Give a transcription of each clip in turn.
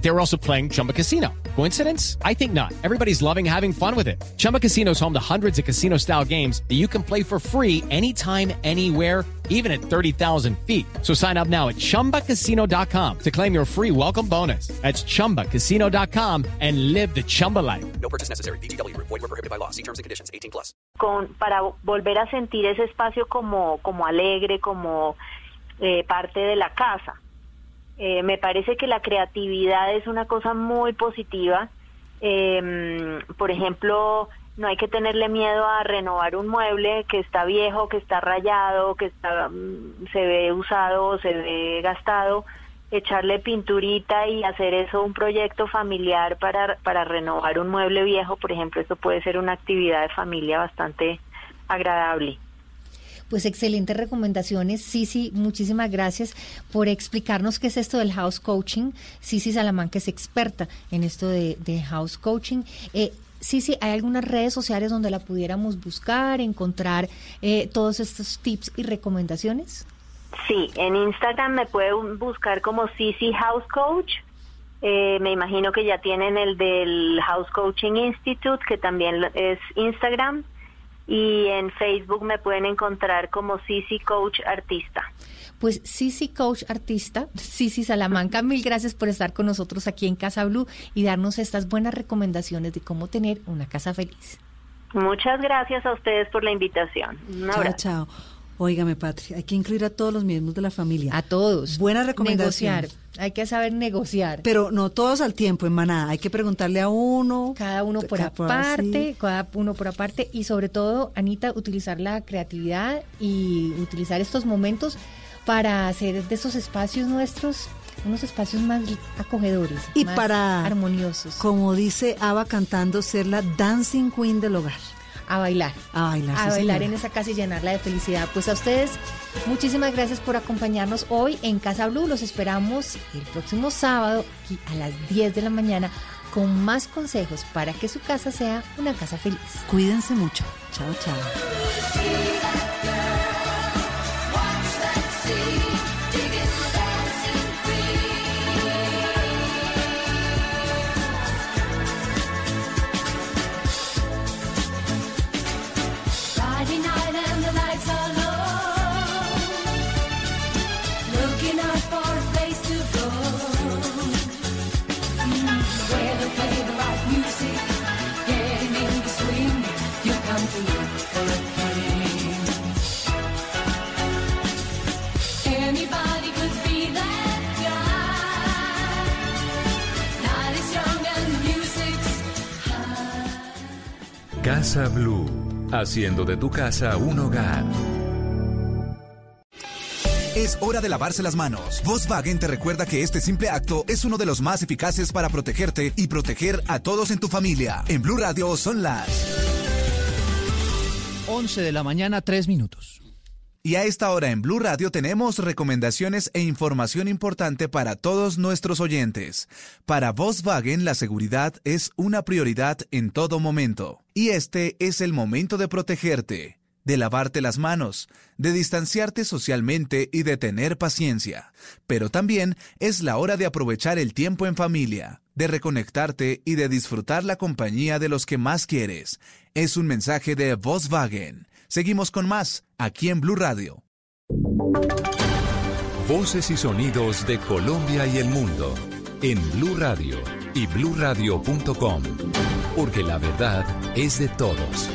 They were also playing Chumba Casino. Coincidence? I think not. Everybody's loving having fun with it. Chumba Casino is home to hundreds of casino style games that you can play for free anytime, anywhere, even at 30,000 feet. So sign up now at chumbacasino.com to claim your free welcome bonus. That's chumbacasino.com and live the Chumba life. No purchase necessary. BGW. Void were prohibited by law. See terms and conditions. 18 plus. con, para volver a sentir ese espacio como, como alegre, como eh, parte de la casa. Eh, me parece que la creatividad es una cosa muy positiva. Eh, por ejemplo, no hay que tenerle miedo a renovar un mueble que está viejo, que está rayado, que está, mm, se ve usado se ve gastado, echarle pinturita y hacer eso un proyecto familiar para, para renovar un mueble viejo, por ejemplo, eso puede ser una actividad de familia bastante agradable. Pues excelentes recomendaciones. Sisi, muchísimas gracias por explicarnos qué es esto del house coaching. Sisi Salamanca es experta en esto de, house coaching. Eh, Sisi, ¿hay algunas redes sociales donde la pudiéramos buscar, encontrar eh, todos estos tips y recomendaciones? Sí, en Instagram me pueden buscar como Sisi House Coach. Eh, me imagino que ya tienen el del House Coaching Institute, que también es Instagram. Y en Facebook me pueden encontrar como Sisi Coach Artista. Pues Sisi Coach Artista, Sisi Salamanca, mil gracias por estar con nosotros aquí en Casa Blue y darnos estas buenas recomendaciones de cómo tener una casa feliz. Muchas gracias a ustedes por la invitación. Un Chao, abrazo. chao. Óigame, Patri, hay que incluir a todos los miembros de la familia. A todos. Buena recomendación. Negociar. Hay que saber negociar. Pero no todos al tiempo, en manada. Hay que preguntarle a uno. cada uno por aparte, cada uno por aparte y sobre todo, Anita, utilizar la creatividad y utilizar estos momentos para hacer de esos espacios nuestros unos espacios más acogedores Y más para, armoniosos. como dice Ava cantando, ser la dancing queen del hogar. A bailar. A bailar, A sí, bailar señora. en esa casa y llenarla de felicidad. Pues a ustedes, muchísimas gracias por acompañarnos hoy en Casa Blue. Los esperamos el próximo sábado aquí a las 10 de la mañana con más consejos para que su casa sea una casa feliz. Cuídense mucho. Chao, chao. Casa Blue, haciendo de tu casa un hogar. Es hora de lavarse las manos. Volkswagen te recuerda que este simple acto es uno de los más eficaces para protegerte y proteger a todos en tu familia. En Blue Radio son las 11 de la mañana, 3 minutos. Y a esta hora en Blue Radio tenemos recomendaciones e información importante para todos nuestros oyentes. Para Volkswagen la seguridad es una prioridad en todo momento. Y este es el momento de protegerte, de lavarte las manos, de distanciarte socialmente y de tener paciencia. Pero también es la hora de aprovechar el tiempo en familia, de reconectarte y de disfrutar la compañía de los que más quieres. Es un mensaje de Volkswagen. Seguimos con más aquí en Blue Radio. Voces y sonidos de Colombia y el mundo en Blue Radio y bluradio.com, porque la verdad es de todos.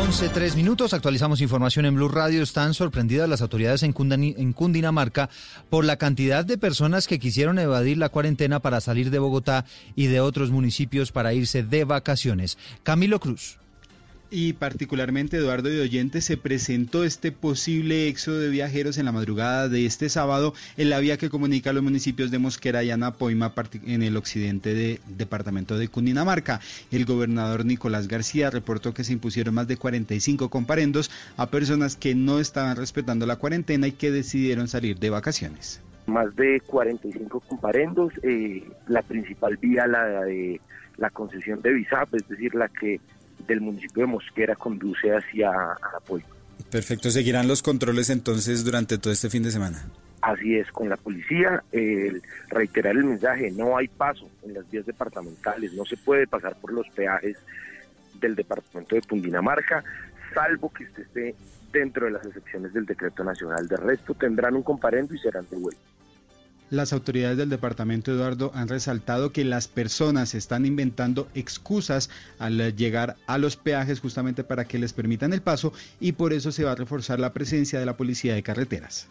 11, 3 minutos, actualizamos información en Blue Radio. Están sorprendidas las autoridades en, Cundinamarca por la cantidad de personas que quisieron evadir la cuarentena para salir de Bogotá y de otros municipios para irse de vacaciones. Camilo Cruz. Y particularmente Eduardo de Oyente se presentó este posible éxodo de viajeros en la madrugada de este sábado en la vía que comunica los municipios de Mosquera y Anapoima en el occidente del departamento de Cundinamarca. El gobernador Nicolás García reportó que se impusieron más de 45 comparendos a personas que no estaban respetando la cuarentena y que decidieron salir de vacaciones. más de 45 comparendos, eh, la principal vía, la de la concesión de visa, es decir, la que del municipio de Mosquera conduce hacia Anapoima. Perfecto, seguirán los controles entonces durante todo este fin de semana. Así es, con la policía, eh, reiterar el mensaje, no hay paso en las vías departamentales, no se puede pasar por los peajes del departamento de Cundinamarca, salvo que usted esté dentro de las excepciones del decreto nacional. De resto tendrán un comparendo y serán devueltos. Las autoridades del departamento Eduardo han resaltado que las personas están inventando excusas al llegar a los peajes justamente para que les permitan el paso y por eso se va a reforzar la presencia de la policía de carreteras.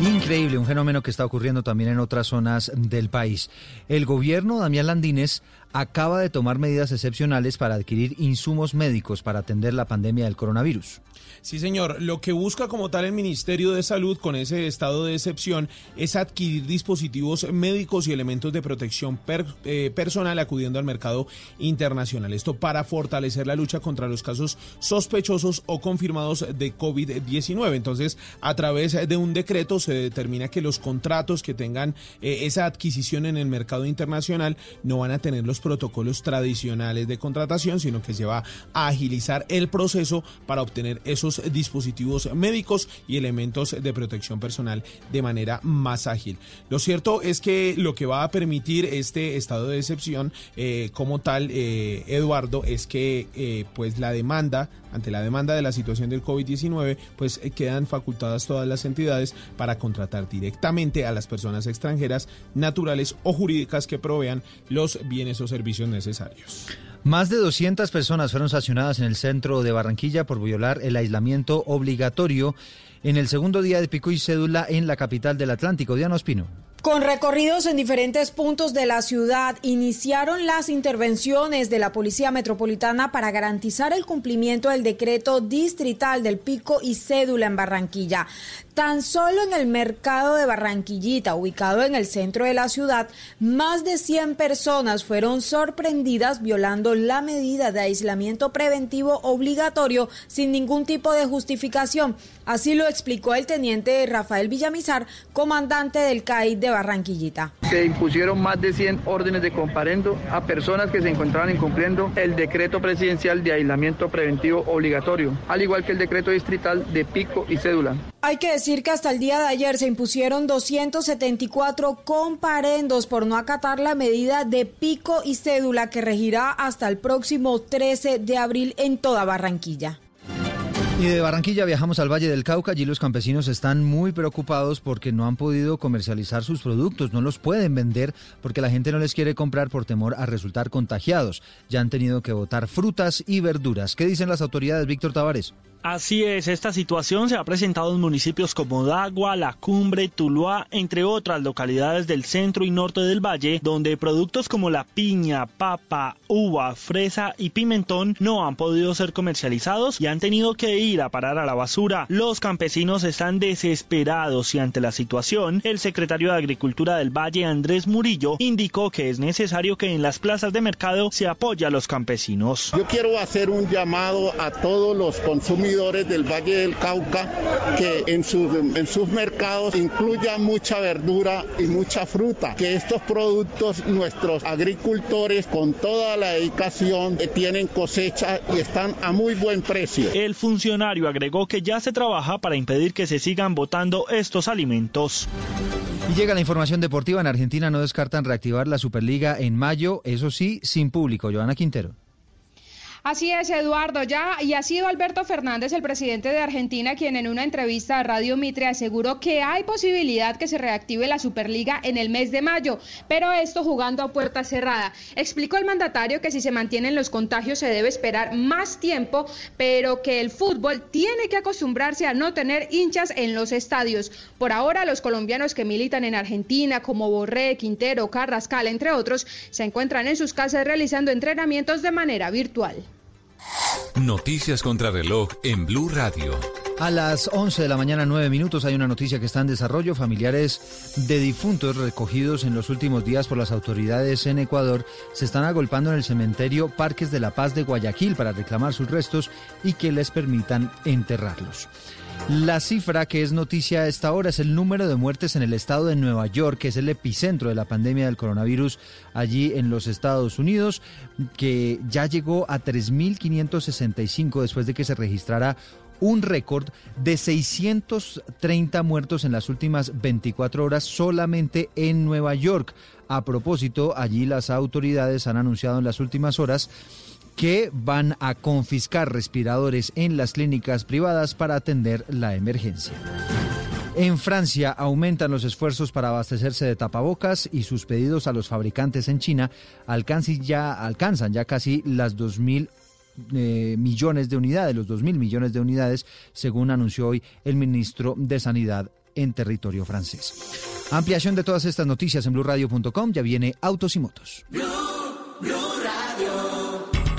Increíble, un fenómeno que está ocurriendo también en otras zonas del país. El gobierno, Damián Landines, acaba de tomar medidas excepcionales para adquirir insumos médicos para atender la pandemia del coronavirus. Sí, señor. Lo que busca como tal el Ministerio de Salud con ese estado de excepción es adquirir dispositivos médicos y elementos de protección eh, personal acudiendo al mercado internacional. Esto para fortalecer la lucha contra los casos sospechosos o confirmados de COVID-19. Entonces, a través de un decreto se determina que los contratos que tengan eh, esa adquisición en el mercado internacional no van a tener los protocolos tradicionales de contratación, sino que se va a agilizar el proceso para obtener esos dispositivos médicos y elementos de protección personal de manera más ágil. Lo cierto es que lo que va a permitir este estado de excepción eh, como tal, eh, Eduardo, es que eh, pues la demanda, ante la demanda de la situación del COVID-19, pues quedan facultadas todas las entidades para contratar directamente a las personas extranjeras, naturales o jurídicas que provean los bienes o servicios necesarios. Más de 200 personas fueron sancionadas en el centro de Barranquilla por violar el aislamiento obligatorio en el segundo día de pico y cédula en la capital del Atlántico. Diana Ospino. Con recorridos en diferentes puntos de la ciudad, iniciaron las intervenciones de la Policía Metropolitana para garantizar el cumplimiento del decreto distrital del pico y cédula en Barranquilla. Tan solo en el mercado de Barranquillita, ubicado en el centro de la ciudad, más de 100 personas fueron sorprendidas violando la medida de aislamiento preventivo obligatorio sin ningún tipo de justificación. Así lo explicó el teniente Rafael Villamizar, comandante del CAI de Barranquillita. Se impusieron más de 100 órdenes de comparendo a personas que se encontraban incumpliendo el decreto presidencial de aislamiento preventivo obligatorio, al igual que el decreto distrital de pico y cédula. Hay que decir que hasta el día de ayer se impusieron 274 comparendos por no acatar la medida de pico y cédula que regirá hasta el próximo 13 de abril en toda Barranquilla. Y de Barranquilla viajamos al Valle del Cauca. Allí los campesinos están muy preocupados porque no han podido comercializar sus productos, no los pueden vender porque la gente no les quiere comprar por temor a resultar contagiados. Ya han tenido que botar frutas y verduras. ¿Qué dicen las autoridades, Víctor Tavares? Así es, esta situación se ha presentado en municipios como Dagua, La Cumbre, Tuluá, entre otras localidades del centro y norte del valle, donde productos como la piña, papa, uva, fresa y pimentón no han podido ser comercializados y han tenido que a parar a la basura. Los campesinos están desesperados y ante la situación, el secretario de Agricultura del Valle, Andrés Murillo, indicó que es necesario que en las plazas de mercado se apoye a los campesinos. Yo quiero hacer un llamado a todos los consumidores del Valle del Cauca que en, sus en sus mercados incluyan mucha verdura y mucha fruta, que estos productos nuestros agricultores con toda la dedicación tienen cosecha y están a muy buen precio. El funcionario agregó que ya se trabaja para impedir que se sigan botando estos alimentos. Y llega la información deportiva. En Argentina no descartan reactivar la Superliga en mayo, eso sí, sin público. Joana Quintero. Así es, Eduardo, ya, y ha sido Alberto Fernández, el presidente de Argentina, quien en una entrevista a Radio Mitre aseguró que hay posibilidad que se reactive la Superliga en el mes de mayo, pero esto jugando a puerta cerrada. Explicó el mandatario que si se mantienen los contagios se debe esperar más tiempo, pero que el fútbol tiene que acostumbrarse a no tener hinchas en los estadios. Por ahora, los colombianos que militan en Argentina, como Borré, Quintero, Carrascal, entre otros, se encuentran en sus casas realizando entrenamientos de manera virtual. Noticias contra reloj en Blue Radio. A las 11 de la mañana, 9 minutos, hay una noticia que está en desarrollo. Familiares de difuntos recogidos en los últimos días por las autoridades en Ecuador se están agolpando en el cementerio Parques de la Paz de Guayaquil para reclamar sus restos y que les permitan enterrarlos. La cifra que es noticia a esta hora es el número de muertes en el estado de Nueva York, que es el epicentro de la pandemia del coronavirus allí en los Estados Unidos, que ya llegó a 3.565 después de que se registrara un récord de 630 muertos en las últimas 24 horas solamente en Nueva York. A propósito, allí las autoridades han anunciado en las últimas horas que van a confiscar respiradores en las clínicas privadas para atender la emergencia. En Francia aumentan los esfuerzos para abastecerse de tapabocas y sus pedidos a los fabricantes en China alcanzan ya, alcanzan ya casi las 2.000 eh, millones de unidades, los 2.000 millones de unidades, según anunció hoy el ministro de Sanidad en territorio francés. Ampliación de todas estas noticias en blurradio.com. Ya viene Autos y Motos.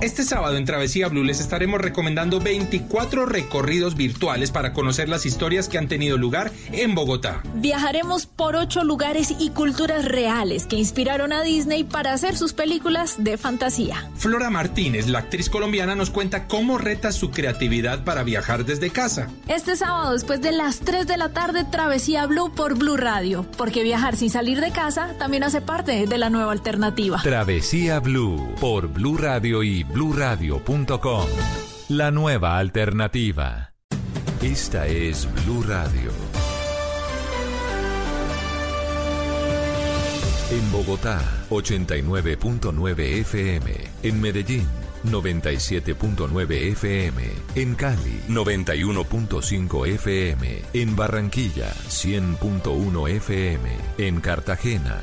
Este sábado en Travesía Blue les estaremos recomendando 24 recorridos virtuales para conocer las historias que han tenido lugar en Bogotá. Viajaremos por ocho lugares y culturas reales que inspiraron a Disney para hacer sus películas de fantasía. Flora Martínez, la actriz colombiana, nos cuenta cómo reta su creatividad para viajar desde casa. Este sábado, después de las 3 de la tarde, Travesía Blue por Blue Radio, porque viajar sin salir de casa también hace parte de la nueva alternativa. Travesía Blue por Blue Radio y bluradio.com. La nueva alternativa. Esta es Blue Radio. En Bogotá, 89.9 FM. En Medellín, 97.9 FM. En Cali, 91.5 FM. En Barranquilla, 100.1 FM. En Cartagena,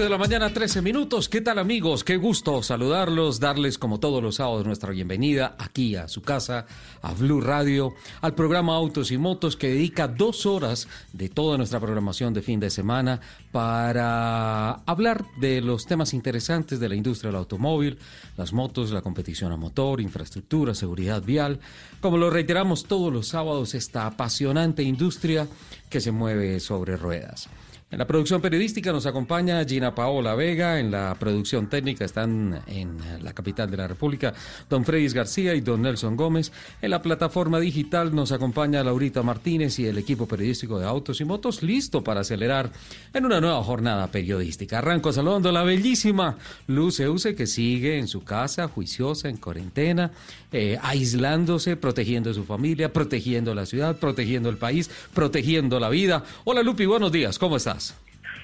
11 de la mañana, 13 minutos. ¿Qué tal amigos? Qué gusto saludarlos, darles como todos los sábados nuestra bienvenida aquí a su casa, a Blue Radio, al programa Autos y Motos que dedica dos horas de toda nuestra programación de fin de semana para hablar de los temas interesantes de la industria del automóvil, las motos, la competición a motor, infraestructura, seguridad vial. Como lo reiteramos todos los sábados, esta apasionante industria que se mueve sobre ruedas. En la producción periodística nos acompaña Gina Paola Vega, en la producción técnica están en la capital de la República don Fredis García y don Nelson Gómez. En la plataforma digital nos acompaña Laurita Martínez y el equipo periodístico de Autos y Motos listo para acelerar en una nueva jornada periodística. Arranco saludando la bellísima Luz Euse que sigue en su casa, juiciosa, en cuarentena, eh, aislándose, protegiendo a su familia, protegiendo la ciudad, protegiendo el país, protegiendo la vida. Hola Lupi, buenos días, ¿cómo estás?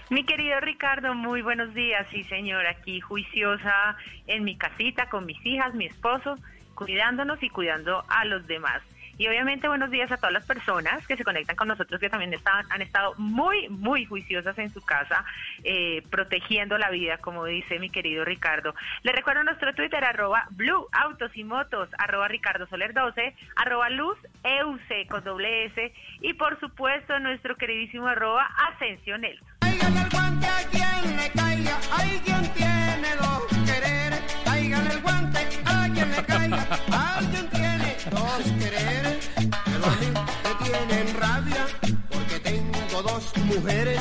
Mi querido Ricardo, muy buenos días. Sí, señor, aquí juiciosa en mi casita con mis hijas, mi esposo, cuidándonos y cuidando a los demás. Y obviamente buenos días a todas las personas que se conectan con nosotros, que también están, han estado muy, muy juiciosas en su casa, eh, protegiendo la vida, como dice mi querido Ricardo. Le recuerdo nuestro Twitter, arroba Blue Autos y Motos, arroba Ricardo Soler 12, arroba Luz Euse con doble S, y por supuesto nuestro queridísimo arroba Ascensionel. A quien le caiga, hay quien tiene dos quereres. Cáigale el guante a quien le caiga, alguien tiene dos quereres. Pero a mí me tienen rabia porque tengo dos mujeres.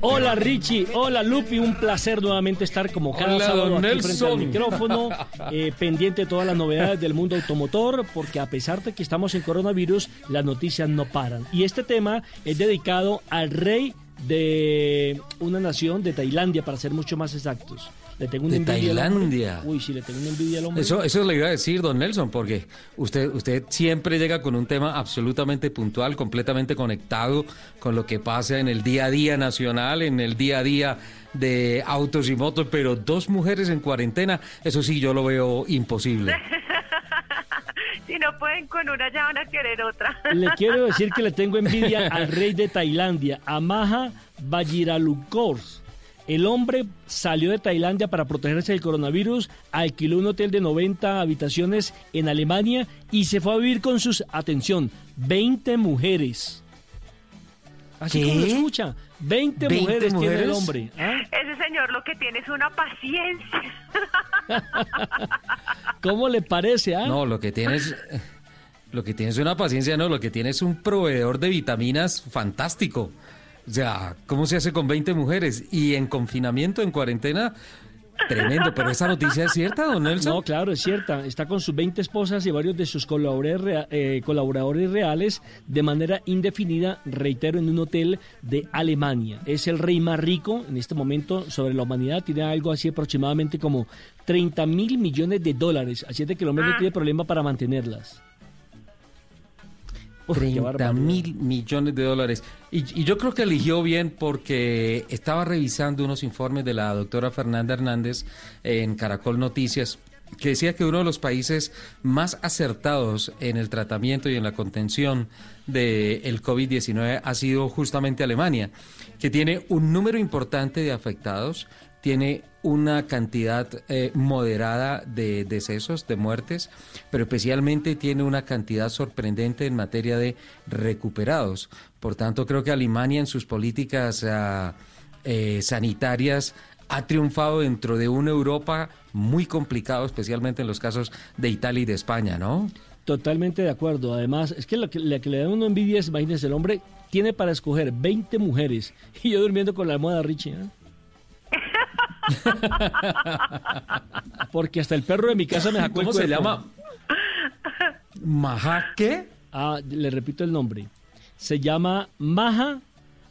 Hola Richie, hola Lupi, un placer nuevamente estar como cada Hola, sábado aquí frente al micrófono, eh, pendiente de todas las novedades del mundo automotor, porque a pesar de que estamos en coronavirus, las noticias no paran. Y este tema es dedicado al rey de una nación de Tailandia, para ser mucho más exactos. Le tengo una De envidia al hombre. Tailandia. Uy, sí, le tengo una envidia al hombre. Eso, eso le iba a decir, don Nelson, porque usted, usted siempre llega con un tema absolutamente puntual, completamente conectado con lo que pasa en el día a día nacional, en el día a día de autos y motos, pero dos mujeres en cuarentena, eso sí, yo lo veo imposible. Si no pueden con una, ya van a querer otra. Le quiero decir que le tengo envidia al rey de Tailandia, Amaha Vajiralongkorn. El hombre salió de Tailandia para protegerse del coronavirus, alquiló un hotel de 90 habitaciones en Alemania y se fue a vivir con sus, atención, 20 mujeres. Así ¿Qué? como lo escucha, 20, 20 mujeres, tiene el hombre. ¿ah? Ese señor lo que tiene es una paciencia. ¿Cómo le parece? ah? No, lo que tienes, lo que tienes es una paciencia, no, lo que tienes es un proveedor de vitaminas fantástico. O sea, ¿cómo se hace con 20 mujeres? Y en confinamiento, en cuarentena, tremendo. Pero esa noticia es cierta, don Nelson. No, claro, es cierta. Está con sus 20 esposas y varios de sus colaboradores, rea- eh, colaboradores reales de manera indefinida, reitero, en un hotel de Alemania. Es el rey más rico en este momento sobre la humanidad. Tiene algo así aproximadamente como 30 mil millones de dólares. Así es de que el hombre no tiene problema para mantenerlas. Uf, qué 30 barbaridad. mil millones de dólares. Y, y yo creo que eligió bien porque estaba revisando unos informes de la doctora Fernanda Hernández en Caracol Noticias que decía que uno de los países más acertados en el tratamiento y en la contención del COVID-19 ha sido justamente Alemania, que tiene un número importante de afectados, tiene una cantidad eh, moderada de decesos, de muertes, pero especialmente tiene una cantidad sorprendente en materia de recuperados. Por tanto, creo que Alemania en sus políticas ah, eh, sanitarias ha triunfado dentro de una Europa muy complicado, especialmente en los casos de Italia y de España, ¿no? Totalmente de acuerdo. Además, es que la que, que le da uno envidia es, imagínense, el hombre tiene para escoger 20 mujeres y yo durmiendo con la almohada Richie. ¿eh? Porque hasta el perro de mi casa me sacó el ¿Cómo se llama? ¿Maja qué? Ah, le repito el nombre. Se llama Maja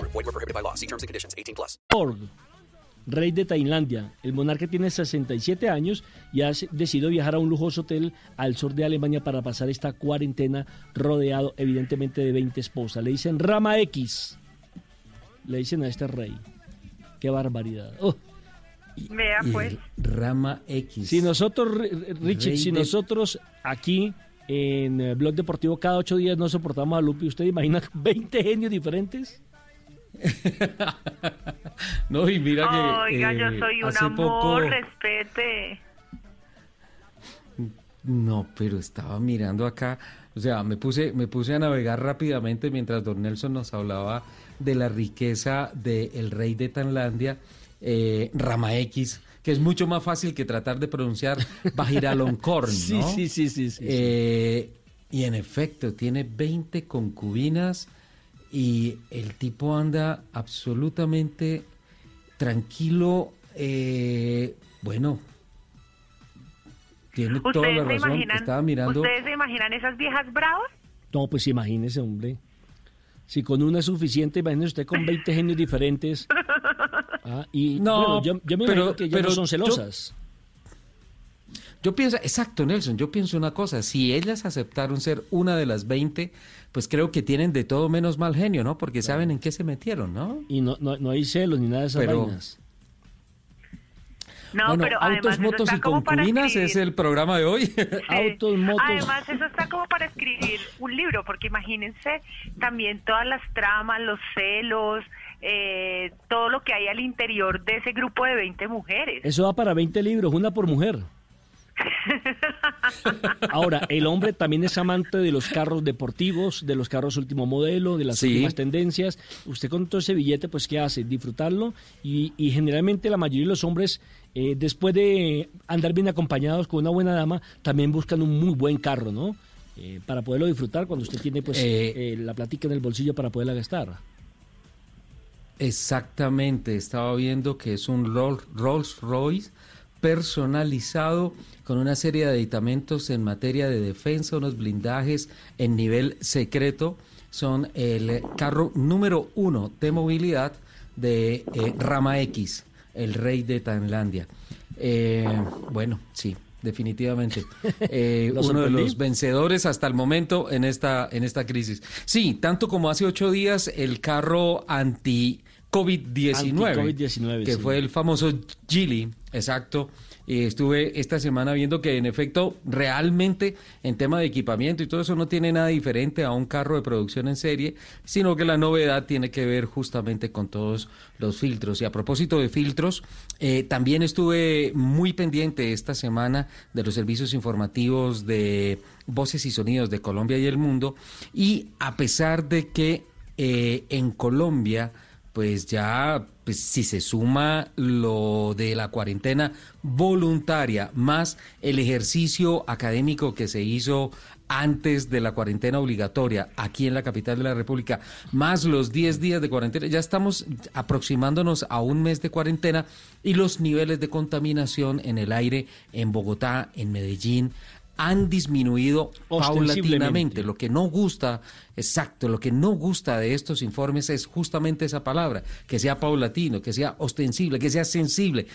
Group. Void were prohibited by law. See terms and conditions. 18 plus. Org. rey de Tailandia. El monarca tiene 67 años y ha decidido viajar a un lujoso hotel al sur de Alemania para pasar esta cuarentena rodeado evidentemente de 20 esposas. Le dicen Rama X. Le dicen a este rey. Qué barbaridad. Oh. Vea pues. Rama X. Si nosotros, Ri- Richie, Rey si de- nosotros aquí en eh, Blog Deportivo cada ocho días no soportamos a Lupi, ¿usted imagina 20 genios diferentes? No, y mira que. Oiga, eh, yo soy un amor, poco- respete. No, pero estaba mirando acá, o sea, me puse, me puse a navegar rápidamente mientras don Nelson nos hablaba de la riqueza del rey de Tailandia, eh, Rama X, que es mucho más fácil que tratar de pronunciar Bajiralongkorn, Sí, ¿no? sí, sí, sí, sí, Eh, y en efecto, tiene 20 concubinas y el tipo anda absolutamente tranquilo, eh, bueno, tiene toda ¿Ustedes la se razón. imaginan, Estaba mirando. ¿Ustedes se imaginan esas viejas bravas? No, pues imagínese, hombre. Si con una es suficiente, imagínese usted con 20 genios diferentes. Ah, y No, bueno, yo, yo me pero- imagino que ya no son yo- celosas. Yo pienso, exacto, Nelson, yo pienso una cosa, si ellas aceptaron ser una de las 20, pues creo que tienen de todo menos mal genio, ¿no? Porque saben en qué se metieron, ¿no? Y no, no, no hay celos ni nada de esas Pero- vainas. No, bueno, pero además autos, motos y como para concubinas escribir. es el programa de hoy. Autos, motos. Además, eso está como para escribir un libro, porque imagínense también todas las tramas, los celos, eh, todo lo que hay al interior de ese grupo de 20 mujeres. Eso va para 20 libros, una por mujer. Ahora, el hombre también es amante de los carros deportivos, de los carros último modelo, de las Sí. últimas tendencias. Usted con todo ese billete, pues, ¿qué hace? Disfrutarlo. Y, y generalmente la mayoría de los hombres, eh, después de andar bien acompañados con una buena dama, también buscan un muy buen carro, ¿no? Eh, para poderlo disfrutar cuando usted tiene, pues, Eh, eh, la platica en el bolsillo para poderla gastar. Exactamente, estaba viendo que es un Roll- Rolls Royce personalizado con una serie de aditamentos en materia de defensa, unos blindajes en nivel secreto. Son el carro número uno de movilidad de eh, Rama X, el rey de Tailandia. Eh, bueno, sí, definitivamente. Eh, ¿Lo uno de los vencedores hasta el momento en esta, en esta crisis. Sí, tanto como hace ocho días el carro anti COVID-19, Anti-COVID-19, que sí. fue el famoso Geely, exacto. Y estuve esta semana viendo que en efecto realmente en tema de equipamiento y todo eso no tiene nada diferente a un carro de producción en serie, sino que la novedad tiene que ver justamente con todos los filtros. Y a propósito de filtros, eh, también estuve muy pendiente esta semana de los servicios informativos de Voces y Sonidos de Colombia y el mundo. Y a pesar de que eh, en Colombia pues ya, pues si se suma lo de la cuarentena voluntaria más el ejercicio académico que se hizo antes de la cuarentena obligatoria aquí en la capital de la República, más los 10 días de cuarentena, ya estamos aproximándonos a un mes de cuarentena y los niveles de contaminación en el aire en Bogotá, en Medellín, han disminuido paulatinamente. Lo que no gusta, exacto, lo que no gusta de estos informes es justamente esa palabra, que sea paulatino, que sea ostensible, que sea sensible.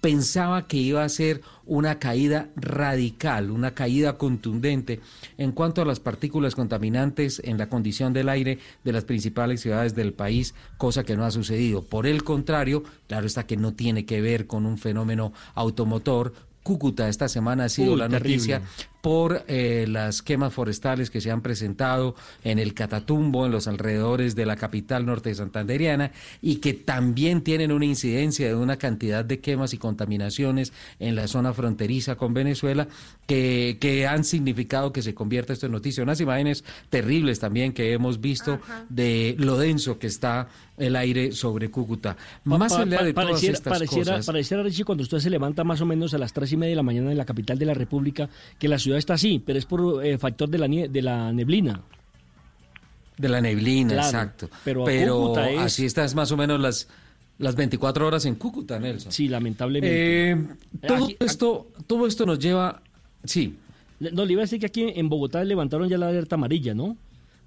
Pensaba que iba a ser una caída radical, una caída contundente en cuanto a las partículas contaminantes en la condición del aire de las principales ciudades del país, cosa que no ha sucedido. Por el contrario, claro está que no tiene que ver con un fenómeno automotor, Cúcuta esta semana ha sido Uy, la terrible. Por eh, las quemas forestales que se han presentado en el Catatumbo, en los alrededores de la capital norte santanderiana, y que también tienen una incidencia de una cantidad de quemas y contaminaciones en la zona fronteriza con Venezuela, que, que han significado que se convierta esto en noticia. Unas imágenes terribles también que hemos visto de lo denso que está el aire sobre Cúcuta. Más Pa- allá pa- de todas pareciera, estas pareciera, cosas... pareciera, Richie, cuando usted se levanta más o menos a las tres y media de la mañana en la capital de la República, que la ciudad está así, pero es por eh, factor de la, nie- de la neblina. De la neblina, Claro, exacto. pero Cúcuta es- así estás más o menos las, las 24 horas en Cúcuta, Nelson. Sí, lamentablemente. Eh, todo, Aquí- esto, todo esto nos lleva... Sí, No, le iba a decir que aquí en Bogotá levantaron ya la alerta amarilla, ¿no?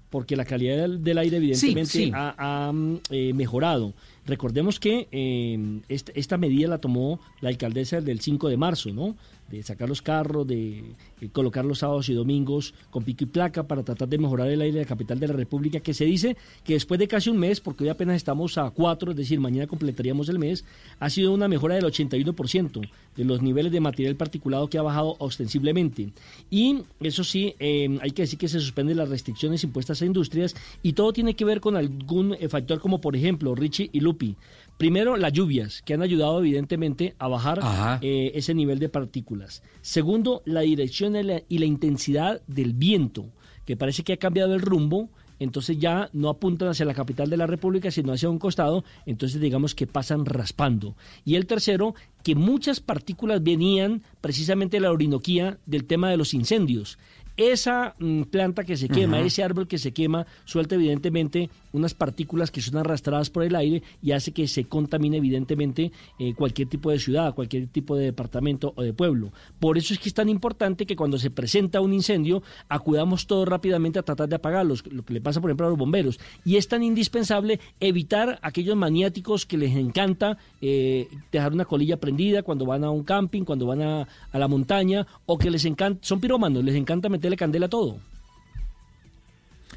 Porque la calidad del, aire evidentemente sí. ha, ha, mm, eh, mejorado. Recordemos que eh, esta, esta medida la tomó la alcaldesa del 5 de marzo, ¿no? De sacar los carros, de colocar los sábados y domingos con pico y placa para tratar de mejorar el aire de la capital de la República, que se dice que después de casi un mes, porque hoy apenas estamos a cuatro, es decir, mañana completaríamos el mes, ha sido una mejora del 81% de los niveles de material particulado que ha bajado ostensiblemente. Y eso sí, eh, hay que decir que se suspenden las restricciones impuestas a industrias y todo tiene que ver con algún eh, factor como por ejemplo Richie y Lupi. Primero, las lluvias, que han ayudado evidentemente a bajar eh, ese nivel de partículas. Segundo, la dirección y la, y la intensidad del viento, que parece que ha cambiado el rumbo, entonces ya no apuntan hacia la capital de la República, sino hacia un costado, entonces digamos que pasan raspando. Y el tercero, que muchas partículas venían precisamente de la Orinoquía del tema de los incendios. Esa mm, planta que se quema, ese árbol que se quema, suelta evidentemente unas partículas que son arrastradas por el aire y hace que se contamine evidentemente eh, cualquier tipo de ciudad, cualquier tipo de departamento o de pueblo. Por eso es que es tan importante que cuando se presenta un incendio acudamos todos rápidamente a tratar de apagarlos, lo que le pasa por ejemplo a los bomberos. Y es tan indispensable evitar aquellos maniáticos que les encanta eh, dejar una colilla prendida cuando van a un camping, cuando van a, a la montaña, o que les encanta, son pirómanos, les encanta meterle candela todo.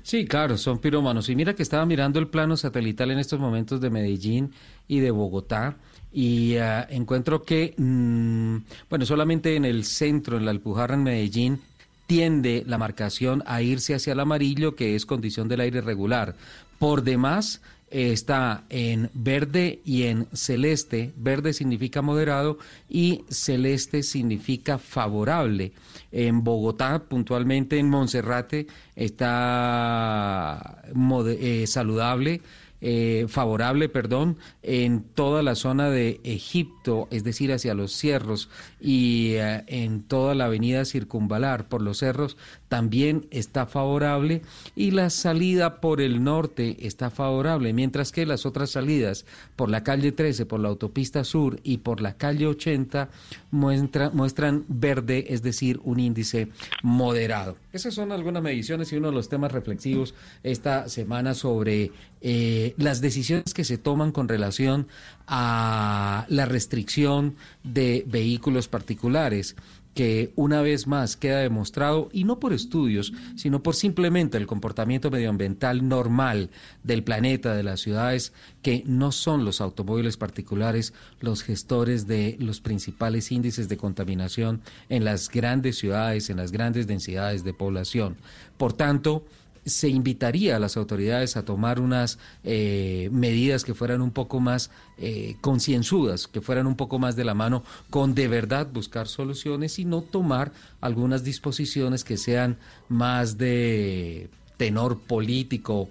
Sí, claro, son pirómanos. Y mira que estaba mirando el plano satelital en estos momentos de Medellín y de Bogotá y ah, encuentro que, mm, bueno, solamente en el centro, en la Alpujarra, en Medellín, tiende la marcación a irse hacia el amarillo, que es condición del aire regular. Por demás, está en verde y en celeste. Verde significa moderado y celeste significa favorable. En Bogotá, puntualmente en Monserrate, está eh, saludable. eh, favorable, perdón, en toda la zona de Egipto, es decir, hacia los cerros y eh, en toda la avenida circunvalar por los cerros también está favorable y la salida por el norte está favorable, mientras que las otras salidas por la calle 13, por la autopista sur y por la calle 80 muestra- muestran verde, es decir, un índice moderado. Esas son algunas mediciones y uno de los temas reflexivos esta semana sobre eh, las decisiones que se toman con relación a la restricción de vehículos particulares que una vez más queda demostrado, y no por estudios, sino por simplemente el comportamiento medioambiental normal del planeta, de las ciudades, que no son los automóviles particulares los gestores de los principales índices de contaminación en las grandes ciudades, en las grandes densidades de población. Por tanto, se invitaría a las autoridades a tomar unas eh, medidas que fueran un poco más eh, concienzudas, que fueran un poco más de la mano con de verdad buscar soluciones y no tomar algunas disposiciones que sean más de tenor político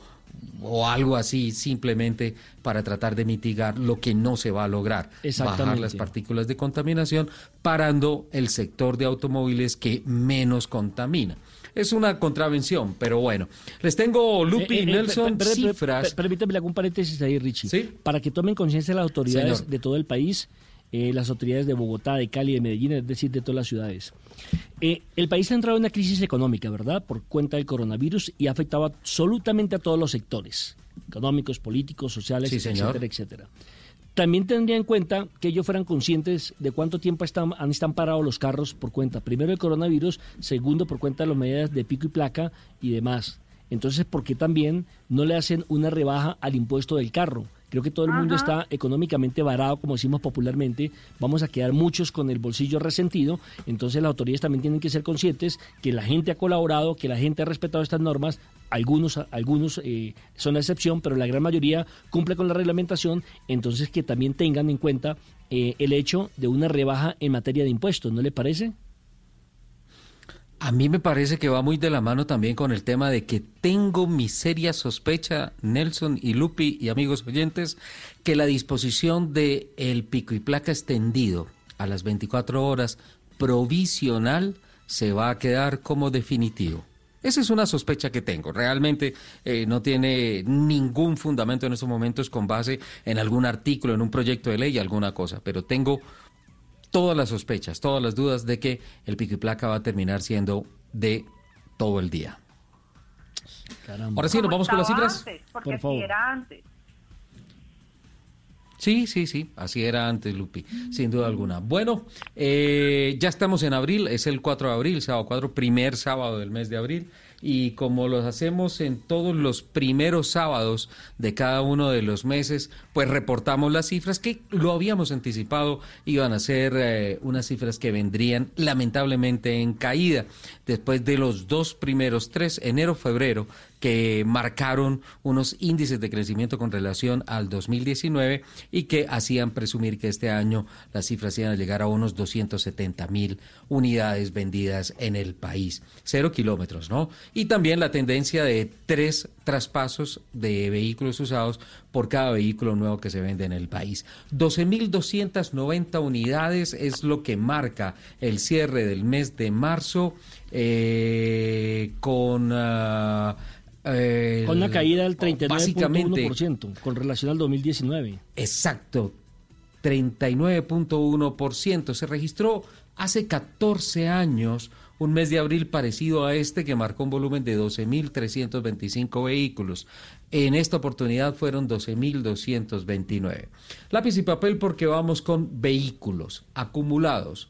o algo así simplemente para tratar de mitigar lo que no se va a lograr, bajar las partículas de contaminación, parando el sector de automóviles que menos contamina. Es una contravención, pero bueno. Les tengo, Lupi Eh, eh, eh, Nelson, per- per- per- cifras. per- Permítame algún paréntesis ahí, Richie. Para que tomen conciencia las autoridades Señor. de todo el país, eh, las autoridades de Bogotá, de Cali, de Medellín, es decir, de todas las ciudades. Eh, el país ha entrado en una crisis económica, ¿verdad? Por cuenta del coronavirus y ha afectado absolutamente a todos los sectores, económicos, políticos, sociales, Sí, señor. etcétera, etcétera. También tendría en cuenta que ellos fueran conscientes de cuánto tiempo están, han están parados los carros por cuenta, primero del coronavirus, segundo por cuenta de las medidas de pico y placa y demás. Entonces, ¿por qué también no le hacen una rebaja al impuesto del carro? Creo que todo el mundo está económicamente varado, como decimos popularmente. Vamos a quedar muchos con el bolsillo resentido. Entonces, las autoridades también tienen que ser conscientes que la gente ha colaborado, que la gente ha respetado estas normas. Algunos, algunos eh, son la excepción, pero la gran mayoría cumple con la reglamentación. Entonces, que también tengan en cuenta eh, el hecho de una rebaja en materia de impuestos. ¿No le parece? A mí me parece que va muy de la mano también con el tema de que tengo mi seria sospecha, Nelson y Lupi y amigos oyentes, que la disposición de el pico y placa extendido a las 24 horas provisional se va a quedar como definitivo. Esa es una sospecha que tengo. Realmente eh, no tiene ningún fundamento en estos momentos con base en algún artículo, en un proyecto de ley, alguna cosa, pero tengo todas las sospechas, todas las dudas de que el pico y placa va a terminar siendo de todo el día. Caramba. Ahora sí, nos vamos con las cifras. antes, porque Por favor. era antes. Sí, sí, sí, así era antes, Lupi, sin duda alguna. Bueno, eh, ya estamos en abril, es el 4 de abril, sábado 4, primer sábado del mes de abril, y como los hacemos en todos los primeros sábados de cada uno de los meses, pues reportamos las cifras que lo habíamos anticipado, iban a ser eh, unas cifras que vendrían lamentablemente en caída después de los dos primeros tres, enero, febrero, que marcaron unos índices de crecimiento con relación al 2019 y que hacían presumir que este año las cifras iban a llegar a unos 270 mil unidades vendidas en el país. Cero kilómetros, ¿no? Y también la tendencia de tres traspasos de vehículos usados por cada vehículo nuevo que se vende en el país. 12.290 unidades es lo que marca el cierre del mes de marzo eh, con... ah, eh, Con una caída del 39.1% básicamente con relación al 2019. Exacto, 39.1%. Se registró hace 14 años un mes de abril parecido a este que marcó un volumen de 12.325 vehículos. En esta oportunidad fueron 12.229. Lápiz y papel porque vamos con vehículos acumulados.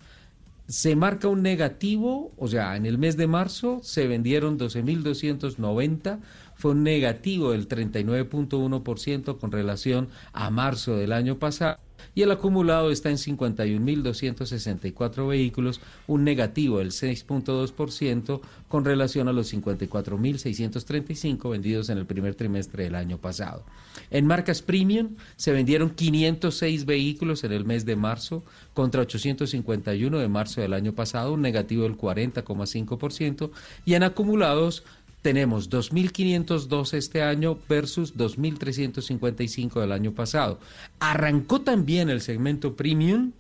Se marca un negativo, o sea, en el mes de marzo se vendieron 12.290, fue un negativo del 39.1% con relación a marzo del año pasado y el acumulado está en 51.264 vehículos, un negativo del 6.2% con relación a los 54.635 vendidos en el primer trimestre del año pasado. En marcas premium se vendieron 506 vehículos en el mes de marzo contra 851 de marzo del año pasado, un negativo del 40,5% y en acumulados tenemos 2.502 este año versus 2.355 del año pasado. Arrancó también el segmento premium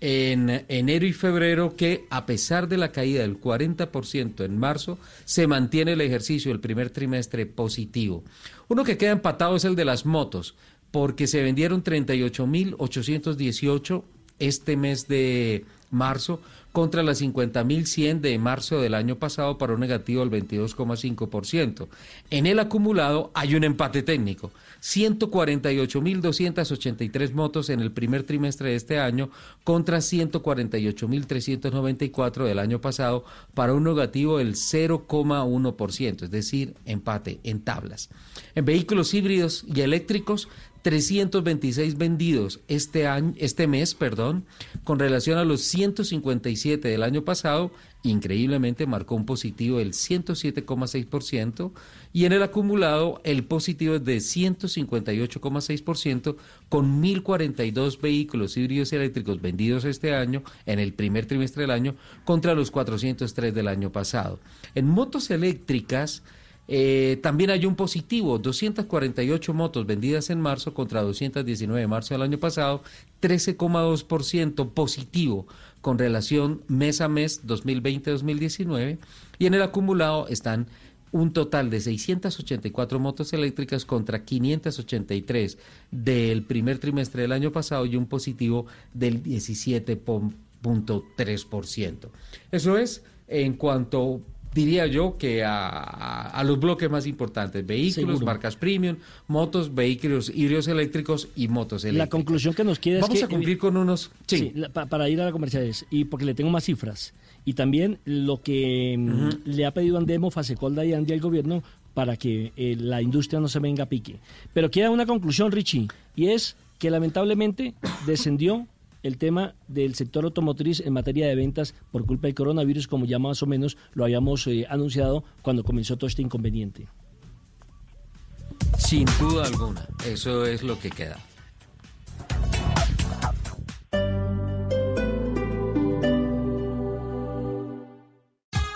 en enero y febrero que a pesar de la caída del 40% en marzo, se mantiene el ejercicio del primer trimestre positivo. Uno que queda empatado es el de las motos, porque se vendieron 38.818 este mes de marzo contra las 50.100 de marzo del año pasado para un negativo del 22,5%. En el acumulado hay un empate técnico. 148.283 motos en el primer trimestre de este año contra 148.394 del año pasado para un negativo del 0,1%, es decir, empate en tablas. En vehículos híbridos y eléctricos 326 vendidos este año, este mes, perdón, con relación a los 157 del año pasado, increíblemente marcó un positivo del 107,6% y en el acumulado el positivo es de 158,6% con 1042 vehículos híbridos y eléctricos vendidos este año en el primer trimestre del año contra los 403 del año pasado. En motos eléctricas eh, también hay un positivo, 248 motos vendidas en marzo contra 219 de marzo del año pasado, 13,2% positivo con relación mes a mes 2020-2019 y en el acumulado están un total de 684 motos eléctricas contra 583 del primer trimestre del año pasado y un positivo del 17.3%. Eso es en cuanto diría yo que a, a- a los bloques más importantes, vehículos, Seguro. marcas premium, motos, vehículos híbridos eléctricos y motos La eléctricas. conclusión que nos queda Vamos es que... a cumplir con unos... Sí. Sí, la- pa- para ir a la comerciales y porque le tengo más cifras. Y también lo que mm, le ha pedido Andemo, Fasecolda y Andy al gobierno para que eh, la industria no se venga a pique. Pero queda una conclusión, Richie, y es que lamentablemente descendió el tema del sector automotriz en materia de ventas por culpa del coronavirus, como ya más o menos lo habíamos eh, anunciado cuando comenzó todo este inconveniente. Sin duda alguna, eso es lo que queda.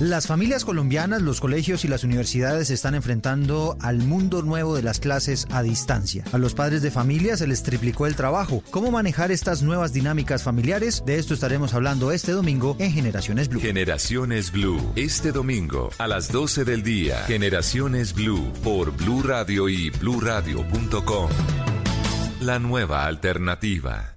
Las familias colombianas, los colegios y las universidades están enfrentando al mundo nuevo de las clases a distancia. A los padres de familia se les triplicó el trabajo. ¿Cómo manejar estas nuevas dinámicas familiares? De esto estaremos hablando este domingo en Generaciones Blue. Generaciones Blue, este domingo a las 12 del día. Generaciones Blue por Blue Radio y bluradio.com. La nueva alternativa.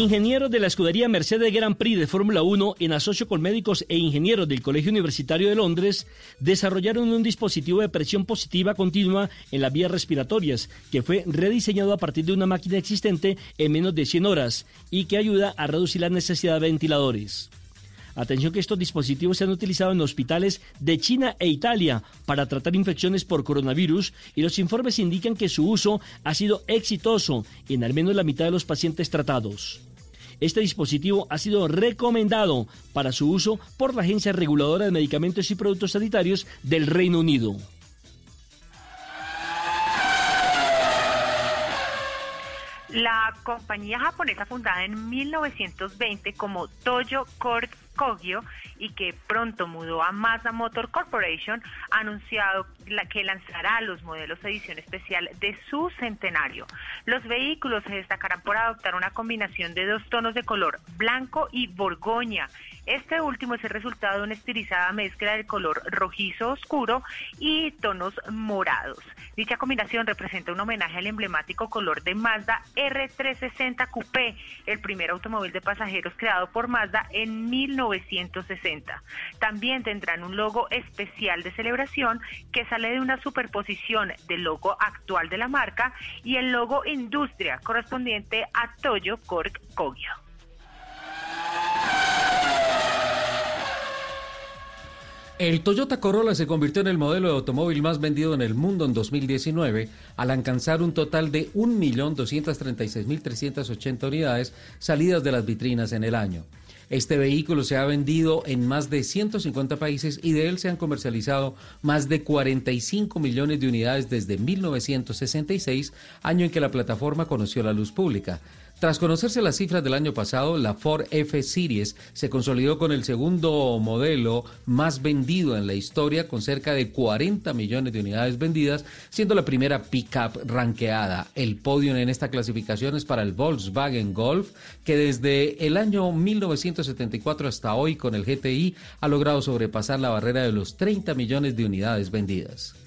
Ingenieros de la escudería Mercedes Grand Prix de Fórmula 1, en asocio con médicos e ingenieros del Colegio Universitario de Londres, desarrollaron un dispositivo de presión positiva continua en las vías respiratorias, que fue rediseñado a partir de una máquina existente en menos de 100 horas y que ayuda a reducir la necesidad de ventiladores. Atención que estos dispositivos se han utilizado en hospitales de China e Italia para tratar infecciones por coronavirus y los informes indican que su uso ha sido exitoso en al menos la mitad de los pacientes tratados. Este dispositivo ha sido recomendado para su uso por la Agencia Reguladora de Medicamentos y Productos Sanitarios del Reino Unido. La compañía japonesa fundada en 1920 como Toyo Corp Kogyo y que pronto mudó a Mazda Motor Corporation ha anunciado que lanzará los modelos edición especial de su centenario. Los vehículos se destacarán por adoptar una combinación de dos tonos de color, blanco y borgoña. Este último es el resultado de una estilizada mezcla del color rojizo oscuro y tonos morados. Dicha combinación representa un homenaje al emblemático color de Mazda R360 Coupé, el primer automóvil de pasajeros creado por Mazda en 1960. También tendrán un logo especial de celebración que sale de una superposición del logo actual de la marca y el logo Industria correspondiente a Toyo Corp Kogyo. El Toyota Corolla se convirtió en el modelo de automóvil más vendido en el mundo en 2019 al alcanzar un total de 1.236.380 unidades salidas de las vitrinas en el año. Este vehículo se ha vendido en más de 150 países y de él se han comercializado más de 45 millones de unidades desde 1966, año en que la plataforma conoció la luz pública. Tras conocerse las cifras del año pasado, la Ford F Series se consolidó con el segundo modelo más vendido en la historia, con cerca de 40 millones de unidades vendidas, siendo la primera pickup ranqueada. El podio en esta clasificación es para el Volkswagen Golf, que desde el año 1974 hasta hoy con el GTI ha logrado sobrepasar la barrera de los 30 millones de unidades vendidas.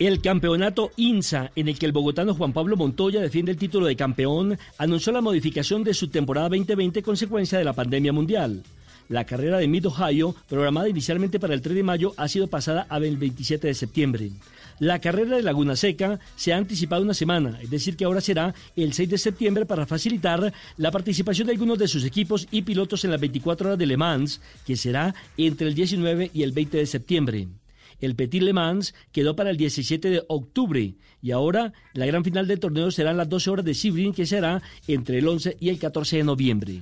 El campeonato INSA, en el que el bogotano Juan Pablo Montoya defiende el título de campeón, anunció la modificación de su temporada 2020 consecuencia de la pandemia mundial. La carrera de Mid Ohio, programada inicialmente para el 3 de mayo, ha sido pasada a el 27 de septiembre. La carrera de Laguna Seca se ha anticipado una semana, es decir, que ahora será el 6 de septiembre para facilitar la participación de algunos de sus equipos y pilotos en las 24 horas de Le Mans, que será entre el 19 y el 20 de septiembre. El Petit Le Mans quedó para el 17 de octubre y ahora la gran final del torneo será en las 12 horas de Sebring, que será entre el 11 y el 14 de noviembre.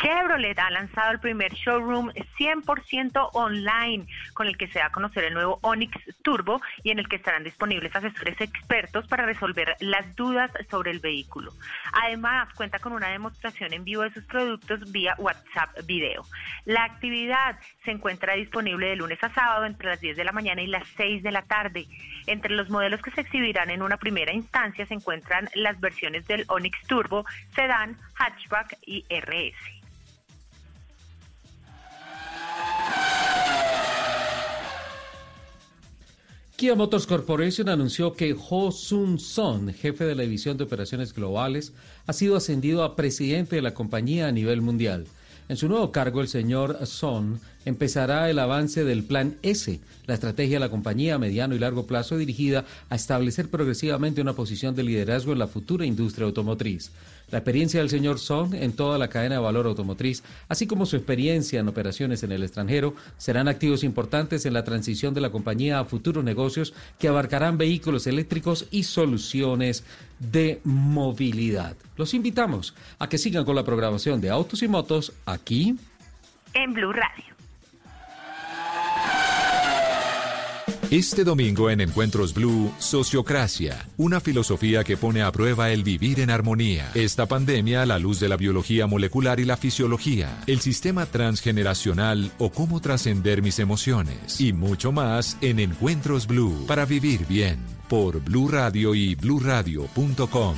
Chevrolet ha lanzado el primer showroom 100% online con el que se va a conocer el nuevo Onix Turbo y en el que estarán disponibles asesores expertos para resolver las dudas sobre el vehículo. Además, cuenta con una demostración en vivo de sus productos vía WhatsApp video. La actividad se encuentra disponible de lunes a sábado entre las 10 de la mañana y las 6 de la tarde. Entre los modelos que se exhibirán en una primera instancia se encuentran las versiones del Onix Turbo, Sedan, Hatchback y RS. Kia Motors Corporation anunció que Ho Sun Son, jefe de la División de Operaciones Globales, ha sido ascendido a presidente de la compañía a nivel mundial. En su nuevo cargo, el señor Son empezará el avance del Plan S, la estrategia de la compañía a mediano y largo plazo dirigida a establecer progresivamente una posición de liderazgo en la futura industria automotriz. La experiencia del señor Son en toda la cadena de valor automotriz, así como su experiencia en operaciones en el extranjero, serán activos importantes en la transición de la compañía a futuros negocios que abarcarán vehículos eléctricos y soluciones de movilidad. Los invitamos a que sigan con la programación de Autos y Motos aquí En Blue Radio. Este domingo en Encuentros Blue, Sociocracia, una filosofía que pone a prueba el vivir en armonía. Esta pandemia a la luz de la biología molecular y la fisiología, el sistema transgeneracional o cómo trascender mis emociones y mucho más en Encuentros Blue para vivir bien por Blue Radio y bluradio.com.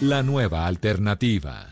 La nueva alternativa.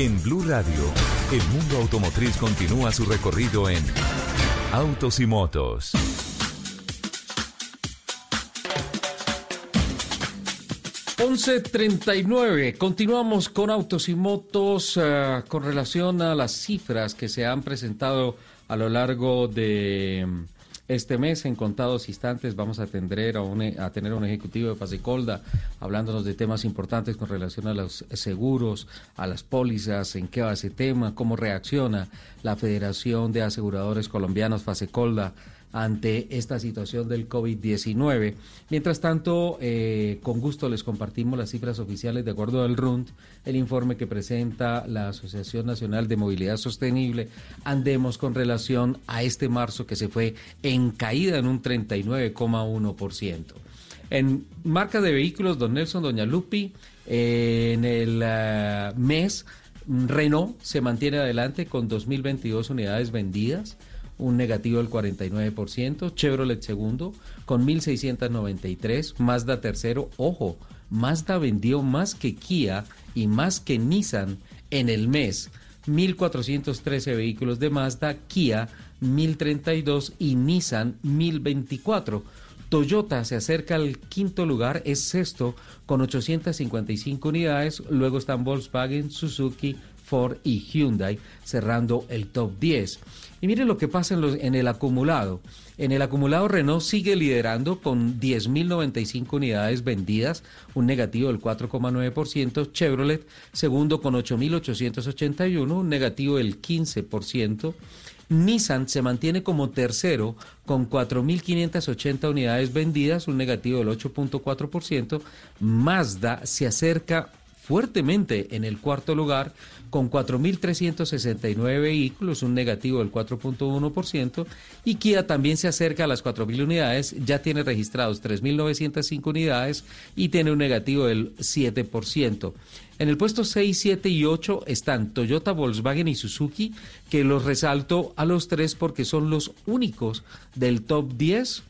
En Blue Radio, el mundo automotriz continúa su recorrido en Autos y Motos. Nueve. Continuamos con autos y motos eh, con relación a las cifras que se han presentado a lo largo de este mes. En contados instantes vamos a atender a, un, a tener a un ejecutivo de Fasecolda hablándonos de temas importantes con relación a los seguros, a las pólizas, en qué va ese tema, cómo reacciona la Federación de Aseguradores Colombianos Fasecolda ante esta situación del COVID-19. Mientras tanto, eh, con gusto les compartimos las cifras oficiales de acuerdo al RUND, el informe que presenta la Asociación Nacional de Movilidad Sostenible, Andemos con relación a este marzo que se fue en caída en un 39,1%. En marca de vehículos, don Nelson, doña Lupi, eh, en el eh, mes, Renault se mantiene adelante con 2.022 unidades vendidas un negativo del 49%, Chevrolet segundo con 1.693, Mazda tercero, ojo, Mazda vendió más que Kia y más que Nissan en el mes, 1.413 vehículos de Mazda, Kia 1.032 y Nissan 1.024. Toyota se acerca al quinto lugar, es sexto con 855 unidades, luego están Volkswagen, Suzuki, Ford y Hyundai cerrando el top 10. Y miren lo que pasa en el acumulado. En el acumulado Renault sigue liderando con 10.095 unidades vendidas, un negativo del 4,9%. Chevrolet segundo con 8.881, un negativo del 15%. Nissan se mantiene como tercero con 4.580 unidades vendidas, un negativo del 8.4%. Mazda se acerca fuertemente en el cuarto lugar con 4.369 vehículos, un negativo del 4.1%, y Kia también se acerca a las 4.000 unidades, ya tiene registrados 3.905 unidades y tiene un negativo del 7%. En el puesto 6, 7 y 8 están Toyota, Volkswagen y Suzuki, que los resalto a los tres porque son los únicos del top 10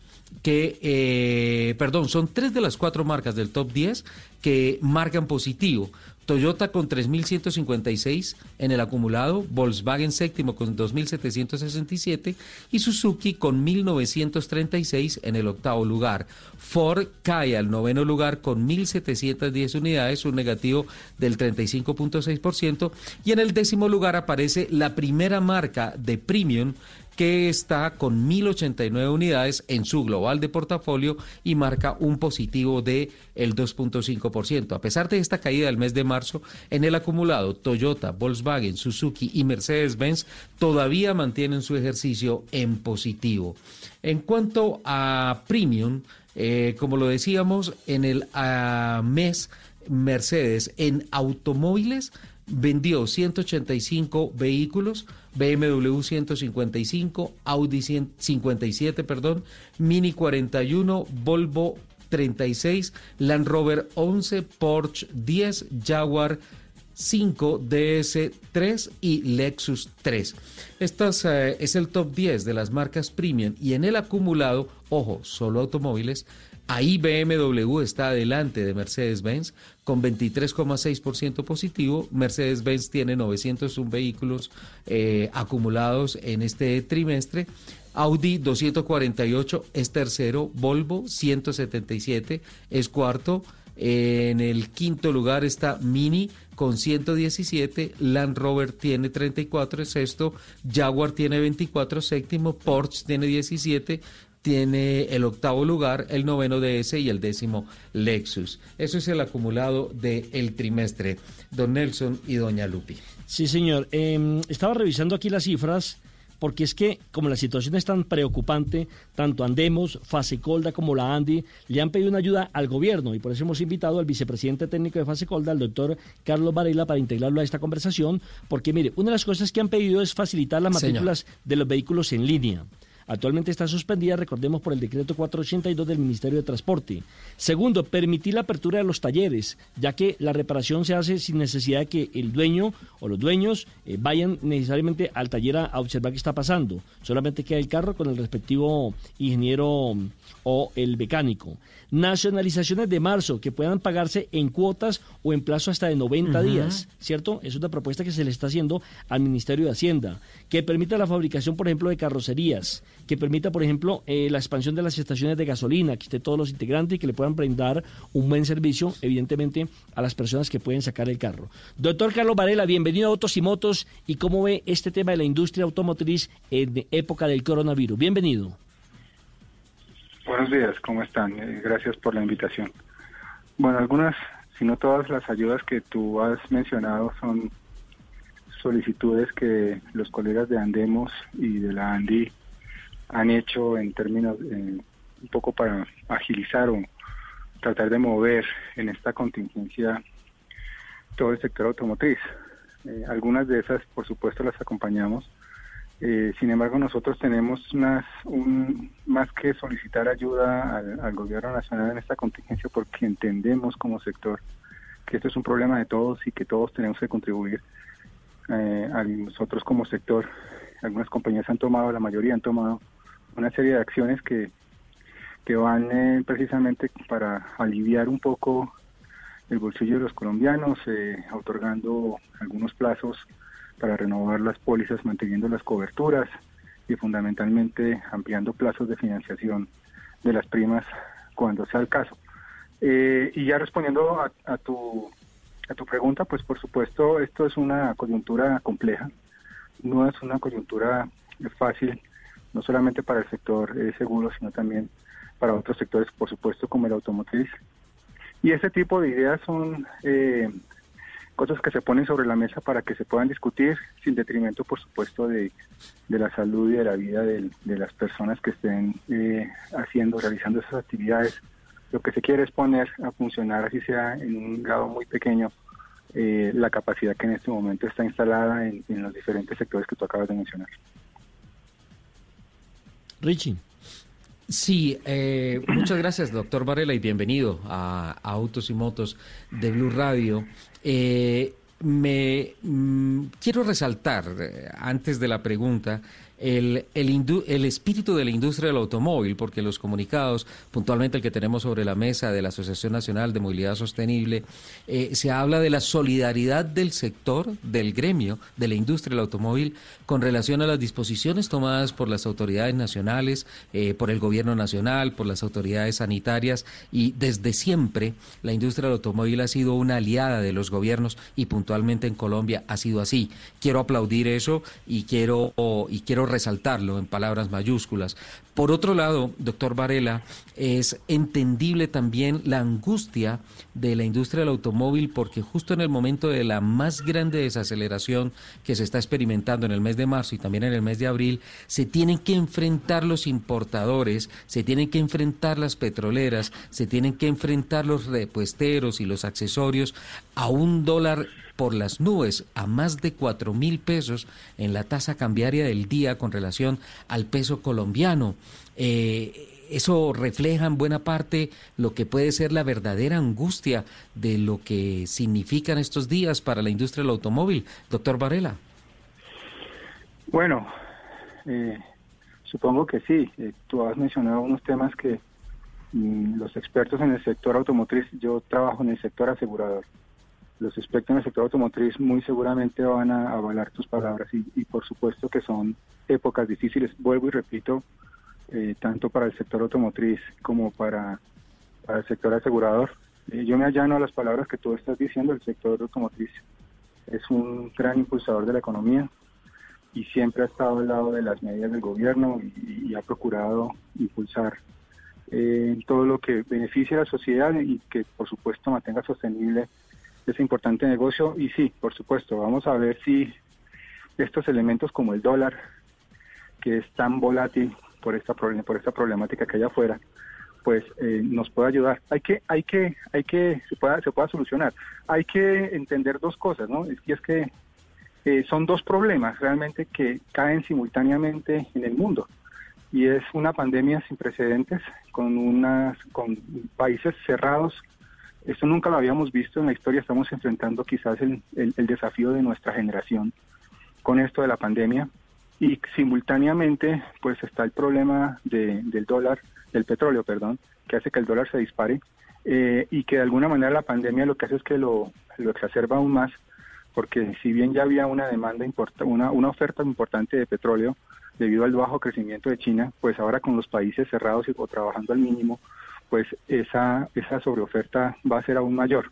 que, eh, perdón, son tres de las cuatro marcas del top 10 que marcan positivo. Toyota con 3.156 en el acumulado, Volkswagen séptimo con 2.767 y Suzuki con 1.936 en el octavo lugar. Ford cae al noveno lugar con 1.710 unidades, un negativo del 35.6% y en el décimo lugar aparece la primera marca de premium que está con 1.089 unidades en su global de portafolio y marca un positivo de el 2.5%. A pesar de esta caída del mes de marzo, en el acumulado Toyota, Volkswagen, Suzuki y Mercedes-Benz todavía mantienen su ejercicio en positivo. En cuanto a Premium, eh, como lo decíamos, en el ah, mes Mercedes en automóviles vendió 185 vehículos, BMW 155, Audi 157, perdón, Mini 41, Volvo 36, Land Rover 11, Porsche 10, Jaguar 5, DS3 y Lexus 3. Estas eh, es el top 10 de las marcas premium y en el acumulado, ojo, solo automóviles, Ahí BMW está adelante de Mercedes-Benz con 23,6% positivo. Mercedes-Benz tiene 901 vehículos eh, acumulados en este trimestre. Audi 248 es tercero, Volvo 177 es cuarto. En el quinto lugar está Mini con 117, Land Rover tiene 34, es sexto, Jaguar tiene 24, séptimo, Porsche tiene 17, tiene el octavo lugar, el noveno DS y el décimo Lexus. Eso es el acumulado del trimestre. Don Nelson y Doña Lupi. Sí, señor. Em, estaba revisando aquí las cifras porque es que como la situación es tan preocupante, tanto Andemos, Fasecolda como la ANDI le han pedido una ayuda al gobierno y por eso hemos invitado al vicepresidente técnico de Fasecolda, al doctor Carlos Varela, para integrarlo a esta conversación, porque mire, una de las cosas que han pedido es facilitar las matrículas de los vehículos en línea. Actualmente está suspendida, recordemos, por el decreto 482 del Ministerio de Transporte. Segundo, permitir la apertura de los talleres, ya que la reparación se hace sin necesidad de que el dueño o los dueños eh, vayan necesariamente al taller a, a observar qué está pasando. Solamente queda el carro con el respectivo ingeniero o el mecánico. Nacionalizaciones de marzo que puedan pagarse en cuotas o en plazo hasta de 90 Ujú. días, ¿cierto? Es una propuesta que se le está haciendo al Ministerio de Hacienda, que permita la fabricación, por ejemplo, de carrocerías, que permita, por ejemplo, eh, la expansión de las estaciones de gasolina, que esté todos los integrantes y que le puedan brindar un buen servicio, evidentemente, a las personas que pueden sacar el carro. Doctor Carlos Varela, bienvenido a Autos y Motos y cómo ve este tema de la industria automotriz en época del coronavirus. Bienvenido. Buenos días, ¿cómo están? Eh, gracias por la invitación. Bueno, algunas, si no todas las ayudas que tú has mencionado son solicitudes que los colegas de Andemos y de la ANDI han hecho en términos, eh, un poco para agilizar o tratar de mover en esta contingencia todo el sector automotriz. Eh, algunas de esas, por supuesto, las acompañamos. Eh, sin embargo, nosotros tenemos unas, un, más que solicitar ayuda al, gobierno nacional en esta contingencia porque entendemos como sector que esto es un problema de todos y que todos tenemos que contribuir. Eh, nosotros como sector, algunas compañías han tomado, la mayoría han tomado una serie de acciones que, que van eh, precisamente para aliviar un poco el bolsillo de los colombianos, eh, otorgando algunos plazos para renovar las pólizas, manteniendo las coberturas y fundamentalmente ampliando plazos de financiación de las primas cuando sea el caso. Eh, y ya respondiendo a, a tu a tu pregunta, pues por supuesto esto es una coyuntura compleja, no es una coyuntura fácil, no solamente para el sector eh, seguro, sino también para otros sectores, por supuesto, como el automotriz. Y ese tipo de ideas son eh, cosas que se ponen sobre la mesa para que se puedan discutir sin detrimento, por supuesto, de, de la salud y de la vida de, las personas que estén eh, haciendo, realizando esas actividades. Lo que se quiere es poner a funcionar, así sea en un grado muy pequeño, eh, la capacidad que en este momento está instalada en, en los diferentes sectores que tú acabas de mencionar. Richie. Sí, eh, muchas gracias, doctor Varela, y bienvenido a, Autos y Motos de Blue Radio. Eh, me mm, quiero resaltar, eh, antes de la pregunta, el, el, espíritu de la industria del automóvil, porque los comunicados, puntualmente el que tenemos sobre la mesa de la Asociación Nacional de Movilidad Sostenible, eh, se habla de la solidaridad del sector, del gremio, de la industria del automóvil, con relación a las disposiciones tomadas por las autoridades nacionales, eh, por el gobierno nacional, por las autoridades sanitarias, y desde siempre la industria del automóvil ha sido una aliada de los gobiernos y puntualmente en Colombia ha sido así. Quiero aplaudir eso y quiero, y quiero resaltarlo en palabras mayúsculas. Por otro lado, doctor Varela, es entendible también la angustia de la industria del automóvil porque justo en el momento de la más grande desaceleración que se está experimentando en el mes de marzo y también en el mes de abril, se tienen que enfrentar los importadores, se tienen que enfrentar las petroleras, se tienen que enfrentar los repuesteros y los accesorios a un dólar por las nubes a más de cuatro mil pesos en la tasa cambiaria del día con relación al peso colombiano. Eh, eso refleja en buena parte lo que puede ser la verdadera angustia de lo que significan estos días para la industria del automóvil. Doctor Varela. Bueno, eh, supongo que sí. Eh, tú has mencionado unos temas que mm, los expertos en el sector automotriz, yo trabajo en el sector asegurador, los expertos en el sector automotriz muy seguramente van a avalar tus palabras y, por supuesto que son épocas difíciles. Vuelvo y repito, eh, tanto para el sector automotriz como para, el sector asegurador. Eh, yo me allano a las palabras que tú estás diciendo, el sector automotriz es un gran impulsador de la economía y siempre ha estado al lado de las medidas del gobierno y, y ha procurado impulsar eh, todo lo que beneficie a la sociedad y que por supuesto mantenga sostenible ese importante negocio. Y sí, por supuesto, vamos a ver si estos elementos como el dólar, que es tan volátil por esta, por esta problemática que hay afuera, pues eh, nos puede ayudar. Hay que, hay que, hay que, se pueda, se pueda solucionar. Hay que entender dos cosas, ¿no? Es que es que eh, son dos problemas realmente que caen simultáneamente en el mundo y es una pandemia sin precedentes con unas con países cerrados esto nunca lo habíamos visto en la historia. Estamos enfrentando quizás el, el- desafío de nuestra generación con esto de la pandemia. Y simultáneamente pues está el problema de- del dólar del petróleo perdón que hace que el dólar se dispare eh, y que de alguna manera la pandemia lo que hace es que lo, lo exacerba aún más porque si bien ya había una demanda importa, una, una oferta importante de petróleo debido al bajo crecimiento de China, pues ahora con los países cerrados y, o trabajando al mínimo, pues esa, esa sobreoferta va a ser aún mayor.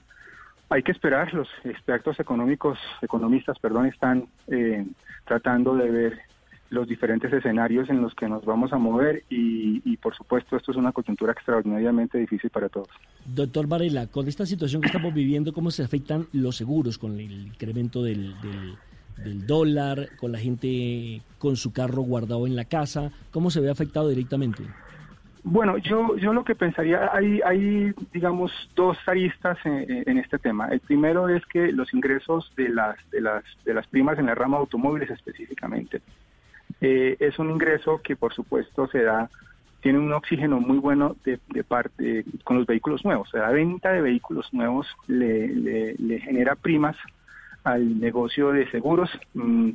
Hay que esperar, los expertos económicos, economistas, perdón, están eh, tratando de ver los diferentes escenarios en los que nos vamos a mover y, y, por supuesto esto es una coyuntura extraordinariamente difícil para todos. Doctor Varela, con esta situación que estamos viviendo, ¿cómo se afectan los seguros con el incremento del, dólar, con la gente con su carro guardado en la casa? ¿Cómo se ve afectado directamente? Bueno, yo, yo lo que pensaría, hay, hay digamos, dos aristas en, este tema. El primero es que los ingresos de las, de las, de las primas en la rama automóviles específicamente, eh, es un ingreso que por supuesto se da, tiene un oxígeno muy bueno de, de parte con los vehículos nuevos. La venta de vehículos nuevos le genera primas al negocio de seguros. Mm,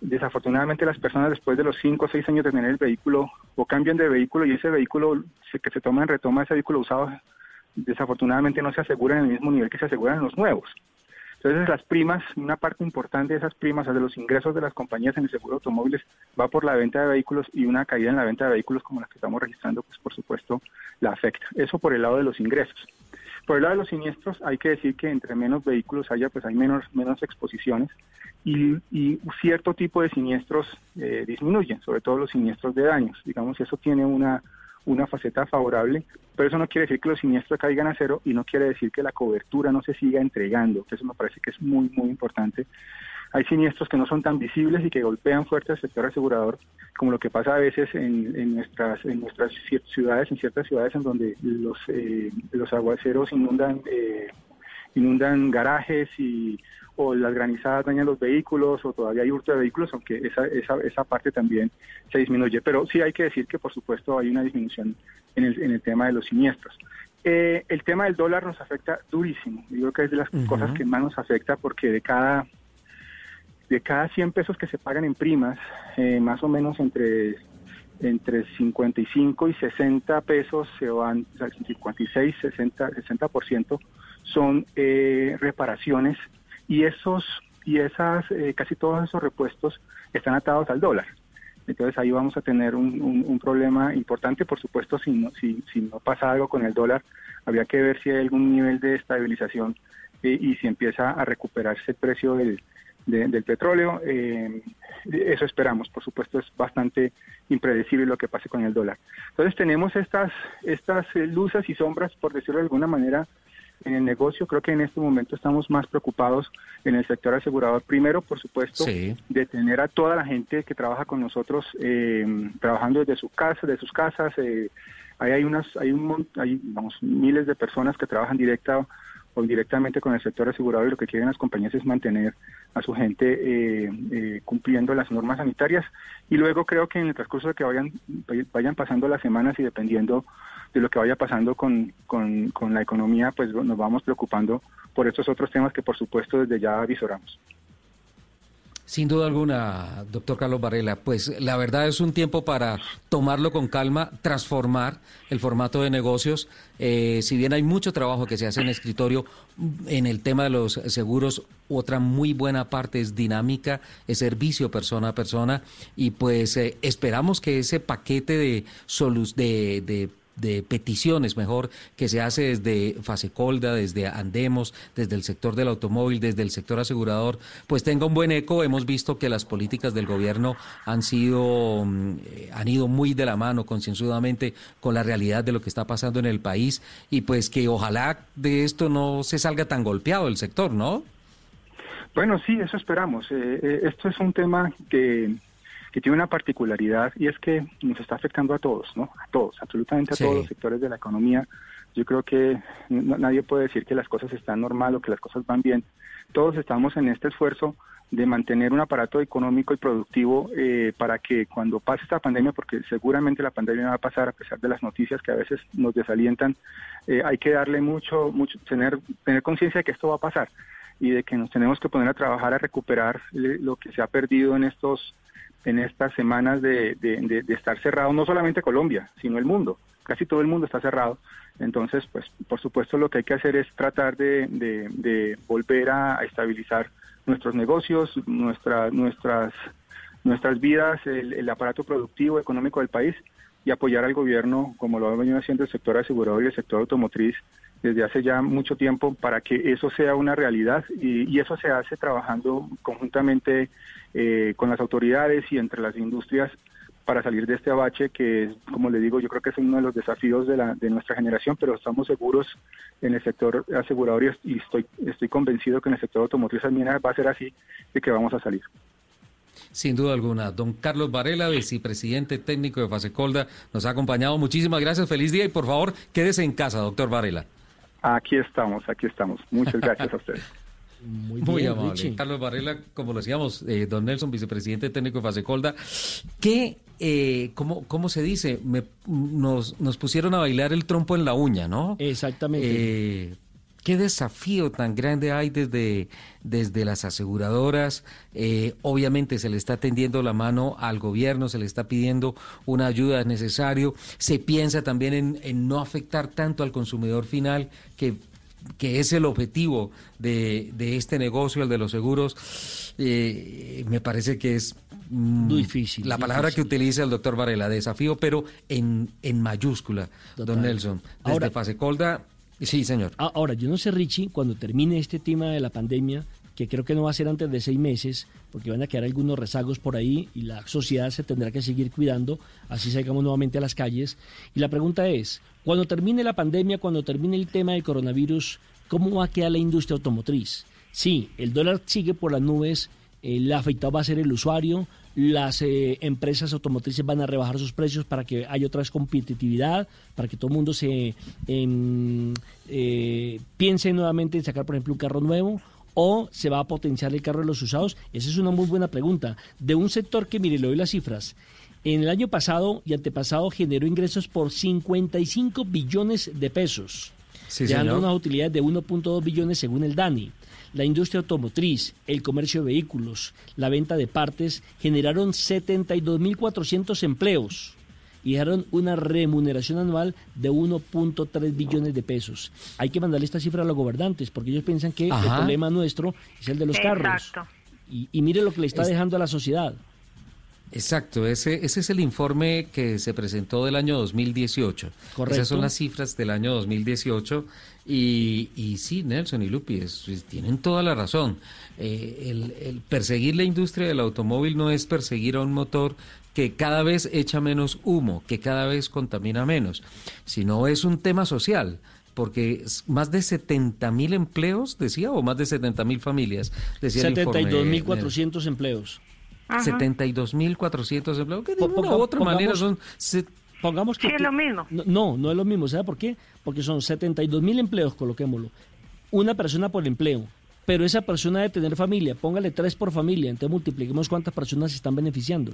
desafortunadamente las personas después de los 5 o 6 años de tener el vehículo o cambian de vehículo y ese vehículo que se toma en retoma ese vehículo usado desafortunadamente no se aseguran en el mismo nivel que se aseguran los nuevos. Entonces las primas, una parte importante de esas primas, o de los ingresos de las compañías en el seguro de automóviles, va por la venta de vehículos y una caída en la venta de vehículos como la que estamos registrando, pues por supuesto la afecta. Eso por el lado de los ingresos. Por el lado de los siniestros, hay que decir que entre menos vehículos haya, pues hay menos, menos exposiciones y, y cierto tipo de siniestros eh, disminuyen, sobre todo los siniestros de daños. Digamos, eso tiene una, una faceta favorable, pero eso no quiere decir que los siniestros caigan a cero y no quiere decir que la cobertura no se siga entregando, que eso me parece que es muy, muy importante. Hay siniestros que no son tan visibles y que golpean fuerte al sector asegurador, como lo que pasa a veces en, en nuestras en nuestras ciudades, en ciertas ciudades en donde los eh, los aguaceros inundan eh, inundan garajes y o las granizadas dañan los vehículos o todavía hay hurto de vehículos, aunque esa, esa, esa parte también se disminuye. Pero sí hay que decir que por supuesto hay una disminución en el, en el tema de los siniestros. Eh, el tema del dólar nos afecta durísimo. Yo creo que es de las cosas que más nos afecta porque de cada de cada 100 pesos que se pagan en primas, eh, más o menos entre entre 55 y 60 pesos se van, o sea, 56, 60, 60% son eh, reparaciones y esos y esas eh, casi todos esos repuestos están atados al dólar. Entonces ahí vamos a tener un, un- problema importante, por supuesto, si no, si, si no pasa algo con el dólar, habría que ver si hay algún nivel de estabilización eh, y si empieza a recuperarse el precio del, de- del petróleo. Eh, eso esperamos. Por supuesto, es bastante impredecible lo que pase con el dólar. Entonces tenemos estas, estas eh, luces y sombras, por decirlo de alguna manera, en el negocio. Creo que en este momento estamos más preocupados en el sector asegurador. Primero, por supuesto, de tener a toda la gente que trabaja con nosotros eh, trabajando desde su casa, de sus casas. Eh, ahí hay unas, hay un, hay vamos miles de personas que trabajan directa o indirectamente con el sector asegurador y lo que quieren las compañías es mantener a su gente eh, eh, cumpliendo las normas sanitarias y luego creo que en el transcurso de que vayan vayan pasando las semanas y dependiendo de lo que vaya pasando con, con, con la economía pues nos vamos preocupando por estos otros temas que por supuesto desde ya avisoramos. Sin duda alguna, doctor Carlos Varela, pues la verdad es un tiempo para tomarlo con calma, transformar el formato de negocios. Eh, si bien hay mucho trabajo que se hace en escritorio en el tema de los seguros, otra muy buena parte es dinámica, es servicio persona a persona y pues eh, esperamos que ese paquete de, solus de, de de peticiones, mejor, que se hace desde Fasecolda, desde Andemos, desde el sector del automóvil, desde el sector asegurador, pues tenga un buen eco. Hemos visto que las políticas del gobierno han sido, mm, eh, han ido muy de la mano concienzudamente con la realidad de lo que está pasando en el país y pues que ojalá de esto no se salga tan golpeado el sector, ¿no? Bueno, sí, eso esperamos. Eh, eh, esto es un tema que, que tiene una particularidad y es que nos está afectando a todos, ¿no? A todos, absolutamente a Sí. todos los sectores de la economía. Yo creo que no- nadie puede decir que las cosas están normal o que las cosas van bien. Todos estamos en este esfuerzo de mantener un aparato económico y productivo eh, para que cuando pase esta pandemia, porque seguramente la pandemia va a pasar a pesar de las noticias que a veces nos desalientan, eh, hay que darle mucho, mucho, tener, tener conciencia de que esto va a pasar y de que nos tenemos que poner a trabajar a recuperar eh, lo que se ha perdido en estos en estas semanas de, de- estar cerrado, no solamente Colombia, sino el mundo. Casi todo el mundo está cerrado. Entonces, pues, por supuesto, lo que hay que hacer es tratar de, volver a, a estabilizar nuestros negocios, nuestra- nuestras, nuestras vidas, el, el aparato productivo, económico del país y apoyar al gobierno, como lo ha venido haciendo el sector asegurador y el sector automotriz desde hace ya mucho tiempo, para que eso sea una realidad y, y eso se hace trabajando conjuntamente eh, con las autoridades y entre las industrias para salir de este abache que, como le digo, yo creo que es uno de los desafíos de, la, de nuestra generación, pero estamos seguros en el sector asegurador y, y estoy, estoy convencido que en el sector automotriz también va a ser así, de que vamos a salir. Sin duda alguna. Don Carlos Varela, vicepresidente técnico de Fasecolda, nos ha acompañado. Muchísimas gracias, feliz día y por favor, quédese en casa, doctor Varela. Aquí estamos, aquí estamos. Muchas gracias a ustedes. Muy, Muy bien, amable. Richie. Carlos Varela, como lo decíamos, eh, don Nelson, vicepresidente técnico de Fasecolda, que, eh, ¿cómo, ¿cómo se dice? Me- nos, nos pusieron a bailar el trompo en la uña, ¿no? Exactamente. Eh, ¿Qué desafío tan grande hay desde, desde las aseguradoras? Eh, obviamente se le está tendiendo la mano al gobierno, se le está pidiendo una ayuda, es necesario. Se piensa también en, en no afectar tanto al consumidor final, que, que es el objetivo de, de este negocio, el de los seguros. Eh, me parece que es mm, Difícil, la palabra difícil. que utiliza el doctor Varela, desafío, pero en, en mayúscula, don. Nelson. Desde Ahora- Fasecolda, sí, señor. Ah, Ahora, yo no sé, Richie, cuando termine este tema de la pandemia, que creo que no va a ser antes de seis meses, porque van a quedar algunos rezagos por ahí y la sociedad se tendrá que seguir cuidando, así salgamos nuevamente a las calles. Y la pregunta es, cuando termine la pandemia, cuando termine el tema del coronavirus, ¿cómo va a quedar la industria automotriz? Sí, el dólar sigue por las nubes, el afectado va a ser el usuario, las eh, empresas automotrices van a rebajar sus precios para que haya otra vez competitividad, para que todo el mundo se em, eh, piense nuevamente en sacar, por ejemplo, un carro nuevo o se va a potenciar el carro de los usados. Esa es una muy buena pregunta. De un sector que, mire, le doy las cifras. En el año pasado y antepasado generó ingresos por 55 billones de pesos Sí, dejando señor. unas utilidades de 1.2 billones según el DANI. La industria automotriz, el comercio de vehículos, la venta de partes generaron 72.400 empleos y dejaron una remuneración anual de 1.3 billones de pesos. Hay que mandarle esta cifra a los gobernantes porque ellos piensan que el problema nuestro es el de los carros. Exacto. Y, y mire lo que le está Es- dejando a la sociedad. Exacto, ese, ese es el informe que se presentó del año 2018. Correcto. Esas son las cifras del año 2018 y, y sí, Nelson y Lupi, es- es- tienen toda la razón. Eh, el, el perseguir la industria del automóvil no es perseguir a un motor que cada vez echa menos humo, que cada vez contamina menos, sino es un tema social. Porque más de 70 mil empleos, decía, o más de 70 mil familias, decía el informe, 72.400 empleos. 72.400 empleos, que de una u otra manera son... Pongamos que... Sí, es lo mismo. No, no, no es lo mismo. ¿Sabe por qué? Porque son 72 mil empleos, coloquémoslo. Una persona por empleo. Pero esa persona debe tener familia. Póngale tres por familia. Entonces multipliquemos cuántas personas se están beneficiando.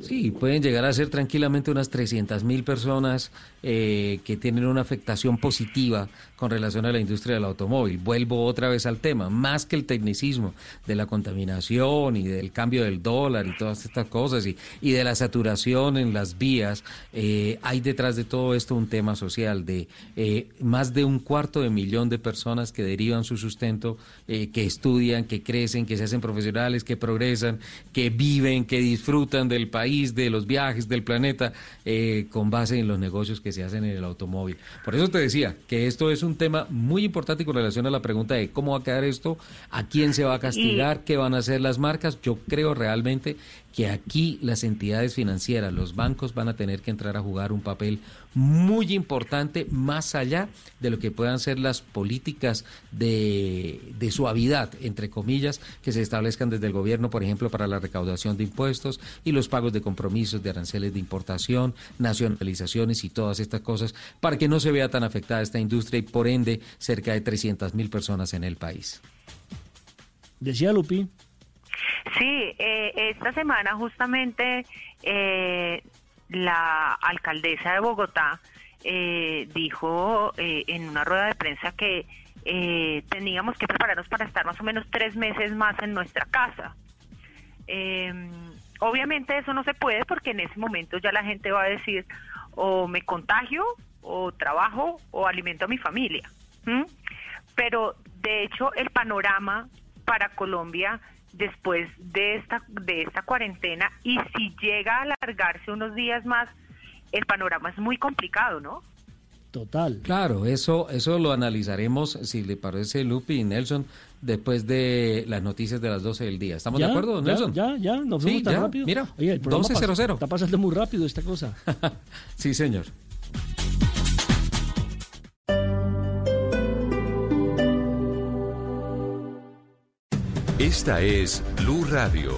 Sí, pueden llegar a ser tranquilamente unas 300 mil personas eh, que tienen una afectación positiva con relación a la industria del automóvil. Vuelvo otra vez al tema, más que el tecnicismo de la contaminación y del cambio del dólar y todas estas cosas y, y de la saturación en las vías, eh, hay detrás de todo esto un tema social de eh, más de un cuarto de millón de personas que derivan su sustento, eh, que estudian, que crecen, que se hacen profesionales, que progresan, que viven, que disfrutan del país, de los viajes, del planeta, eh, con base en los negocios que se hacen en el automóvil. Por eso te decía que esto es un tema muy importante con relación a la pregunta de cómo va a quedar esto, a quién se va a castigar, qué van a hacer las marcas. Yo creo realmente que aquí las entidades financieras, los bancos van a tener que entrar a jugar un papel muy importante más allá de lo que puedan ser las políticas de, suavidad, entre comillas, que se establezcan desde el gobierno, por ejemplo, para la recaudación de impuestos y los pagos de compromisos de aranceles de importación, nacionalizaciones y todas estas cosas, para que no se vea tan afectada esta industria y por ende cerca de 300 mil personas en el país. Decía Lupi. Sí, eh, esta semana justamente eh, la alcaldesa de Bogotá eh, dijo eh, en una rueda de prensa que eh, teníamos que prepararnos para estar más o menos tres meses más en nuestra casa. Eh, obviamente eso no se puede porque en ese momento ya la gente va a decir o me contagio o trabajo o alimento a mi familia. Pero de hecho el panorama para Colombia después de esta de esta cuarentena y si llega a alargarse unos días más el panorama es muy complicado, ¿no? Total. Claro, eso, eso lo analizaremos, si le parece, Lupi y Nelson, después de las noticias de las 12 del día. ¿Estamos ¿Ya? de acuerdo, ¿Ya? Nelson? Ya, ya, nos Sí, fuimos tan ya, rápido. Mira, Oye, el programa 12.00. pas- Está pasando muy rápido esta cosa. sí, señor. Esta es Blue Radio.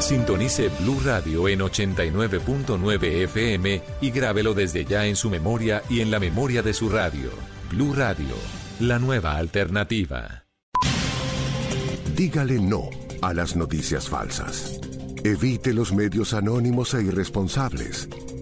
Sintonice Blue Radio en 89.9 FM y grábelo desde ya en su memoria y en la memoria de su radio. Blue Radio, la nueva alternativa. Dígale no a las noticias falsas. Evite los medios anónimos e irresponsables.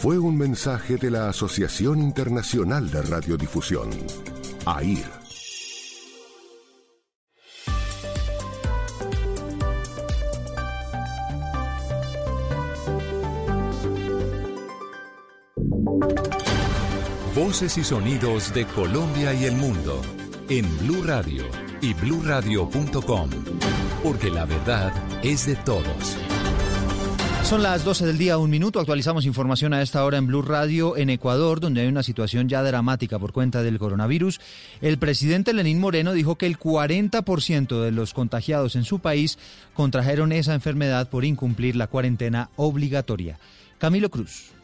Fue un mensaje de la Asociación Internacional de Radiodifusión, AIR. Voces y sonidos de Colombia y el mundo en Blue Radio y bluradio.com, porque la verdad es de todos. Son las 12 del día, un minuto. Actualizamos información a esta hora en Blue Radio en Ecuador, donde hay una situación ya dramática por cuenta del coronavirus. El presidente Lenín Moreno dijo que el 40% de los contagiados en su país contrajeron esa enfermedad por incumplir la cuarentena obligatoria. Camilo Cruz.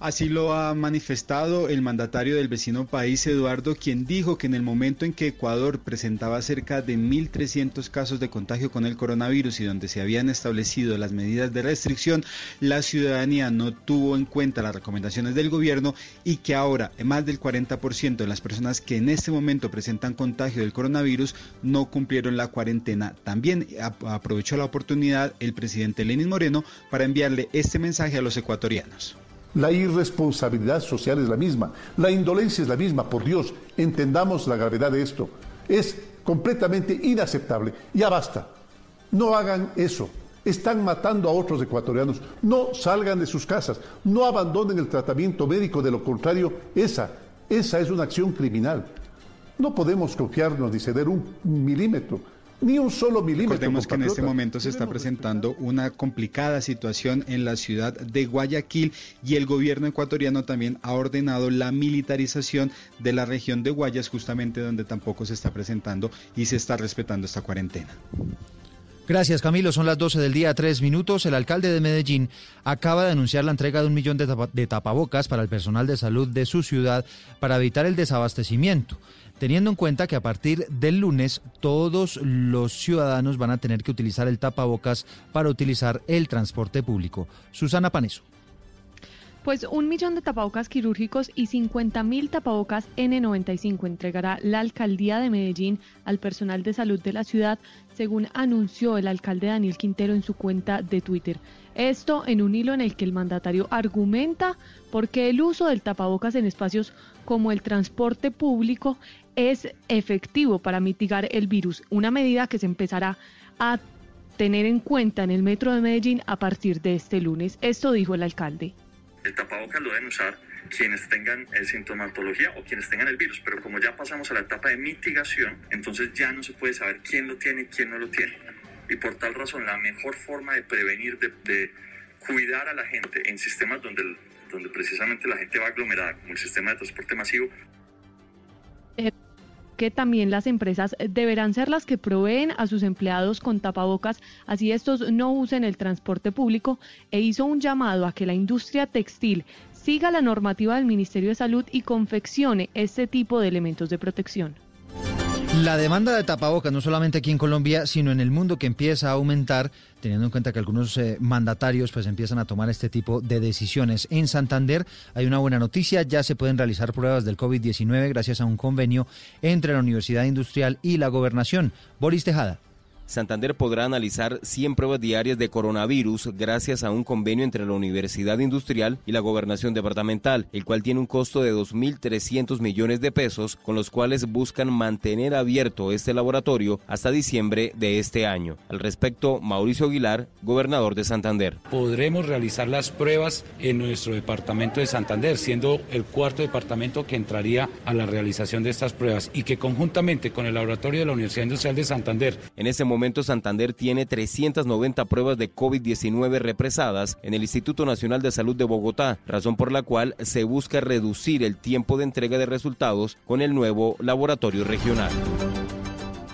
Así lo ha manifestado el mandatario del vecino país, Eduardo, quien dijo que en el momento en que Ecuador presentaba cerca de 1.300 casos de contagio con el coronavirus y donde se habían establecido las medidas de restricción, la ciudadanía no tuvo en cuenta las recomendaciones del gobierno y que ahora más del 40% de las personas que en este momento presentan contagio del coronavirus no cumplieron la cuarentena. También aprovechó la oportunidad el presidente Lenín Moreno para enviarle este mensaje a los ecuatorianos. La irresponsabilidad social es la misma, la indolencia es la misma, por Dios, entendamos la gravedad de esto. Es completamente inaceptable. Ya basta. No hagan eso. Están matando a otros ecuatorianos. No salgan de sus casas. No abandonen el tratamiento médico. De lo contrario, esa, esa es una acción criminal. No podemos confiarnos ni ceder un milímetro ni un solo milímetro. Recordemos que en este momento se está presentando una complicada situación en la ciudad de Guayaquil y el gobierno ecuatoriano también ha ordenado la militarización de la región de Guayas, justamente donde tampoco se está presentando y se está respetando esta cuarentena. Gracias, Camilo. Son las 12 del día, tres minutos. El alcalde de Medellín acaba de anunciar la entrega de un millón de, de tapabocas para el personal de salud de su ciudad para evitar el desabastecimiento teniendo en cuenta que a partir del lunes todos los ciudadanos van a tener que utilizar el tapabocas para utilizar el transporte público. Susana Paneso. Pues un millón de tapabocas quirúrgicos y 50 mil tapabocas N95 entregará la alcaldía de Medellín al personal de salud de la ciudad, según anunció el alcalde Daniel Quintero en su cuenta de Twitter. Esto en un hilo en el que el mandatario argumenta porque el uso del tapabocas en espacios como el transporte público es efectivo para mitigar el virus, una medida que se empezará a tener en cuenta en el metro de Medellín a partir de este lunes. Esto dijo el alcalde. El tapabocas lo deben usar quienes tengan el sintomatología o quienes tengan el virus, pero como ya pasamos a la etapa de mitigación, entonces ya no se puede saber quién lo tiene y quién no lo tiene. Y por tal razón, la mejor forma de prevenir, de, de cuidar a la gente en sistemas donde, donde precisamente la gente va aglomerada, como el sistema de transporte masivo, que también las empresas deberán ser las que proveen a sus empleados con tapabocas, así estos no usen el transporte público, e hizo un llamado a que la industria textil siga la normativa del Ministerio de Salud y confeccione este tipo de elementos de protección. La demanda de tapabocas, no solamente aquí en Colombia, sino en el mundo que empieza a aumentar, teniendo en cuenta que algunos eh, mandatarios pues empiezan a tomar este tipo de decisiones. En Santander hay una buena noticia, ya se pueden realizar pruebas del COVID-19 gracias a un convenio entre la Universidad Industrial y la Gobernación. Boris Tejada. Santander podrá analizar 100 pruebas diarias de coronavirus gracias a un convenio entre la Universidad Industrial y la Gobernación Departamental, el cual tiene un costo de 2.300 millones de pesos, con los cuales buscan mantener abierto este laboratorio hasta diciembre de este año. Al respecto, Mauricio Aguilar, gobernador de Santander. Podremos realizar las pruebas en nuestro departamento de Santander, siendo el cuarto departamento que entraría a la realización de estas pruebas y que conjuntamente con el laboratorio de la Universidad Industrial de Santander. En este momento momento Santander tiene 390 pruebas de COVID-19 represadas en el Instituto Nacional de Salud de Bogotá, razón por la cual se busca reducir el tiempo de entrega de resultados con el nuevo laboratorio regional.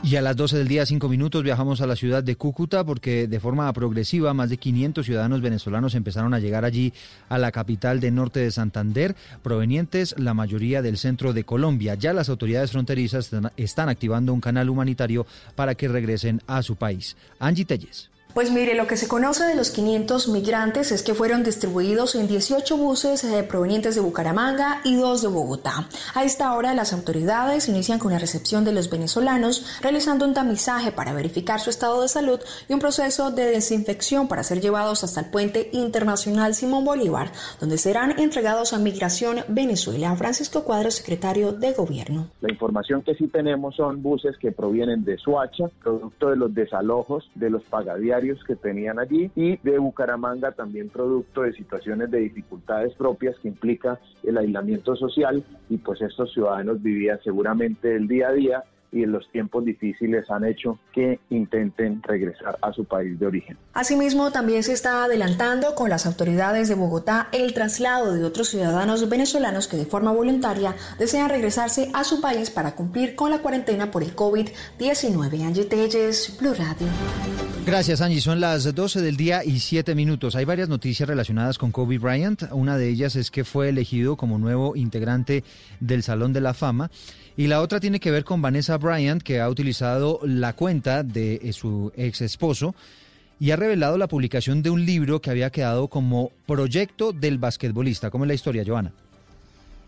Y a las 12 del día, 5 minutos, viajamos a la ciudad de Cúcuta porque de forma progresiva más de 500 ciudadanos venezolanos empezaron a llegar allí a la capital del norte de Santander, provenientes la mayoría del centro de Colombia. Ya las autoridades fronterizas están activando un canal humanitario para que regresen a su país. Angie Telles. Pues mire, lo que se conoce de los 500 migrantes es que fueron distribuidos en 18 buses eh, provenientes de Bucaramanga y dos de Bogotá. A esta hora las autoridades inician con la recepción de los venezolanos, realizando un tamizaje para verificar su estado de salud y un proceso de desinfección para ser llevados hasta el puente internacional Simón Bolívar, donde serán entregados a Migración Venezuela. Francisco Cuadro, secretario de Gobierno. La información que sí tenemos son buses que provienen de Suacha, producto de los desalojos de los pagadiarios que tenían allí y de Bucaramanga también producto de situaciones de dificultades propias que implica el aislamiento social y pues estos ciudadanos vivían seguramente el día a día y los tiempos difíciles han hecho que intenten regresar a su país de origen. Asimismo, también se está adelantando con las autoridades de Bogotá el traslado de otros ciudadanos venezolanos que de forma voluntaria desean regresarse a su país para cumplir con la cuarentena por el COVID-19. Angie Telles, Blue Radio. Gracias, Angie. Son las 12 del día y 7 minutos. Hay varias noticias relacionadas con Kobe Bryant. Una de ellas es que fue elegido como nuevo integrante del Salón de la Fama. Y la otra tiene que ver con Vanessa Bryant, que ha utilizado la cuenta de eh, su ex esposo y ha revelado la publicación de un libro que había quedado como proyecto del basquetbolista. ¿Cómo es la historia, Joana?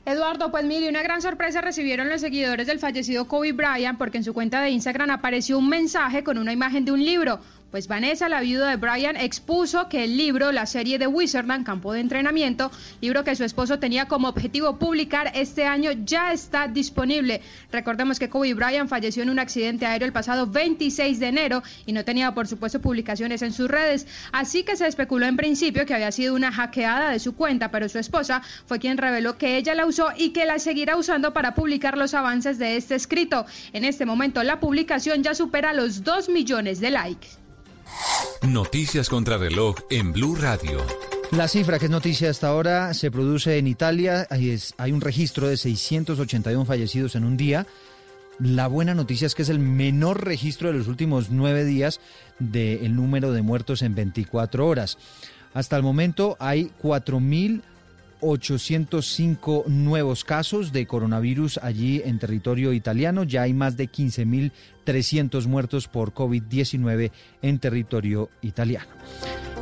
Eduardo, pues mire, una gran sorpresa recibieron los seguidores del fallecido Kobe Bryant porque en su cuenta de Instagram apareció un mensaje con una imagen de un libro. Pues Vanessa, la viuda de Brian, expuso que el libro, la serie de Wizardland, Campo de Entrenamiento, libro que su esposo tenía como objetivo publicar este año, ya está disponible. Recordemos que Kobe Bryant falleció en un accidente aéreo el pasado 26 de enero y no tenía, por supuesto, publicaciones en sus redes. Así que se especuló en principio que había sido una hackeada de su cuenta, pero su esposa fue quien reveló que ella la usó y que la seguirá usando para publicar los avances de este escrito. En este momento, la publicación ya supera los 2 millones de likes. Noticias contra reloj en Blue Radio. La cifra que es noticia hasta ahora se produce en Italia. hay un registro de 681 fallecidos en un día. La buena noticia es que es el menor registro de los últimos nueve días del número de muertos en 24 horas. Hasta el momento hay 4.000 805 nuevos casos de coronavirus allí en territorio italiano. Ya hay más de 15.300 muertos por COVID-19 en territorio italiano.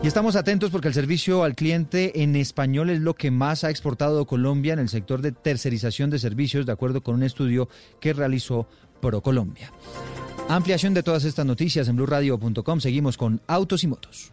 Y estamos atentos porque el servicio al cliente en español es lo que más ha exportado Colombia en el sector de tercerización de servicios, de acuerdo con un estudio que realizó ProColombia. Ampliación de todas estas noticias en blurradio.com. Seguimos con Autos y Motos.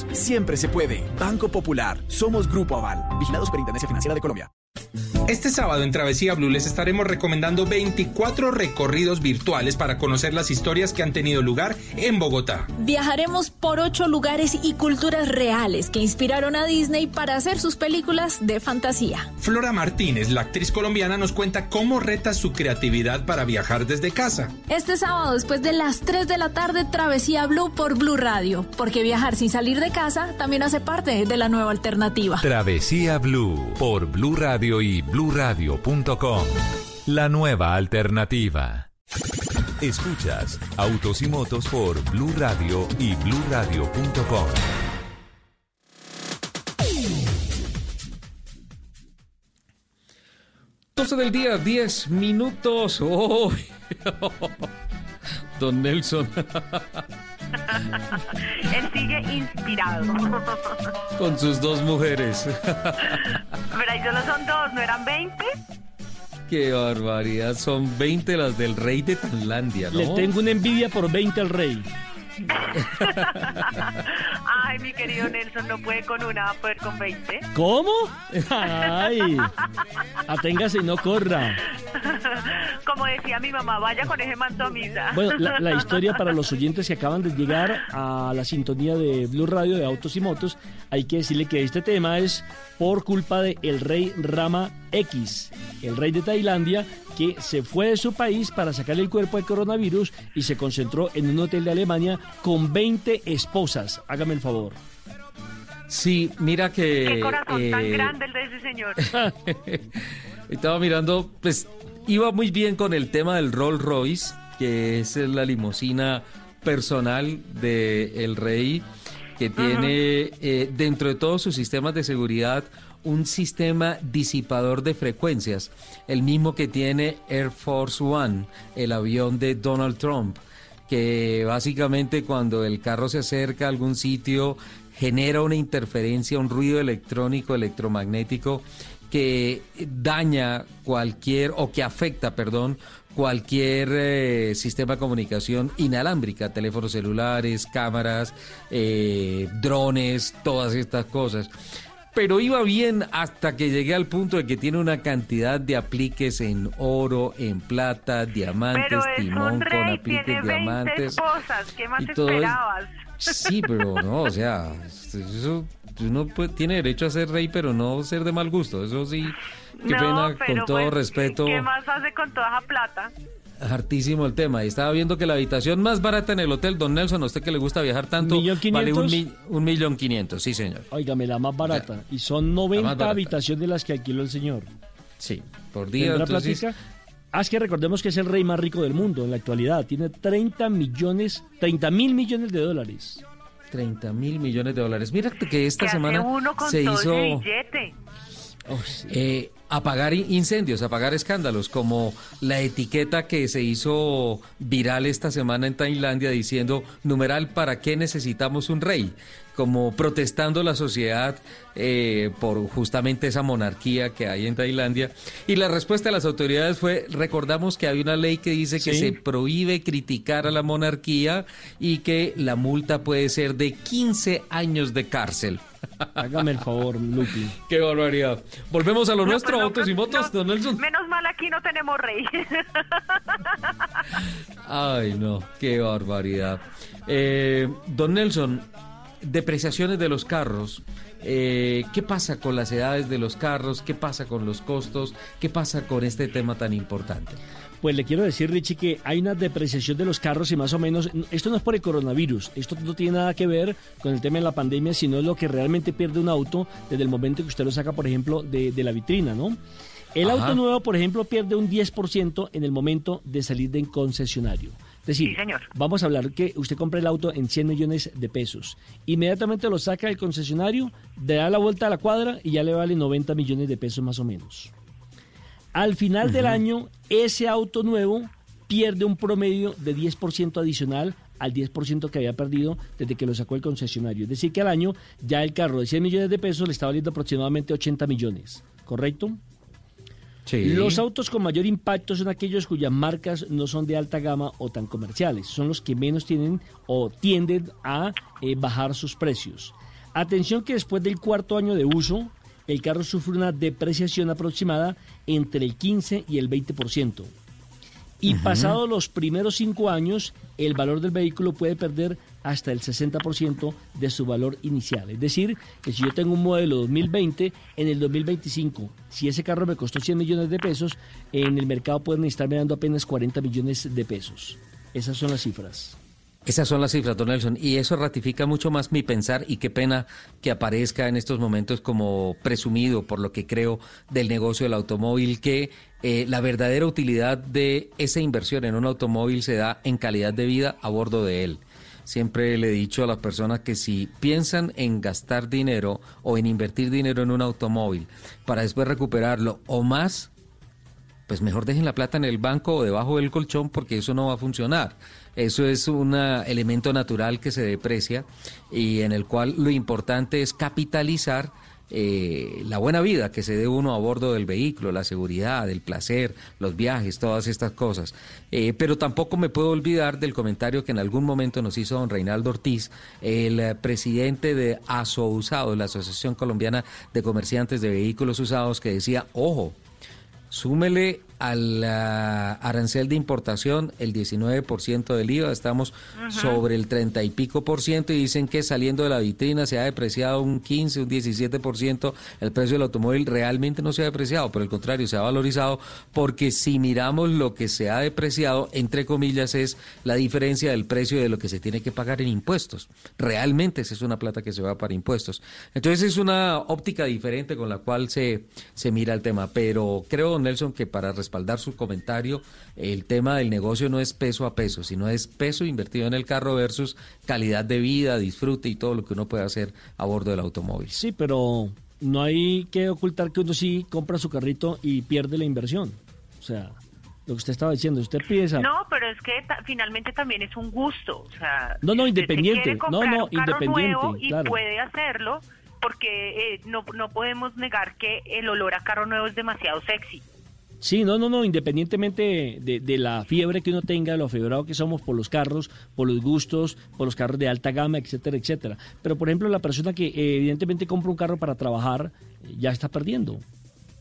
Siempre se puede. Banco Popular. Somos Grupo Aval. Vigilados Superintendencia Financiera de Colombia. Este sábado en Travesía Blue les estaremos recomendando 24 recorridos virtuales para conocer las historias que han tenido lugar en Bogotá. Viajaremos por ocho lugares y culturas reales que inspiraron a Disney para hacer sus películas de fantasía. Flora Martínez, la actriz colombiana, nos cuenta cómo reta su creatividad para viajar desde casa. Este sábado después de las 3 de la tarde Travesía Blue por Blue Radio, porque viajar sin salir de casa también hace parte de la nueva alternativa. Travesía Blue por Blue Radio y bluradio.com. La nueva alternativa. Escuchas Autos y Motos por Blue Radio y bluradio.com. Del día, 10 minutos. Oh. Don Nelson. Él sigue inspirado. Con sus dos mujeres. Pero ahí solo son dos, ¿no eran 20? Qué barbaridad, son 20 las del rey de Tailandia, ¿no? Le tengo una envidia por 20 al rey. Ay, mi querido Nelson, no puede con una, va a poder con 20. ¿Cómo? Ay, aténgase y no corra. Como decía mi mamá, vaya con ese manto a misa. Bueno, la, la, historia para los oyentes que acaban de llegar a la sintonía de Blue Radio de Autos y Motos, hay que decirle que este tema es por culpa de el rey Rama X, el rey de Tailandia, que se fue de su país para sacarle el cuerpo al coronavirus y se concentró en un hotel de Alemania con 20 esposas. Hágame el favor. Sí, mira que... Qué corazón tan grande el de ese señor. Estaba mirando, pues iba muy bien con el tema del Rolls Royce, que es la limusina personal del rey, que tiene eh, dentro de todos sus sistemas de seguridad un sistema disipador de frecuencias, el mismo que tiene Air Force One, el avión de Donald Trump, que básicamente cuando el carro se acerca a algún sitio genera una interferencia, un ruido electrónico, electromagnético que daña cualquier o que afecta, perdón, cualquier eh, sistema de comunicación inalámbrica, teléfonos celulares, cámaras, eh, drones, todas estas cosas. Pero iba bien hasta que llegué al punto de que tiene una cantidad de apliques en oro, en plata, diamantes, timón con apliques diamantes. ¿Qué más esperabas? Sí, pero no, o sea, eso uno tiene derecho a ser rey, pero no ser de mal gusto. Eso sí, qué pena, con todo pues, respeto. ¿Qué más hace con toda esa plata? Hartísimo el tema. Y estaba viendo que la habitación más barata en el hotel, don Nelson, a usted que le gusta viajar tanto, vale un, millón quinientos, sí señor. Óigame, la más barata. y son 90 habitaciones de las que alquiló el señor. Sí, por día. Entonces... Ah, es que recordemos que es el rey más rico del mundo en la actualidad. Tiene 30 millones, 30 mil millones de dólares. 30 mil millones de dólares. Mira que esta semana se hizo... Eh, apagar incendios, apagar escándalos, como la etiqueta que se hizo viral esta semana en Tailandia diciendo, numeral, ¿para qué necesitamos un rey? como protestando la sociedad eh, por justamente esa monarquía que hay en Tailandia. Y la respuesta de las autoridades fue, recordamos que hay una ley que dice que se prohíbe criticar a la monarquía y que la multa puede ser de 15 años de cárcel. Hágame el favor, Lupi. Qué barbaridad. Volvemos a lo nuestro, pues autos y motos, don Nelson. Menos mal aquí no tenemos rey. Ay, no, qué barbaridad. Eh, don Nelson, depreciaciones de los carros. Eh, ¿Qué pasa con las edades de los carros? ¿Qué pasa con los costos? ¿Qué pasa con este tema tan importante? Pues le quiero decir, Richie, que hay una depreciación de los carros y más o menos, esto no es por el coronavirus, esto no tiene nada que ver con el tema de la pandemia, sino es lo que realmente pierde un auto desde el momento que usted lo saca, por ejemplo, de, la vitrina, ¿no? El auto nuevo, por ejemplo, pierde un 10% en el momento de salir del concesionario. Es decir, vamos a hablar que usted compra el auto en 100 millones de pesos. Inmediatamente lo saca del concesionario, le da la vuelta a la cuadra y ya le vale 90 millones de pesos más o menos. Al final del año, ese auto nuevo pierde un promedio de 10% adicional al 10% que había perdido desde que lo sacó el concesionario. Es decir, que al año ya el carro de 100 millones de pesos le está valiendo aproximadamente 80 millones, ¿correcto? Los autos con mayor impacto son aquellos cuyas marcas no son de alta gama o tan comerciales. Son los que menos tienen o tienden a eh, bajar sus precios. Atención que después del cuarto año de uso, el carro sufre una depreciación aproximada entre el 15 y el 20%. Y pasados los primeros cinco años, el valor del vehículo puede perder hasta el 60% de su valor inicial. Es decir, que si yo tengo un modelo 2020, en el 2025, si ese carro me costó 100 millones de pesos, en el mercado pueden estarme dando apenas 40 millones de pesos. Esas son las cifras. Esas son las cifras, don Nelson, y eso ratifica mucho más mi pensar y qué pena que aparezca en estos momentos como presumido por lo que creo del negocio del automóvil, que eh, la verdadera utilidad de esa inversión en un automóvil se da en calidad de vida a bordo de él. Siempre le he dicho a las personas que si piensan en gastar dinero o en invertir dinero en un automóvil para después recuperarlo o más, pues mejor dejen la plata en el banco o debajo del colchón porque eso no va a funcionar. Eso es un elemento natural que se deprecia y en el cual lo importante es capitalizar eh, la buena vida que se dé uno a bordo del vehículo, la seguridad, el placer, los viajes, todas estas cosas. Eh, pero tampoco me puedo olvidar del comentario que en algún momento nos hizo don Reinaldo Ortiz, el eh, presidente de ASO Usado, la Asociación Colombiana de Comerciantes de Vehículos Usados, que decía, ojo, súmele al arancel de importación el 19% del IVA, estamos sobre el 30 y pico por ciento y dicen que saliendo de la vitrina se ha depreciado un 15, un 17% el precio del automóvil, realmente no se ha depreciado, por el contrario, se ha valorizado porque si miramos lo que se ha depreciado, entre comillas, es la diferencia del precio de lo que se tiene que pagar en impuestos. Realmente esa es una plata que se va para impuestos. Entonces es una óptica diferente con la cual se, se mira el tema, pero creo, don Nelson, que para respaldar su comentario, el tema del negocio no es peso a peso, sino es peso invertido en el carro versus calidad de vida, disfrute y todo lo que uno puede hacer a bordo del automóvil. Sí, pero no hay que ocultar que uno sí compra su carrito y pierde la inversión. O sea, lo que usted estaba diciendo, usted piensa... No, pero es que finalmente también es un gusto. O sea, no, no, independiente. No, no, independiente. y puede hacerlo porque eh, no, no podemos negar que el olor a carro nuevo es demasiado sexy. Sí, no, no, no, independientemente de, la fiebre que uno tenga, lo afebrado que somos por los carros, por los gustos, por los carros de alta gama, etcétera, etcétera. Pero, por ejemplo, la persona que eh, evidentemente compra un carro para trabajar, ya está perdiendo.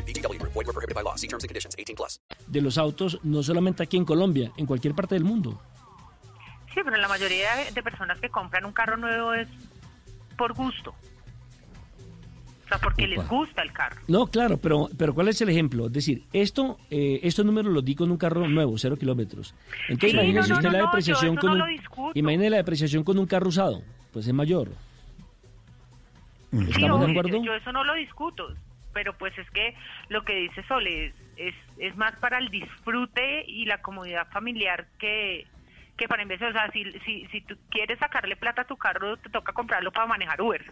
BGW. Void were prohibited by law. See terms and conditions. 18 plus. De los autos, no solamente aquí en Colombia, en cualquier parte del mundo. Sí, pero la mayoría de personas que compran un carro nuevo es por gusto porque les gusta el carro. No, claro, pero, pero ¿cuál es el ejemplo? Es decir, esto, eh, estos números los di con un carro nuevo, cero kilómetros. Entonces, imagínese usted la depreciación con un, imagínese la depreciación con un carro usado, pues es mayor. ¿Estamos de acuerdo? Yo, eso no lo discuto, pero pues es que lo que dice Sol es, es, más para el disfrute y la comodidad familiar que, que para empezar, o sea, si, si, si tú quieres sacarle plata a tu carro, te toca comprarlo para manejar Uber.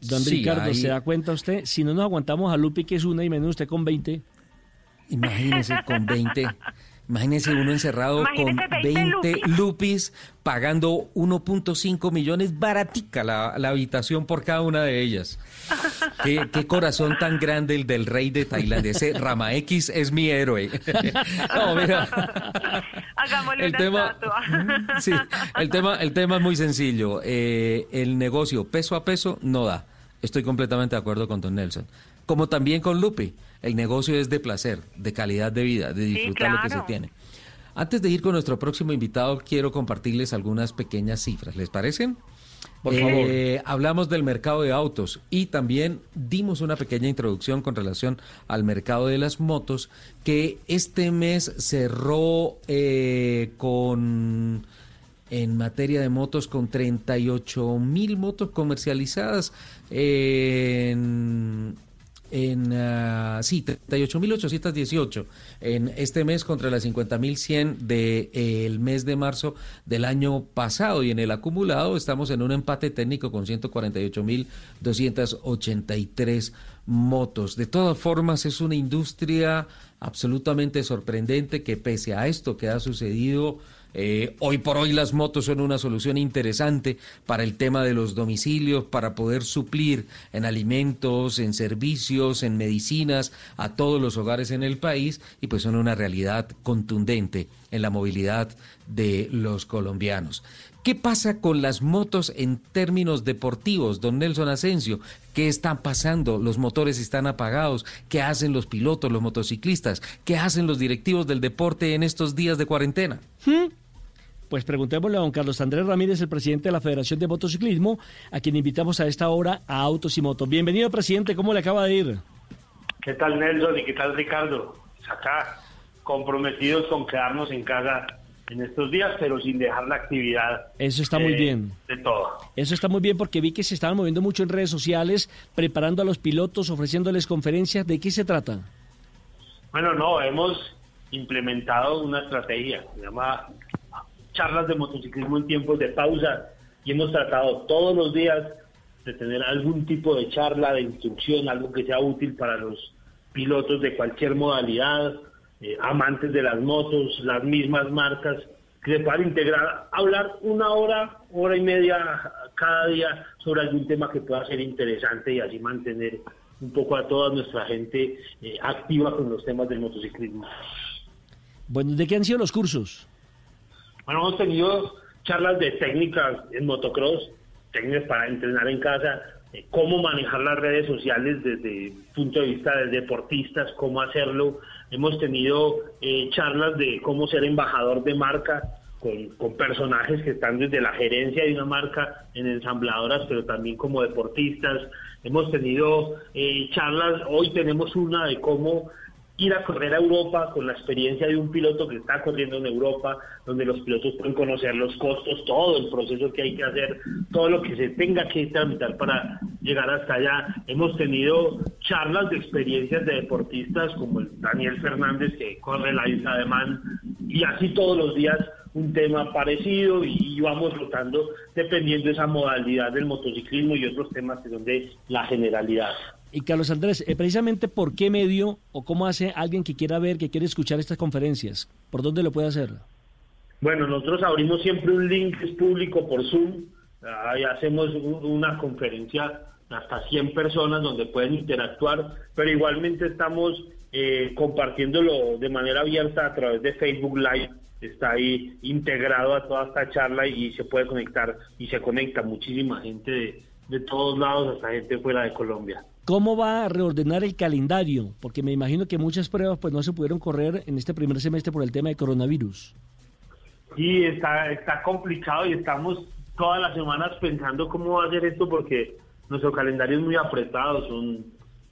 Don Ricardo, ¿se da cuenta usted? Si no nos aguantamos a Lupi, que es una, y menos usted con 20. Imagínese con 20. Imagínese uno encerrado con 20, lupis. pagando 1.5 millones, baratica la, habitación por cada una de ellas. ¿Qué, corazón tan grande el del rey de Tailandia. Ese Rama X es mi héroe. no, mira. Hagámosle el tema, sí, el tema, el tema es muy sencillo. Eh, el negocio peso a peso no da. Estoy completamente de acuerdo con Don Nelson. Como también con Lupe, el negocio es de placer, de calidad de vida, de disfrutar lo que se tiene. Antes de ir con nuestro próximo invitado, quiero compartirles algunas pequeñas cifras. ¿Les parecen? Por favor. Eh, hablamos del mercado de autos y también dimos una pequeña introducción con relación al mercado de las motos que este mes cerró eh, con en materia de motos con 38 mil motos comercializadas en, en uh, sí, 38.818 en este mes contra las 50.100 del de, mes de marzo del año pasado y en el acumulado estamos en un empate técnico con 148.283 motos. De todas formas es una industria absolutamente sorprendente que pese a esto que ha sucedido eh, hoy por hoy las motos son una solución interesante para el tema de los domicilios, para poder suplir en alimentos, en servicios, en medicinas a todos los hogares en el país y pues son una realidad contundente en la movilidad de los colombianos. ¿Qué pasa con las motos en términos deportivos, don Nelson Asensio? ¿Qué están pasando? Los motores están apagados. ¿Qué hacen los pilotos, los motociclistas? ¿Qué hacen los directivos del deporte en estos días de cuarentena? ¿Mm? Pues preguntémosle a don Carlos Andrés Ramírez, el presidente de la Federación de Motociclismo, a quien invitamos a esta hora a Autos y Motos. Bienvenido, presidente, ¿cómo le acaba de ir? ¿Qué tal, Nelson? ¿Y qué tal, Ricardo? Pues acá, comprometidos con quedarnos en casa en estos días, pero sin dejar la actividad. Eso está muy bien. De todo. Eso está muy bien porque vi que se estaban moviendo mucho en redes sociales, preparando a los pilotos, ofreciéndoles conferencias. ¿De qué se trata? Bueno, no, hemos implementado una estrategia, se llama charlas de motociclismo en tiempos de pausa y hemos tratado todos los días de tener algún tipo de charla, de instrucción, algo que sea útil para los pilotos de cualquier modalidad, eh, amantes de las motos, las mismas marcas, que se puedan integrar, hablar una hora, hora y media cada día sobre algún tema que pueda ser interesante y así mantener un poco a toda nuestra gente eh, activa con los temas del motociclismo. Bueno, ¿de qué han sido los cursos? Bueno, hemos tenido charlas de técnicas en motocross, técnicas para entrenar en casa, eh, cómo manejar las redes sociales desde el punto de vista de deportistas, cómo hacerlo. Hemos tenido eh, charlas de cómo ser embajador de marca con, con, personajes que están desde la gerencia de una marca en ensambladoras, pero también como deportistas. Hemos tenido eh, charlas, hoy tenemos una de cómo ir a correr a Europa con la experiencia de un piloto que está corriendo en Europa, donde los pilotos pueden conocer los costos, todo el proceso que hay que hacer, todo lo que se tenga que tramitar para llegar hasta allá. Hemos tenido charlas de experiencias de deportistas como el Daniel Fernández que corre la isla de Man y así todos los días un tema parecido y vamos rotando dependiendo de esa modalidad del motociclismo y otros temas que son de la generalidad. Y Carlos Andrés, eh, precisamente por qué medio o cómo hace alguien que quiera ver, que quiere escuchar estas conferencias, ¿por dónde lo puede hacer? Bueno, nosotros abrimos siempre un link público por Zoom, ahí hacemos una conferencia hasta 100 personas donde pueden interactuar, pero igualmente estamos eh, compartiéndolo de manera abierta a través de Facebook Live, está ahí integrado a toda esta charla y se puede conectar y se conecta muchísima gente de todos lados, hasta gente fuera de Colombia. ¿Cómo va a reordenar el calendario? Porque me imagino que muchas pruebas pues no se pudieron correr en este primer semestre por el tema de coronavirus. Sí, está, está complicado y estamos todas las semanas pensando cómo va a ser esto porque nuestro calendario es muy apretado, son,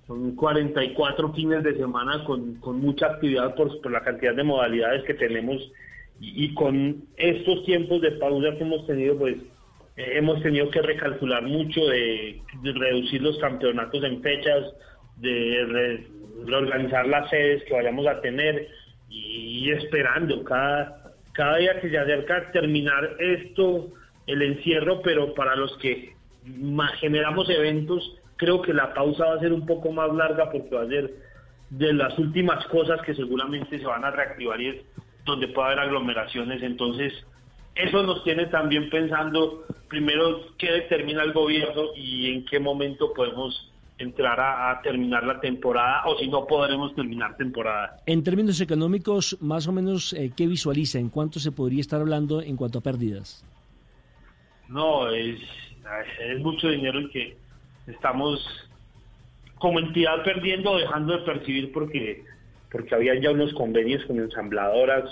son 44 fines de semana con, con mucha actividad por, por, la cantidad de modalidades que tenemos y, y con estos tiempos de pausa que hemos tenido, pues hemos tenido que recalcular mucho de, reducir los campeonatos en fechas, de reorganizar las sedes que vayamos a tener y, esperando cada, cada día que se acerca terminar esto, el encierro, pero para los que generamos eventos, creo que la pausa va a ser un poco más larga porque va a ser de las últimas cosas que seguramente se van a reactivar y es donde puede haber aglomeraciones. Entonces, eso nos tiene también pensando primero qué determina el gobierno y en qué momento podemos entrar a, terminar la temporada o si no podremos terminar temporada. En términos económicos, más o menos, eh, ¿qué visualiza? ¿En cuánto se podría estar hablando en cuanto a pérdidas? No, es, es mucho dinero el que estamos como entidad perdiendo o dejando de percibir porque, porque había ya unos convenios con ensambladoras,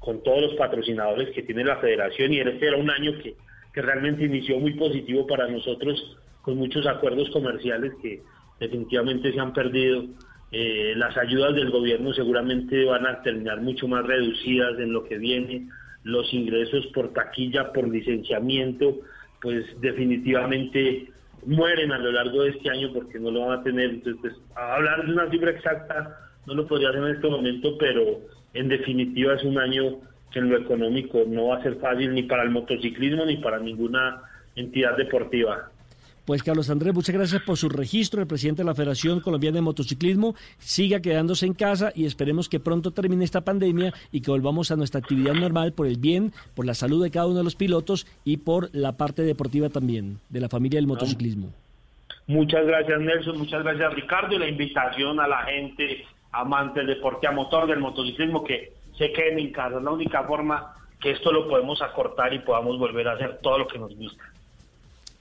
con, todos los patrocinadores que tiene la federación y este era un año que, realmente inició muy positivo para nosotros con muchos acuerdos comerciales que definitivamente se han perdido. Eh, las ayudas del gobierno seguramente van a terminar mucho más reducidas en lo que viene. Los ingresos por taquilla, por licenciamiento, pues definitivamente mueren a lo largo de este año porque no lo van a tener. Entonces, pues, hablar de una cifra exacta no lo podría hacer en este momento, pero en definitiva es un año que en lo económico no va a ser fácil ni para el motociclismo ni para ninguna entidad deportiva. Pues Carlos Andrés, muchas gracias por su registro, el presidente de la Federación Colombiana de Motociclismo. Siga quedándose en casa y esperemos que pronto termine esta pandemia y que volvamos a nuestra actividad normal por el bien, por la salud de cada uno de los pilotos y por la parte deportiva también de la familia del motociclismo. Muchas gracias Nelson, muchas gracias Ricardo y la invitación a la gente amante del deporte a motor, del motociclismo, que se queden en casa. Es la única forma que esto lo podemos acortar y podamos volver a hacer todo lo que nos gusta.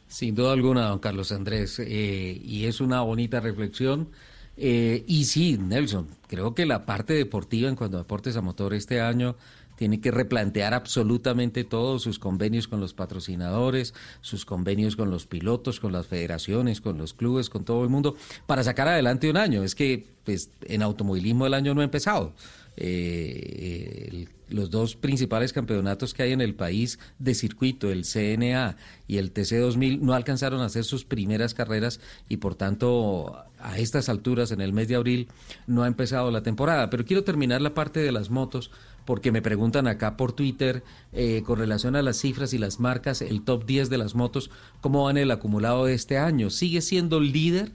Sin duda alguna, don Carlos Andrés, eh, y es una bonita reflexión. Eh, y sí, Nelson, creo que la parte deportiva en cuanto a deportes a motor este año tiene que replantear absolutamente todos sus convenios con los patrocinadores, sus convenios con los pilotos, con las federaciones, con los clubes, con todo el mundo, para sacar adelante un año. Es que pues, en automovilismo el año no ha empezado. Eh, los dos principales campeonatos que hay en el país de circuito, el CNA y el TC2000, no alcanzaron a hacer sus primeras carreras y por tanto a estas alturas, en el mes de abril, no ha empezado la temporada. Pero quiero terminar la parte de las motos porque me preguntan acá por Twitter eh, con relación a las cifras y las marcas, el top 10 de las motos, ¿cómo van el acumulado de este año? ¿Sigue siendo líder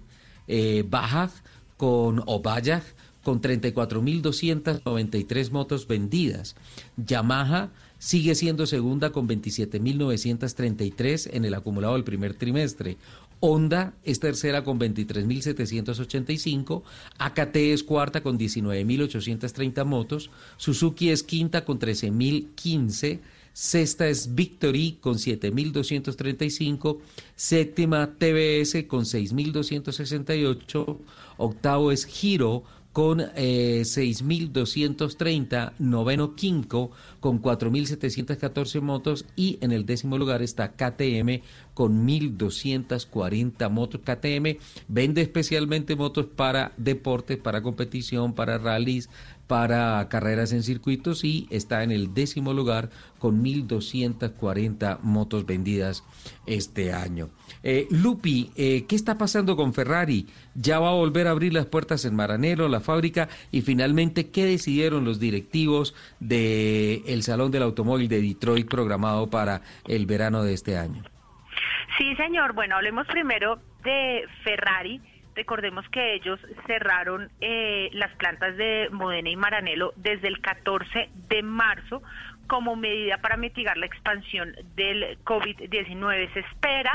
eh, Bajaj con, o Bajaj con 34.293 motos vendidas? Yamaha sigue siendo segunda con 27.933 en el acumulado del primer trimestre. Honda es tercera con 23.785, AKT es cuarta con 19.830 motos, Suzuki es quinta con 13.015, Sexta es Victory con 7.235. Séptima TBS con 6.268. Octavo es Giro con eh, 6.230, noveno Quinco con 4.714 motos y en el décimo lugar está KTM con 1.240 motos. KTM vende especialmente motos para deportes, para competición, para rallies, para carreras en circuitos y está en el décimo lugar con 1.240 motos vendidas este año. Eh, Lupi, eh, ¿qué está pasando con Ferrari? ¿Ya va a volver a abrir las puertas en Maranelo, la fábrica? Y finalmente, ¿qué decidieron los directivos del el Salón del Automóvil de Detroit programado para el verano de este año? Sí, señor. Bueno, hablemos primero de Ferrari. Recordemos que ellos cerraron eh, las plantas de Modena y Maranelo desde el 14 de marzo como medida para mitigar la expansión del COVID-19. Se espera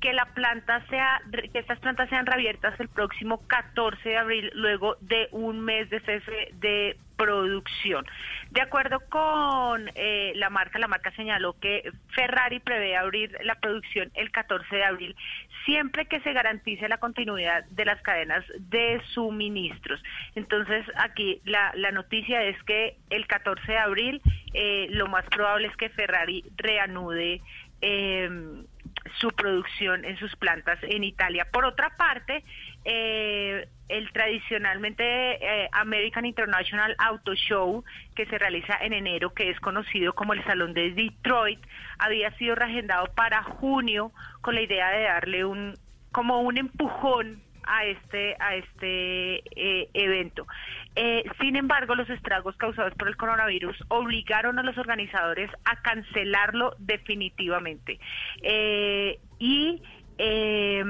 que la planta sea, que estas plantas sean reabiertas el próximo 14 de abril, luego de un mes de cese de producción. De acuerdo con eh, la marca, la marca señaló que Ferrari prevé abrir la producción el 14 de abril, siempre que se garantice la continuidad de las cadenas de suministros. Entonces, aquí la, la noticia es que el 14 de abril eh, lo más probable es que Ferrari reanude eh, su producción en sus plantas en Italia. Por otra parte, eh, el tradicionalmente eh, American International Auto Show que se realiza en enero, que es conocido como el Salón de Detroit, había sido reagendado para junio con la idea de darle un como un empujón a este a este eh, evento. Eh, sin embargo, los estragos causados por el coronavirus obligaron a los organizadores a cancelarlo definitivamente. Eh, y eh,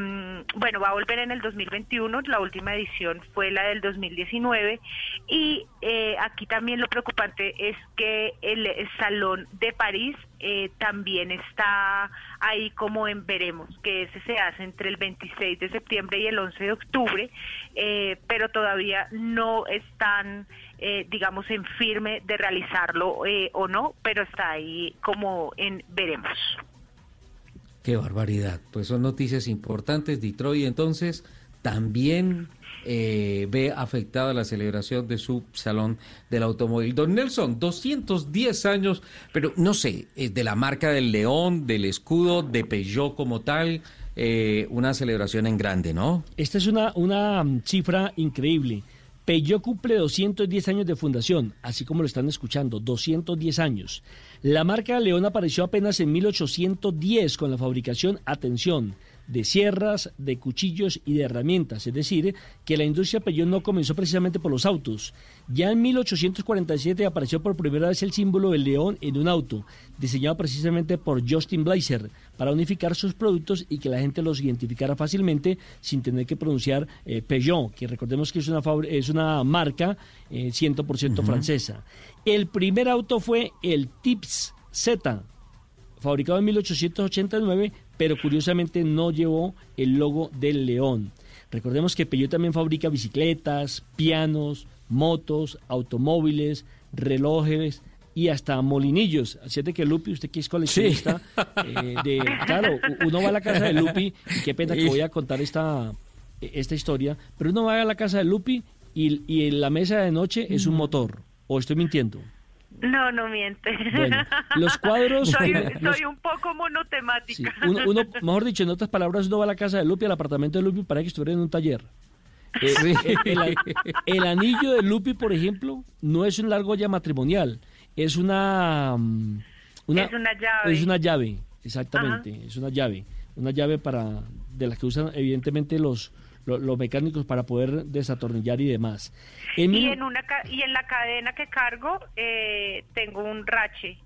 bueno, va a volver en el 2021, la última edición fue la del 2019 y eh, aquí también lo preocupante es que el, Salón de París eh, también está ahí como en veremos, que ese se hace entre el 26 de septiembre y el 11 de octubre, eh, pero todavía no están, eh, digamos, en firme de realizarlo eh, o no, pero está ahí como en veremos. Qué barbaridad. Pues son noticias importantes. Detroit entonces también eh, ve afectada la celebración de su salón del automóvil. Don Nelson, 210 años, pero no sé, eh, de la marca del león, del escudo, de Peugeot como tal, eh, una celebración en grande, ¿no? Esta es una, una mm, cifra increíble. Peugeot cumple 210 años de fundación, así como lo están escuchando, 210 años. La marca León apareció apenas en 1810 con la fabricación, atención, de sierras, de cuchillos y de herramientas. Es decir, que la industria Peugeot no comenzó precisamente por los autos. Ya en 1847 apareció por primera vez el símbolo del león en un auto, diseñado precisamente por Justin Blazer, para unificar sus productos y que la gente los identificara fácilmente sin tener que pronunciar eh, Peugeot, que recordemos que es una, es una marca eh, 100% francesa. El primer auto fue el Tips Z, fabricado en 1889, pero curiosamente no llevó el logo del león. Recordemos que Peugeot también fabrica bicicletas, pianos, motos, automóviles, relojes y hasta molinillos. Así es que Lupi, usted que es coleccionista, eh, de, claro, uno va a la casa de Lupi, y qué pena que voy a contar esta, esta historia, pero uno va a la casa de Lupi y, y en la mesa de noche es un motor, o estoy mintiendo. No, no miente. Bueno, los cuadros... soy, los- soy un poco monotemática. uno, uno, mejor dicho, en otras palabras, uno va a la casa de Lupi, al apartamento de Lupi, para que estuviera en un taller. Eh, el, el- el anillo de Lupi, por ejemplo, no es una argolla matrimonial, es una, mm, Es una llave. Es una llave, exactamente, es una llave, una llave para de las que usan evidentemente los lo- los, mecánicos para poder desatornillar y demás. En Y mil- en, una ca- y en la cadena que cargo eh, tengo un rache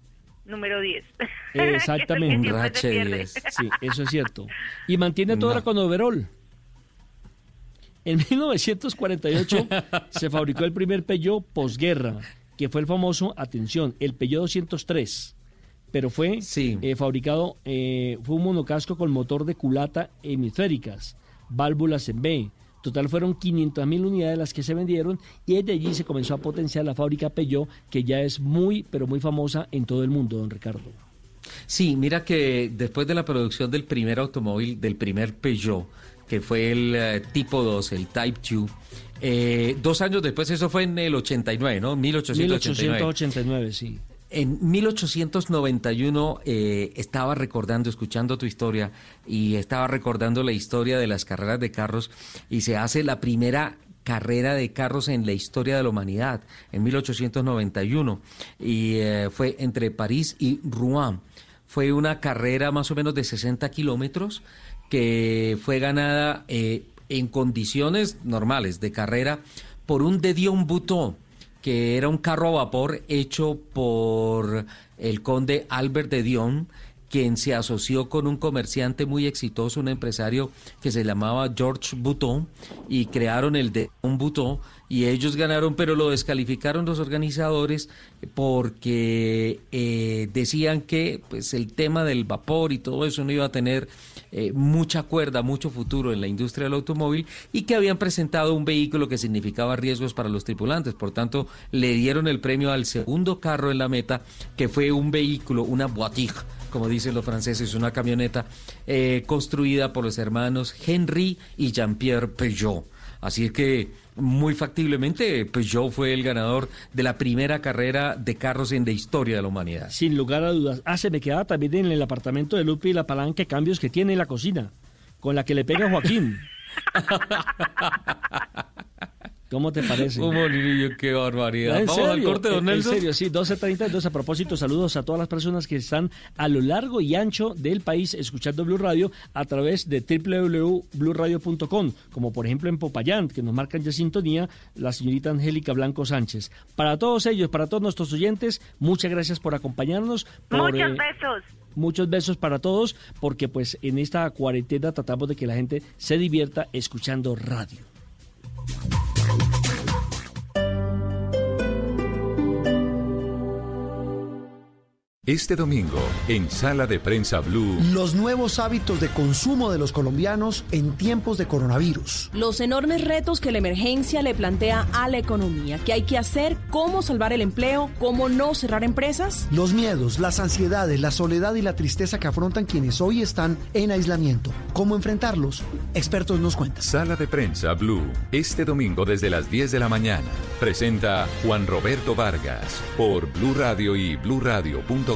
número 10. Exactamente. Siempre se pierde. Sí, eso es cierto. Y mantiene toda la con overol. En 1948 se fabricó el primer Peugeot posguerra, que fue el famoso, atención, el Peugeot 203. Pero fue eh, fabricado, eh, fue un monocasco con motor de culata hemisféricas, válvulas en B. Total fueron 500 mil unidades las que se vendieron y desde allí se comenzó a potenciar la fábrica Peugeot, que ya es muy, pero muy famosa en todo el mundo, don Ricardo. Sí, mira que después de la producción del primer automóvil, del primer Peugeot, que fue el eh, tipo 2, el Type 2, eh, dos años después, eso fue en el 89, ¿no? 1889. 1889, sí. En 1891 eh, estaba recordando, escuchando tu historia, y estaba recordando la historia de las carreras de carros, y se hace la primera carrera de carros en la historia de la humanidad, en 1891, y eh, fue entre París y Rouen. Fue una carrera más o menos de 60 kilómetros que fue ganada eh, en condiciones normales de carrera por un de Dion Bouton, que era un carro a vapor hecho por el conde Albert de Dion, quien se asoció con un comerciante muy exitoso, un empresario que se llamaba George Bouton, y crearon el de un Bouton, y ellos ganaron, pero lo descalificaron los organizadores porque eh, decían que pues el tema del vapor y todo eso no iba a tener eh, mucha cuerda, mucho futuro en la industria del automóvil y que habían presentado un vehículo que significaba riesgos para los tripulantes. Por tanto, le dieron el premio al segundo carro en la meta, que fue un vehículo, una voiture como dicen los franceses, una camioneta eh, construida por los hermanos Henry y Jean-Pierre Peugeot. Así que muy factiblemente Peugeot fue el ganador de la primera carrera de carros en la historia de la humanidad. Sin lugar a dudas. Ah, se me quedaba también en el apartamento de Lupi la palanca de cambios que tiene en la cocina, con la que le pega Joaquín. ¿Cómo te parece? Un molinillo, qué barbaridad. ¿En Vamos serio? al corte, don En Nelson. serio, sí, 12.30. Entonces, a propósito, saludos a todas las personas que están a lo largo y ancho del país escuchando Blue Radio a través de www.bluradio.com, como por ejemplo en Popayán, que nos marcan ya sintonía la señorita Angélica Blanco Sánchez. Para todos ellos, para todos nuestros oyentes, muchas gracias por acompañarnos. Por, Muchos eh, besos. Muchos besos para todos, porque pues en esta cuarentena tratamos de que la gente se divierta escuchando radio. Thank you. Este domingo, en Sala de Prensa Blue, Los nuevos hábitos de consumo de los colombianos en tiempos de coronavirus. Los enormes retos que la emergencia le plantea a la economía. ¿Qué hay que hacer? ¿Cómo salvar el empleo? ¿Cómo no cerrar empresas? Los miedos, las ansiedades, la soledad y la tristeza que afrontan quienes hoy están en aislamiento. ¿Cómo enfrentarlos? Expertos nos cuentan. Sala de Prensa Blue, este domingo desde las 10 de la mañana. Presenta Juan Roberto Vargas por Blue Radio y bluradio.com.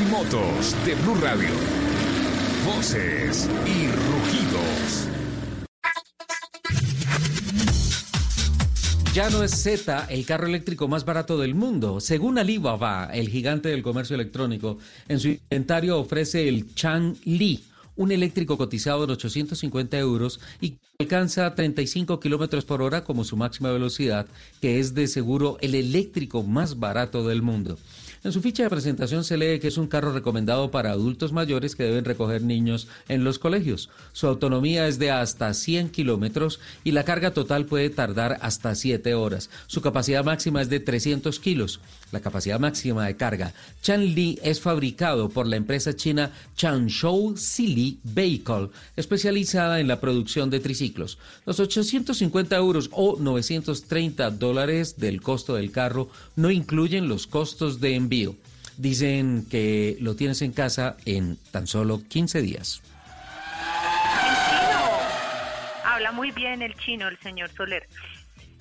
Y motos de Blue Radio. Voces y rugidos. Ya no es Z el carro eléctrico más barato del mundo. Según Alibaba, el gigante del comercio electrónico, en su inventario ofrece el Chang-Li, un eléctrico cotizado en 850 euros y alcanza 35 kilómetros por hora como su máxima velocidad, que es de seguro el eléctrico más barato del mundo. En su ficha de presentación se lee que es un carro recomendado para adultos mayores que deben recoger niños en los colegios. Su autonomía es de hasta 100 kilómetros y la carga total puede tardar hasta 7 horas. Su capacidad máxima es de 300 kilos. La capacidad máxima de carga. Chanli es fabricado por la empresa china Changzhou Sili Vehicle, especializada en la producción de triciclos. Los 850 euros o 930 dólares del costo del carro no incluyen los costos de envío. Dicen que lo tienes en casa en tan solo 15 días. Habla muy bien el chino, el señor Soler.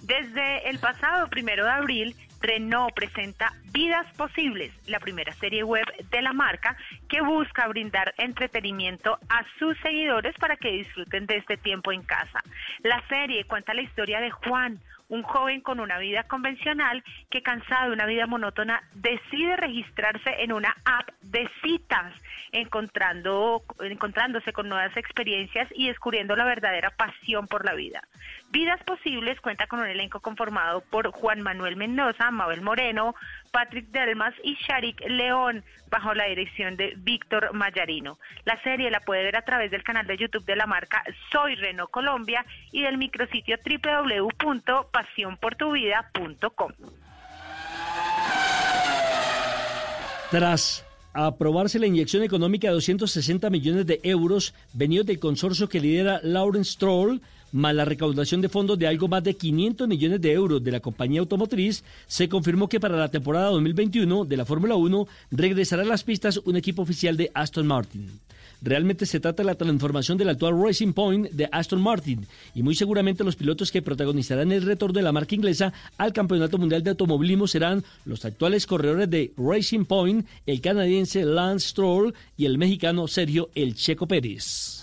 Desde el pasado primero de abril, Renault presenta Vidas Posibles, la primera serie web de la marca que busca brindar entretenimiento a sus seguidores para que disfruten de este tiempo en casa. La serie cuenta la historia de Juan, un joven con una vida convencional que cansado de una vida monótona decide registrarse en una app de citas, encontrando, encontrándose con nuevas experiencias y descubriendo la verdadera pasión por la vida. Vidas Posibles cuenta con un elenco conformado por Juan Manuel Mendoza, Mabel Moreno, Patrick Delmas y Sharik León, bajo la dirección de Víctor Mayarino. La serie la puede ver a través del canal de YouTube de la marca Soy Renault Colombia y del micrositio www.pasionportuvida.com. Tras aprobarse la inyección económica de 260 millones de euros venidos del consorcio que lidera Lawrence Stroll, más la recaudación de fondos de algo más de 500 millones de euros de la compañía automotriz, se confirmó que para la temporada 2021 de la Fórmula 1 regresará a las pistas un equipo oficial de Aston Martin. Realmente se trata de la transformación del actual Racing Point de Aston Martin y muy seguramente los pilotos que protagonizarán el retorno de la marca inglesa al Campeonato Mundial de Automovilismo serán los actuales corredores de Racing Point, el canadiense Lance Stroll y el mexicano Sergio El Checo Pérez.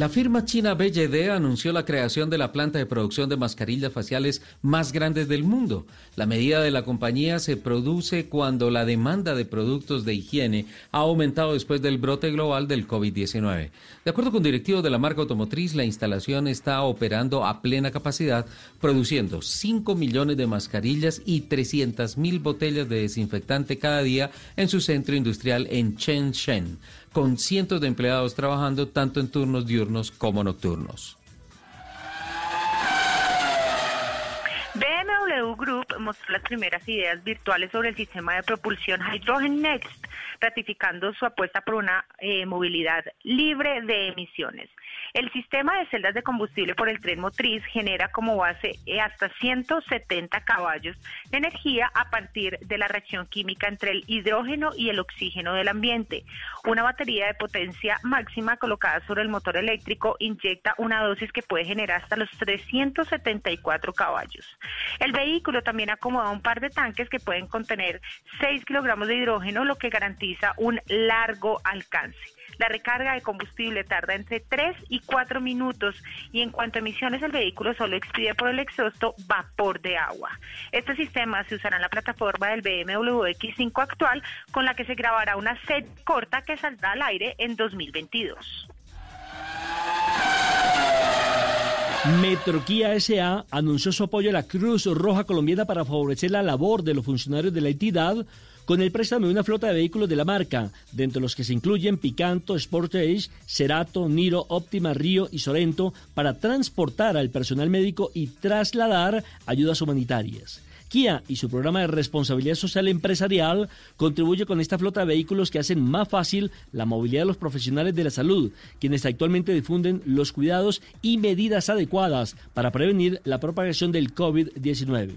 La firma china BYD anunció la creación de la planta de producción de mascarillas faciales más grande del mundo. La medida de la compañía se produce cuando la demanda de productos de higiene ha aumentado después del brote global del COVID-19. De acuerdo con directivos de la marca automotriz, la instalación está operando a plena capacidad, produciendo 5 millones de mascarillas y 300 mil botellas de desinfectante cada día en su centro industrial en Shenzhen con cientos de empleados trabajando tanto en turnos diurnos como nocturnos. BMW Group mostró las primeras ideas virtuales sobre el sistema de propulsión Hydrogen Next, ratificando su apuesta por una eh, movilidad libre de emisiones. El sistema de celdas de combustible por el tren motriz genera como base eh, hasta 170 caballos de energía a partir de la reacción química entre el hidrógeno y el oxígeno del ambiente. Una batería de potencia máxima colocada sobre el motor eléctrico inyecta una dosis que puede generar hasta los 374 caballos. El vehículo también acomoda un par de tanques que pueden contener 6 kilogramos de hidrógeno, lo que garantiza un largo alcance. La recarga de combustible tarda entre 3 y 4 minutos y en cuanto a emisiones el vehículo solo expide por el exhausto vapor de agua. Este sistema se usará en la plataforma del BMW X5 actual con la que se grabará una set corta que saldrá al aire en 2022. Metroquía SA anunció su apoyo a la Cruz Roja Colombiana para favorecer la labor de los funcionarios de la entidad con el préstamo de una flota de vehículos de la marca, de los que se incluyen Picanto, Sportage, Cerato, Niro, Optima, Río y Sorento, para transportar al personal médico y trasladar ayudas humanitarias. Kia y su programa de responsabilidad social empresarial contribuye con esta flota de vehículos que hacen más fácil la movilidad de los profesionales de la salud, quienes actualmente difunden los cuidados y medidas adecuadas para prevenir la propagación del COVID-19.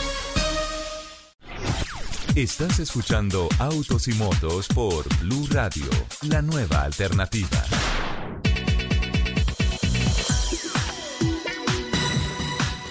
Estás escuchando Autos y Motos por Blue Radio, la nueva alternativa.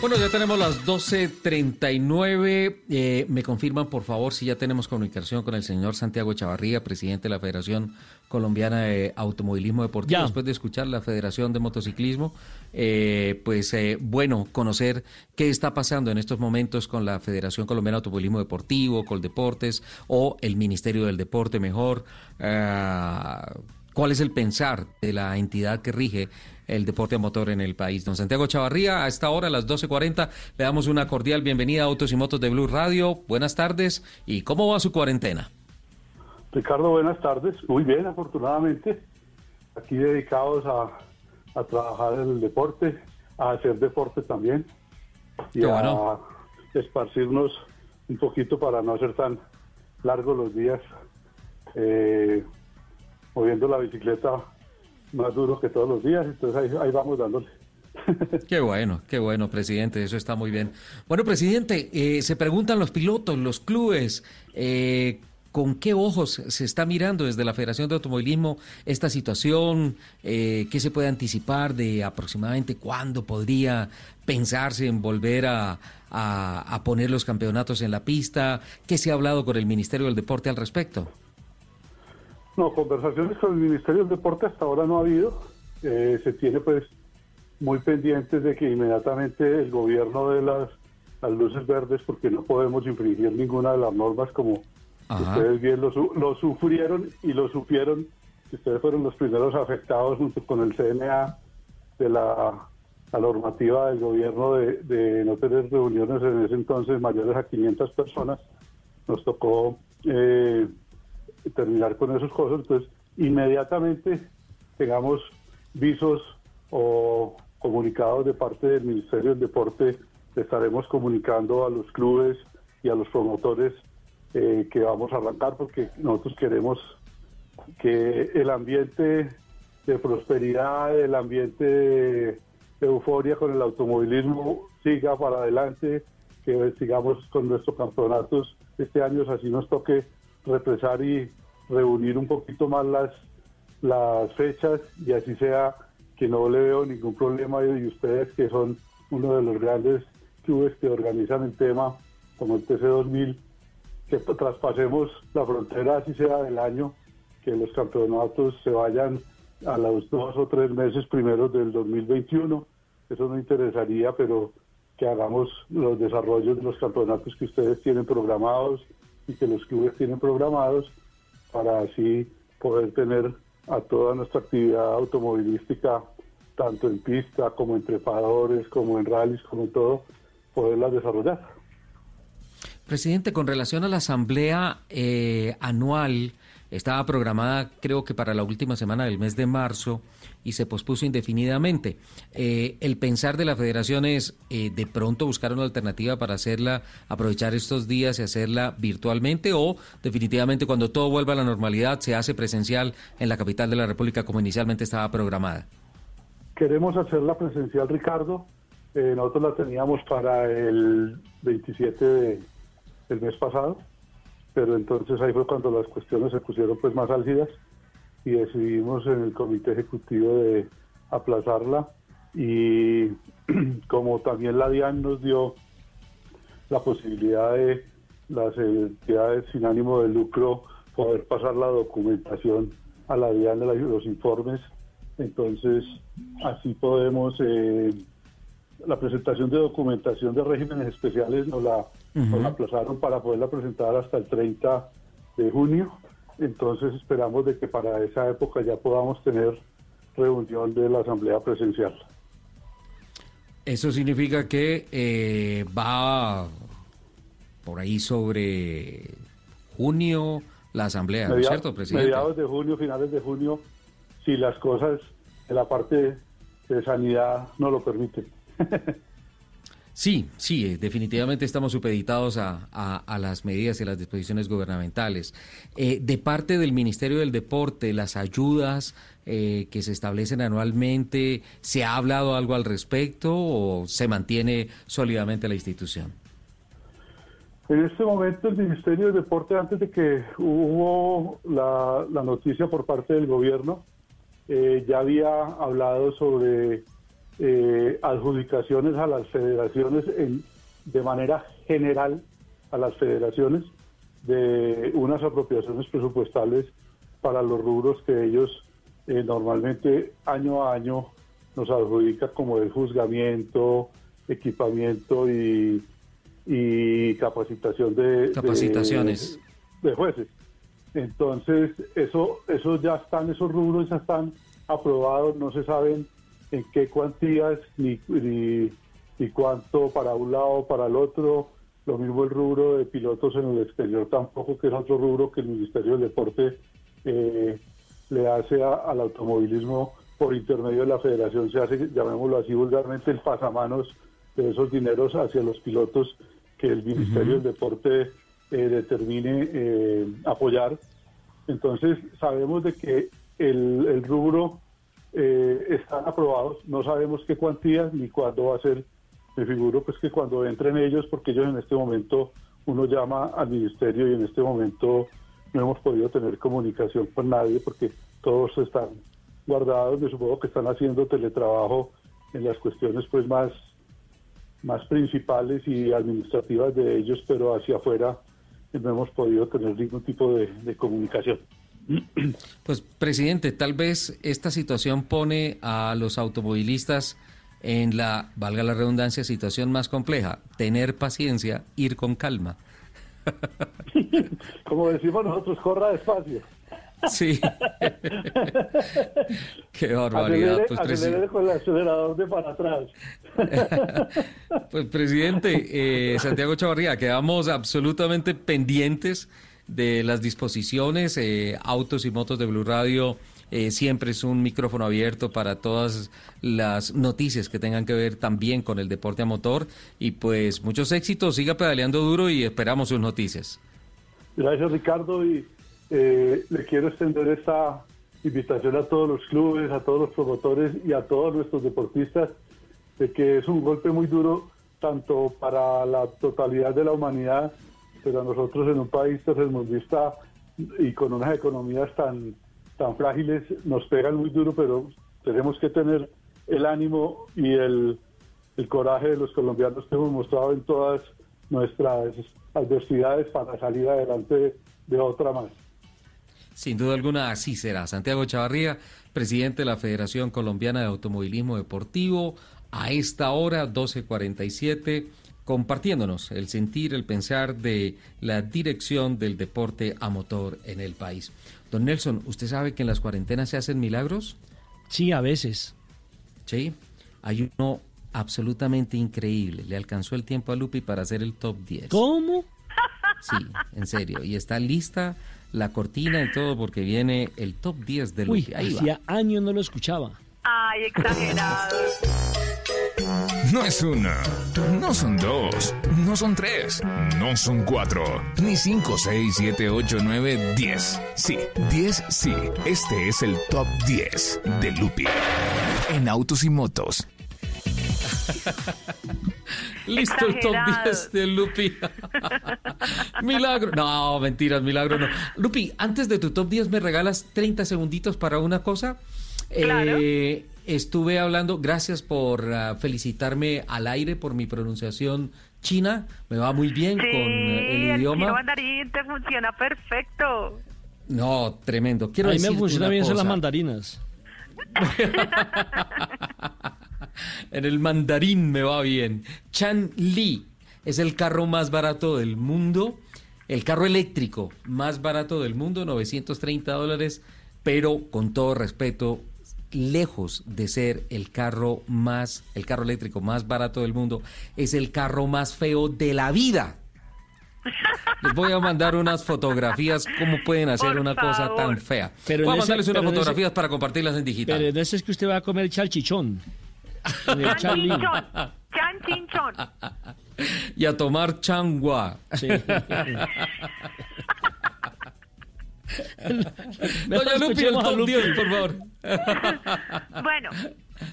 Bueno, ya tenemos las 12.39. Eh, me confirman, por favor, si ya tenemos comunicación con el señor Santiago Chavarría, presidente de la Federación Colombiana de Automovilismo Deportivo, después de escuchar la Federación de Motociclismo. Eh, pues eh, bueno, conocer qué está pasando en estos momentos con la Federación Colombiana de Automovilismo Deportivo, Coldeportes o el Ministerio del Deporte mejor. Ah, ¿Cuál es el pensar de la entidad que rige el deporte a motor en el país. Don Santiago Chavarría, a esta hora, a las 12.40, le damos una cordial bienvenida a Autos y Motos de Blue Radio. Buenas tardes. ¿Y cómo va su cuarentena? Ricardo, buenas tardes. Muy bien, afortunadamente. Aquí dedicados a, trabajar en el deporte, a hacer deporte también y a esparcirnos un poquito para no hacer tan largos los días eh, moviendo la bicicleta más duro que todos los días. Entonces ahí, vamos dándole. Qué bueno, qué bueno, presidente, eso está muy bien. Bueno, presidente, eh, se preguntan los pilotos, los clubes, eh, ¿Con qué ojos se está mirando desde la Federación de Automovilismo esta situación? Eh, ¿Qué se puede anticipar de aproximadamente cuándo podría pensarse en volver a, poner los campeonatos en la pista? ¿Qué se ha hablado con el Ministerio del Deporte al respecto? No, conversaciones con el Ministerio del Deporte hasta ahora no ha habido. Eh, se tiene pues muy pendientes de que inmediatamente el gobierno de las, las luces verdes, porque no podemos infringir ninguna de las normas como Ustedes bien lo, lo, sufrieron y lo supieron. Ustedes fueron los primeros afectados junto con el CNA de la, normativa del gobierno de, no tener reuniones en ese entonces mayores a 500 personas. Nos tocó eh, terminar con esas cosas. Entonces, inmediatamente tengamos visos o comunicados de parte del Ministerio del Deporte, estaremos comunicando a los clubes y a los promotores eh, que vamos a arrancar porque nosotros queremos que el ambiente de prosperidad, el ambiente de, euforia con el automovilismo siga para adelante, que sigamos con nuestros campeonatos este año, así nos toque represar y reunir un poquito más las, las fechas y así sea que no le veo ningún problema y ustedes que son uno de los grandes clubes que organizan el tema como el TC2000 que traspasemos la frontera, así sea del año, que los campeonatos se vayan a los dos o tres meses primeros del 2021. Eso no interesaría, pero que hagamos los desarrollos de los campeonatos que ustedes tienen programados y que los clubes tienen programados para así poder tener a toda nuestra actividad automovilística, tanto en pista como en trepadores, como en rallies, como en todo, poderlas desarrollar. Presidente, con relación a la asamblea eh, anual, estaba programada creo que para la última semana del mes de marzo y se pospuso indefinidamente. Eh, el pensar de la federación es eh, de pronto buscar una alternativa para hacerla, aprovechar estos días y hacerla virtualmente o definitivamente cuando todo vuelva a la normalidad se hace presencial en la capital de la República como inicialmente estaba programada. Queremos hacerla presencial, Ricardo. nosotros la teníamos para el 27 de el mes pasado, pero entonces ahí fue cuando las cuestiones se pusieron pues más álgidas y decidimos en el comité ejecutivo de aplazarla y como también la DIAN nos dio la posibilidad de las entidades sin ánimo de lucro poder pasar la documentación a la DIAN de los informes, entonces así podemos eh, la presentación de documentación de regímenes especiales nos la, aplazaron para poderla presentar hasta el 30 de junio. Entonces esperamos de que para esa época ya podamos tener reunión de la Asamblea Presencial. Eso significa que eh, va por ahí sobre junio la Asamblea, ¿no es cierto, presidente? Mediados de junio, finales de junio, si las cosas en la parte de sanidad no lo permiten. Sí, sí, eh, definitivamente estamos supeditados a, las medidas y a las disposiciones gubernamentales. Eh, de parte del Ministerio del Deporte, las ayudas eh, que se establecen anualmente, ¿se ha hablado algo al respecto o se mantiene sólidamente la institución? En este momento el Ministerio del Deporte, antes de que hubo la, la noticia por parte del gobierno, ya había hablado sobre eh, adjudicaciones a las federaciones en, de manera general a las federaciones de unas apropiaciones presupuestales para los rubros que ellos eh, normalmente año a año nos adjudican como el juzgamiento, equipamiento y, capacitación de capacitaciones de, jueces. Entonces, eso, eso ya están, esos rubros ya están aprobados, no se saben en qué cuantías ni, ni, cuánto para un lado para el otro. lo mismo el rubro de pilotos en el exterior tampoco, que es otro rubro que el Ministerio del Deporte eh, le hace al automovilismo por intermedio de la federación, se hace, llamémoslo así vulgarmente, el pasamanos de esos dineros hacia los pilotos que el Ministerio del Deporte eh, determine eh, apoyar. Entonces sabemos de que el, el rubro eh, están aprobados, no sabemos qué cuantía ni cuándo va a ser. Me figuro pues que cuando entren ellos, porque ellos en este momento uno llama al ministerio y en este momento no hemos podido tener comunicación con nadie porque todos están guardados. Me supongo que están haciendo teletrabajo en las cuestiones pues más más principales y administrativas de ellos, pero hacia afuera no hemos podido tener ningún tipo de comunicación. Pues, presidente, tal vez esta situación pone a los automovilistas en la, valga la redundancia, situación más compleja. Tener paciencia, ir con calma. Como decimos nosotros, corra despacio. Sí. Qué barbaridad. pues, con el acelerador de para atrás. pues, presidente, eh, Santiago Chavarría, quedamos absolutamente pendientes de las disposiciones, eh, autos y motos de Blue Radio. Eh, siempre es un micrófono abierto para todas las noticias que tengan que ver también con el deporte a motor. Y pues muchos éxitos, siga pedaleando duro y esperamos sus noticias. Gracias Ricardo y eh, le quiero extender esta invitación a todos los clubes, a todos los promotores y a todos nuestros deportistas de que es un golpe muy duro tanto para la totalidad de la humanidad pero a nosotros en un país tercermundista y con unas economías tan, tan frágiles nos pegan muy duro, pero tenemos que tener el ánimo y el, el coraje de los colombianos que hemos mostrado en todas nuestras adversidades para salir adelante de, otra más. Sin duda alguna, así será. Santiago Chavarría, presidente de la Federación Colombiana de Automovilismo Deportivo, a esta hora, 1247 compartiéndonos el sentir, el pensar de la dirección del deporte a motor en el país. Don Nelson, ¿usted sabe que en las cuarentenas se hacen milagros? Sí, a veces. Sí, hay uno absolutamente increíble. Le alcanzó el tiempo a Lupi para hacer el top 10. ¿Cómo? Sí, en serio. Y está lista la cortina y todo porque viene el top 10 de Lupi. Uy, hacía años no lo escuchaba. Ay, exagerado. No es una, no son dos, no son tres, no son cuatro, ni cinco, seis, siete, ocho, nueve, diez. Sí, diez, sí. Este es el top 10 de Lupi en autos y motos. Listo el top 10 de Lupi. milagro. No, mentiras, milagro no. Lupi, antes de tu top 10 me regalas 30 segunditos para una cosa. Claro. Eh, estuve hablando, gracias por ah, felicitarme al aire por mi pronunciación china, me va muy bien con eh, el, idioma. El mandarín te funciona perfecto. No, tremendo. Quiero a mí me decirte funciona una bien son las mandarinas. en el mandarín me va bien. Chan Li es el carro más barato del mundo, el carro eléctrico más barato del mundo, 930 dólares, pero con todo respeto, lejos de ser el carro más, el carro eléctrico más barato del mundo, es el carro más feo de la vida. Les voy a mandar unas fotografías, cómo pueden hacer Por una cosa tan fea. Pero voy a mandarles unas ese- fotografías para compartirlas en digital. Pero en ese es que usted va a comer chalchichón. En el Chan Charlie. chinchón. Chan chinchón. y a tomar changua. Sí. Doña Lupi, el top Lupi. 10, por favor. Bueno,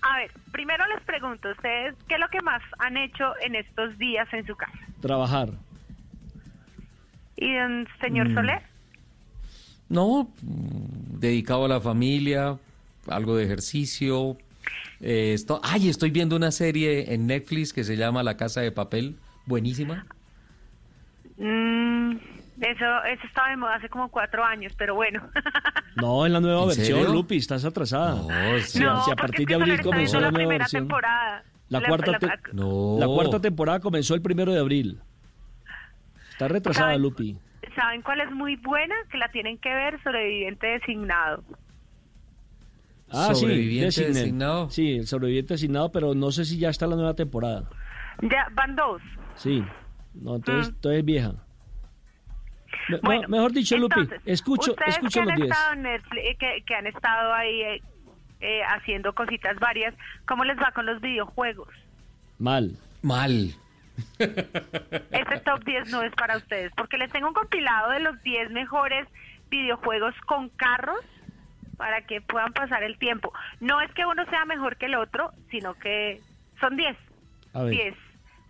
a ver, primero les pregunto, ¿ustedes qué es lo que más han hecho en estos días en su casa? Trabajar. ¿Y don señor Mm. Soler? No, mm, dedicado a la familia, algo de ejercicio. Eh, esto, ay, estoy viendo una serie en Netflix que se llama La Casa de Papel, buenísima. Mm, eso, eso estaba de moda hace como cuatro años, pero bueno. No, en la nueva ¿En versión, serio? Lupi, estás atrasada. No, Sí, no, si a porque partir de abril comenzó la la nueva primera versión. temporada. La, La- cuarta la- te- No. la cuarta temporada comenzó el primero de abril. Está retrasada, ¿Saben? Lupi. ¿Saben cuál es muy buena? Que la tienen que ver, sobreviviente designado. Ah, sí, Sobreviviente Designet. designado. Sí, el sobreviviente designado, pero no sé si ya está la nueva temporada. Ya van dos. Sí. No, entonces, Mm. entonces es vieja. Me- Bueno, mejor dicho, Lupi, Entonces, escucho, escucho que los han 10. estado en Netflix, eh, que, que han estado ahí eh, eh, haciendo cositas varias, ¿cómo les va con los videojuegos? Mal. Mal. Este top 10 no es para ustedes, porque les tengo un compilado de los 10 mejores videojuegos con carros para que puedan pasar el tiempo. No es que uno sea mejor que el otro, sino que son 10. A ver. 10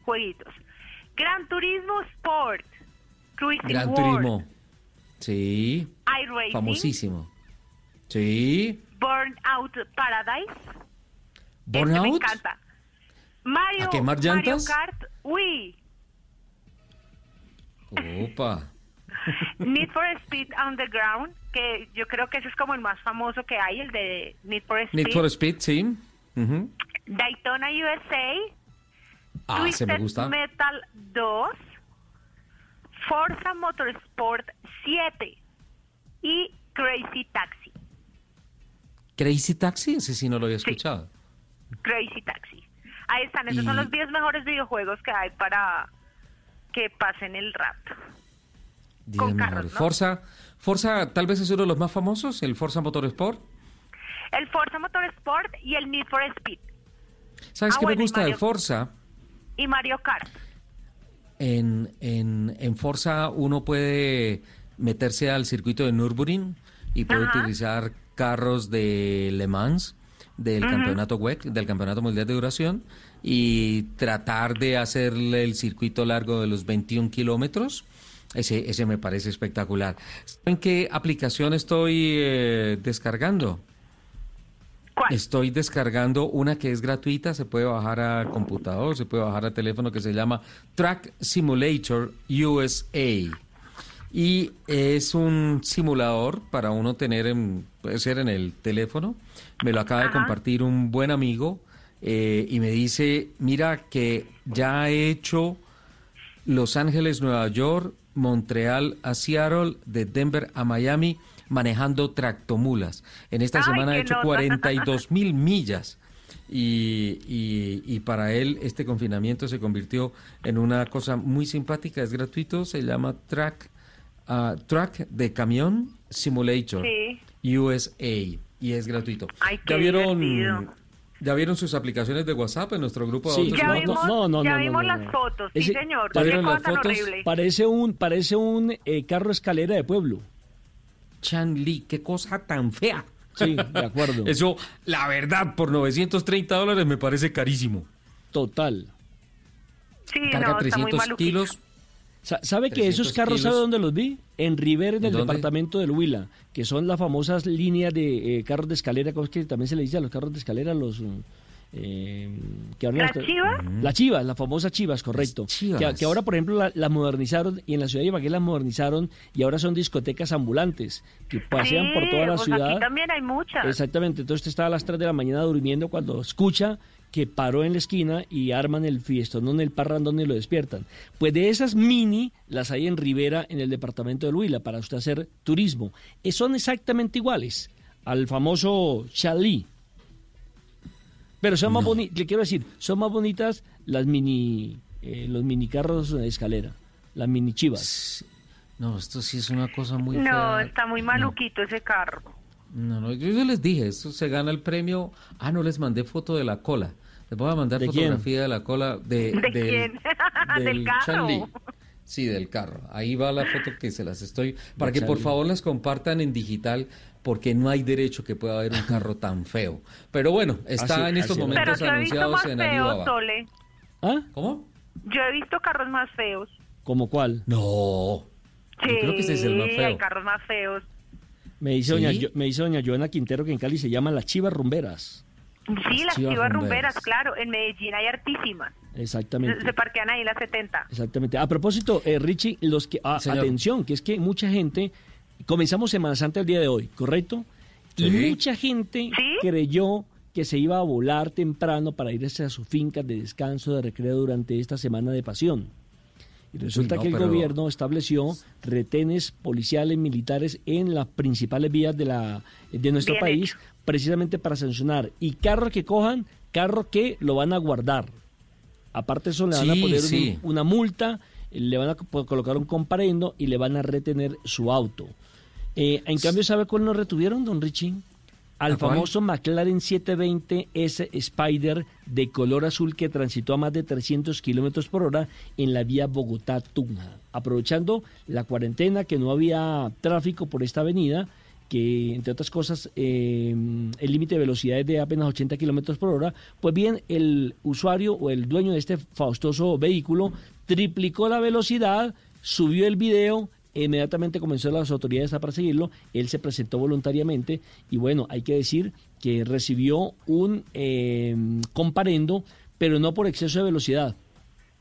jueguitos. Gran Turismo Sport, Cruising Gran World, Turismo. Sí. iRacing, Famosísimo. Sí. Burnout Paradise. Este me Burnout. encanta. Mario, ¿A quemar Mario llantas? Kart Wii. Opa. Need for Speed Underground, que yo creo que ese es como el más famoso que hay, el de Need for Speed. Need for Speed, sí. Ujú. Daytona USA. Ah, se me Twisted gusta. Metal 2. Forza Motorsport 7. Y Crazy Taxi. Crazy Taxi, ese sí no lo había escuchado. Crazy Taxi. Ahí están, esos Y- son los 10 mejores videojuegos que hay para que pasen el rato. Con carros, ¿no? Forza, Forza tal vez es uno de los más famosos, el Forza Motorsport. El Forza Motorsport y el Need for Speed. ¿Sabes Ah, qué bueno, me gusta de Forza? Y Mario Kart. En, en, en Forza uno puede meterse al circuito de Nürburgring y puede Ajá. utilizar carros de Le Mans, del campeonato WEC, del campeonato mundial de duración, y tratar de hacerle el circuito largo de los 21 kilómetros. Ese, ese me parece espectacular. ¿En qué aplicación estoy eh, descargando? Estoy descargando una que es gratuita, se puede bajar a computador, se puede bajar a teléfono, que se llama Track Simulator USA. Y es un simulador para uno tener, en, puede ser en el teléfono. Me lo acaba de compartir un buen amigo eh, y me dice, mira que ya he hecho Los Ángeles, Nueva York, Montreal a Seattle, de Denver a Miami, manejando tractomulas. En esta Ay, semana he qué hecho nota. 42 mil millas. Y, y- y para él este confinamiento se convirtió en una cosa muy simpática, es gratuito, se llama Track, ah, track de Camión Simulator Sí. USA y es gratuito. Ay, ¿Ya vieron, divertido. ¿Ya vieron sus aplicaciones de WhatsApp en nuestro grupo de Sí, Ya vimos, no, no, ya no, no, vimos no, las fotos, sí señor. ¿Ya vieron las fotos? horrible. Parece un, parece un eh, carro escalera de pueblo. Chan Lee, qué cosa tan fea. Sí, de acuerdo. Eso, la verdad, por 930 dólares me parece carísimo. Total. Sí, Carga no, está muy 300 maluquito. kilos. Sa- ¿Sabe que esos 300 carros, ¿sabe dónde los vi? En Rivera, en el departamento del Huila, que son las famosas líneas de eh, carros de escalera, ¿cómo es que también se le dice a los carros de escalera? Los, mm, eh, que ahora ¿Las las- chivas? Las chivas, las famosas chivas, correcto. chivas. Que, que ahora, por ejemplo, la- las modernizaron y en la ciudad de Ibagué las modernizaron y ahora son discotecas ambulantes que pasean por toda la pues ciudad. aquí también hay muchas. Exactamente, entonces usted estaba a las 3 de la mañana durmiendo cuando escucha que paró en la esquina y arman el fiestón, el parrandón y lo despiertan. Pues de esas mini las hay en Rivera, en el departamento de Huila, para usted hacer turismo. Eh, son exactamente iguales al famoso Chalí. Pero son más bonitas, le quiero decir, son más bonitas las mini, eh, los mini carros de escalera, las mini chivas. No, esto sí es una cosa muy no, fea. está muy maluquito ese carro. No, no, yo, yo les dije, esto se gana el premio. Ah, no les mandé foto de la cola. Les voy a mandar ¿De quién? fotografía de la cola de, ¿De del, quién? Del carro. Sí, del carro. Ahí va la foto que se las estoy. Para que por favor las compartan en digital, porque no hay derecho que pueda haber un carro tan feo. Pero bueno, está Así- en estos. Pero momentos yo he visto anunciados más en Alibaba. Sole. ¿Ah? ¿Cómo? Yo he visto carros más feos. ¿Como cuál? No. Sí, Yo creo que ese es el más hay feo. carros más feos. Me dice, ¿Sí? doña, Yo- me dice doña Joana Quintero que en Cali se llaman las chivas rumberas. Sí, las chivas chivas rumberas, rumberas. claro. En Medellín hay hartísimas. Exactamente. Se, se parquean ahí las 70. Exactamente. A propósito, eh, Richie, los que ah, atención, que es que mucha gente comenzamos Semana Santa el día de hoy, ¿correcto? Y Sí. mucha gente ¿Sí? creyó que se iba a volar temprano para irse a sus fincas de descanso, de recreo durante esta semana de pasión. Y resulta no, que el pero- gobierno estableció retenes policiales militares en las principales vías de la de nuestro Bien país hecho. precisamente para sancionar y carro que cojan, carro que lo van a guardar. Aparte de eso le van a Sí, poner un- una multa le van a colocar un comparendo y le van a retener su auto. Eh, en cambio, ¿sabe cuál nos retuvieron, don Richie? Al famoso McLaren 720S Spider de color azul que transitó a más de 300 kilómetros por hora en la vía Bogotá-Tunja. Aprovechando la cuarentena, que no había tráfico por esta avenida, que entre otras cosas eh, el límite de velocidad es de apenas 80 kilómetros por hora, pues bien, el usuario o el dueño de este faustoso vehículo triplicó la velocidad, subió el video inmediatamente comenzó las autoridades a perseguirlo, él se presentó voluntariamente y bueno, hay que decir que recibió un eh, comparendo, pero no por exceso de velocidad,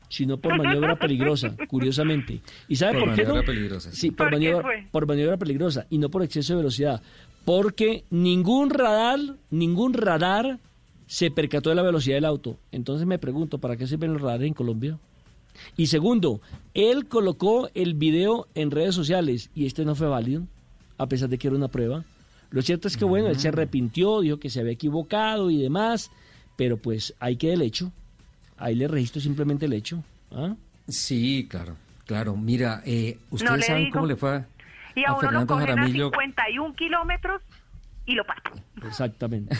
sino por maniobra peligrosa, curiosamente. ¿Y sabe por, qué no? Peligrosa, sí, por, maniobra, por maniobra peligrosa y no por exceso de velocidad, porque ningún radar, ningún radar se percató de la velocidad del auto. Entonces me pregunto, ¿para qué sirven los radares en Colombia? Y segundo, él colocó el video en redes sociales y este no fue válido, a pesar de que era una prueba. Lo cierto es que, bueno, él se arrepintió, dijo que se había equivocado y demás, pero pues ahí queda el hecho. Ahí le registro simplemente el hecho. ¿ah? Sí, claro, claro. Mira, eh, ustedes saben cómo le fue a, y a, uno Fernando lo Jaramillo. a 51 kilómetros y lo pasa. Exactamente.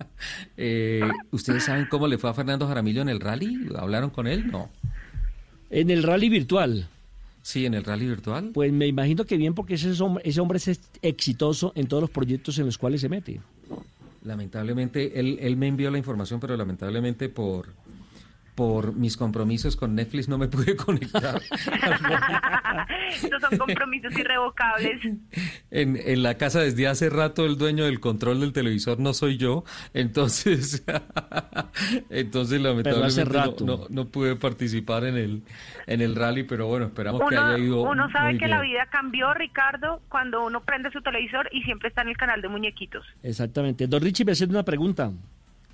eh, ¿Ustedes saben cómo le fue a Fernando Jaramillo en el rally? ¿Hablaron con él? No. En el rally virtual. Sí, en el rally virtual. Pues me imagino que bien porque ese hombre, ese hombre es exitoso en todos los proyectos en los cuales se mete. Lamentablemente, él, él me envió la información, pero lamentablemente por, por mis compromisos con Netflix no me pude conectar. Estos son compromisos irrevocables. En, en la casa desde hace rato el dueño del control del televisor no soy yo, entonces, entonces lamentablemente rato. No, no, no pude participar en el, en el rally, pero bueno, esperamos que haya ido uno sabe muy que bien. la vida cambió, Ricardo, cuando uno prende su televisor y siempre está en el canal de muñequitos. Exactamente. Don Richie, me hace una pregunta.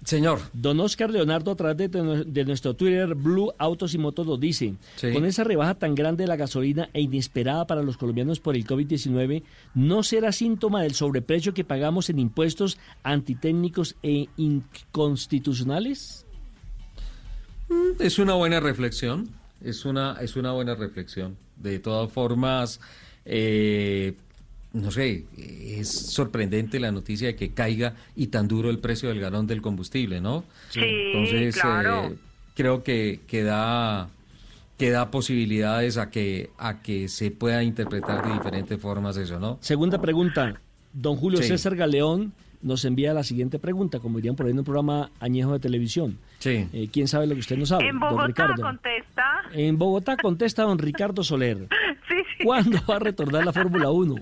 Señor. Don Oscar Leonardo, a través de, de nuestro Twitter, Blue Autos y Motos, nos dice, Sí. con esa rebaja tan grande de la gasolina e inesperada para los colombianos por el COVID-19, ¿no será síntoma del sobreprecio que pagamos en impuestos antitécnicos e inconstitucionales? Mm, Es una buena reflexión, es una, es una buena reflexión. De todas formas, eh, no sé, es sorprendente la noticia de que caiga y tan duro el precio del galón del combustible, ¿no? Sí, Entonces, claro. eh, creo que, que da que da posibilidades a que a que se pueda interpretar de diferentes formas eso, ¿no? Segunda pregunta, don Julio Sí. César Galeón nos envía la siguiente pregunta, como dirían por ahí en un programa añejo de televisión. Sí. Eh, ¿Quién sabe lo que usted no sabe? en don Bogotá Ricardo. contesta. En Bogotá contesta don Ricardo Soler. Sí, sí. ¿Cuándo va a retornar la Fórmula 1?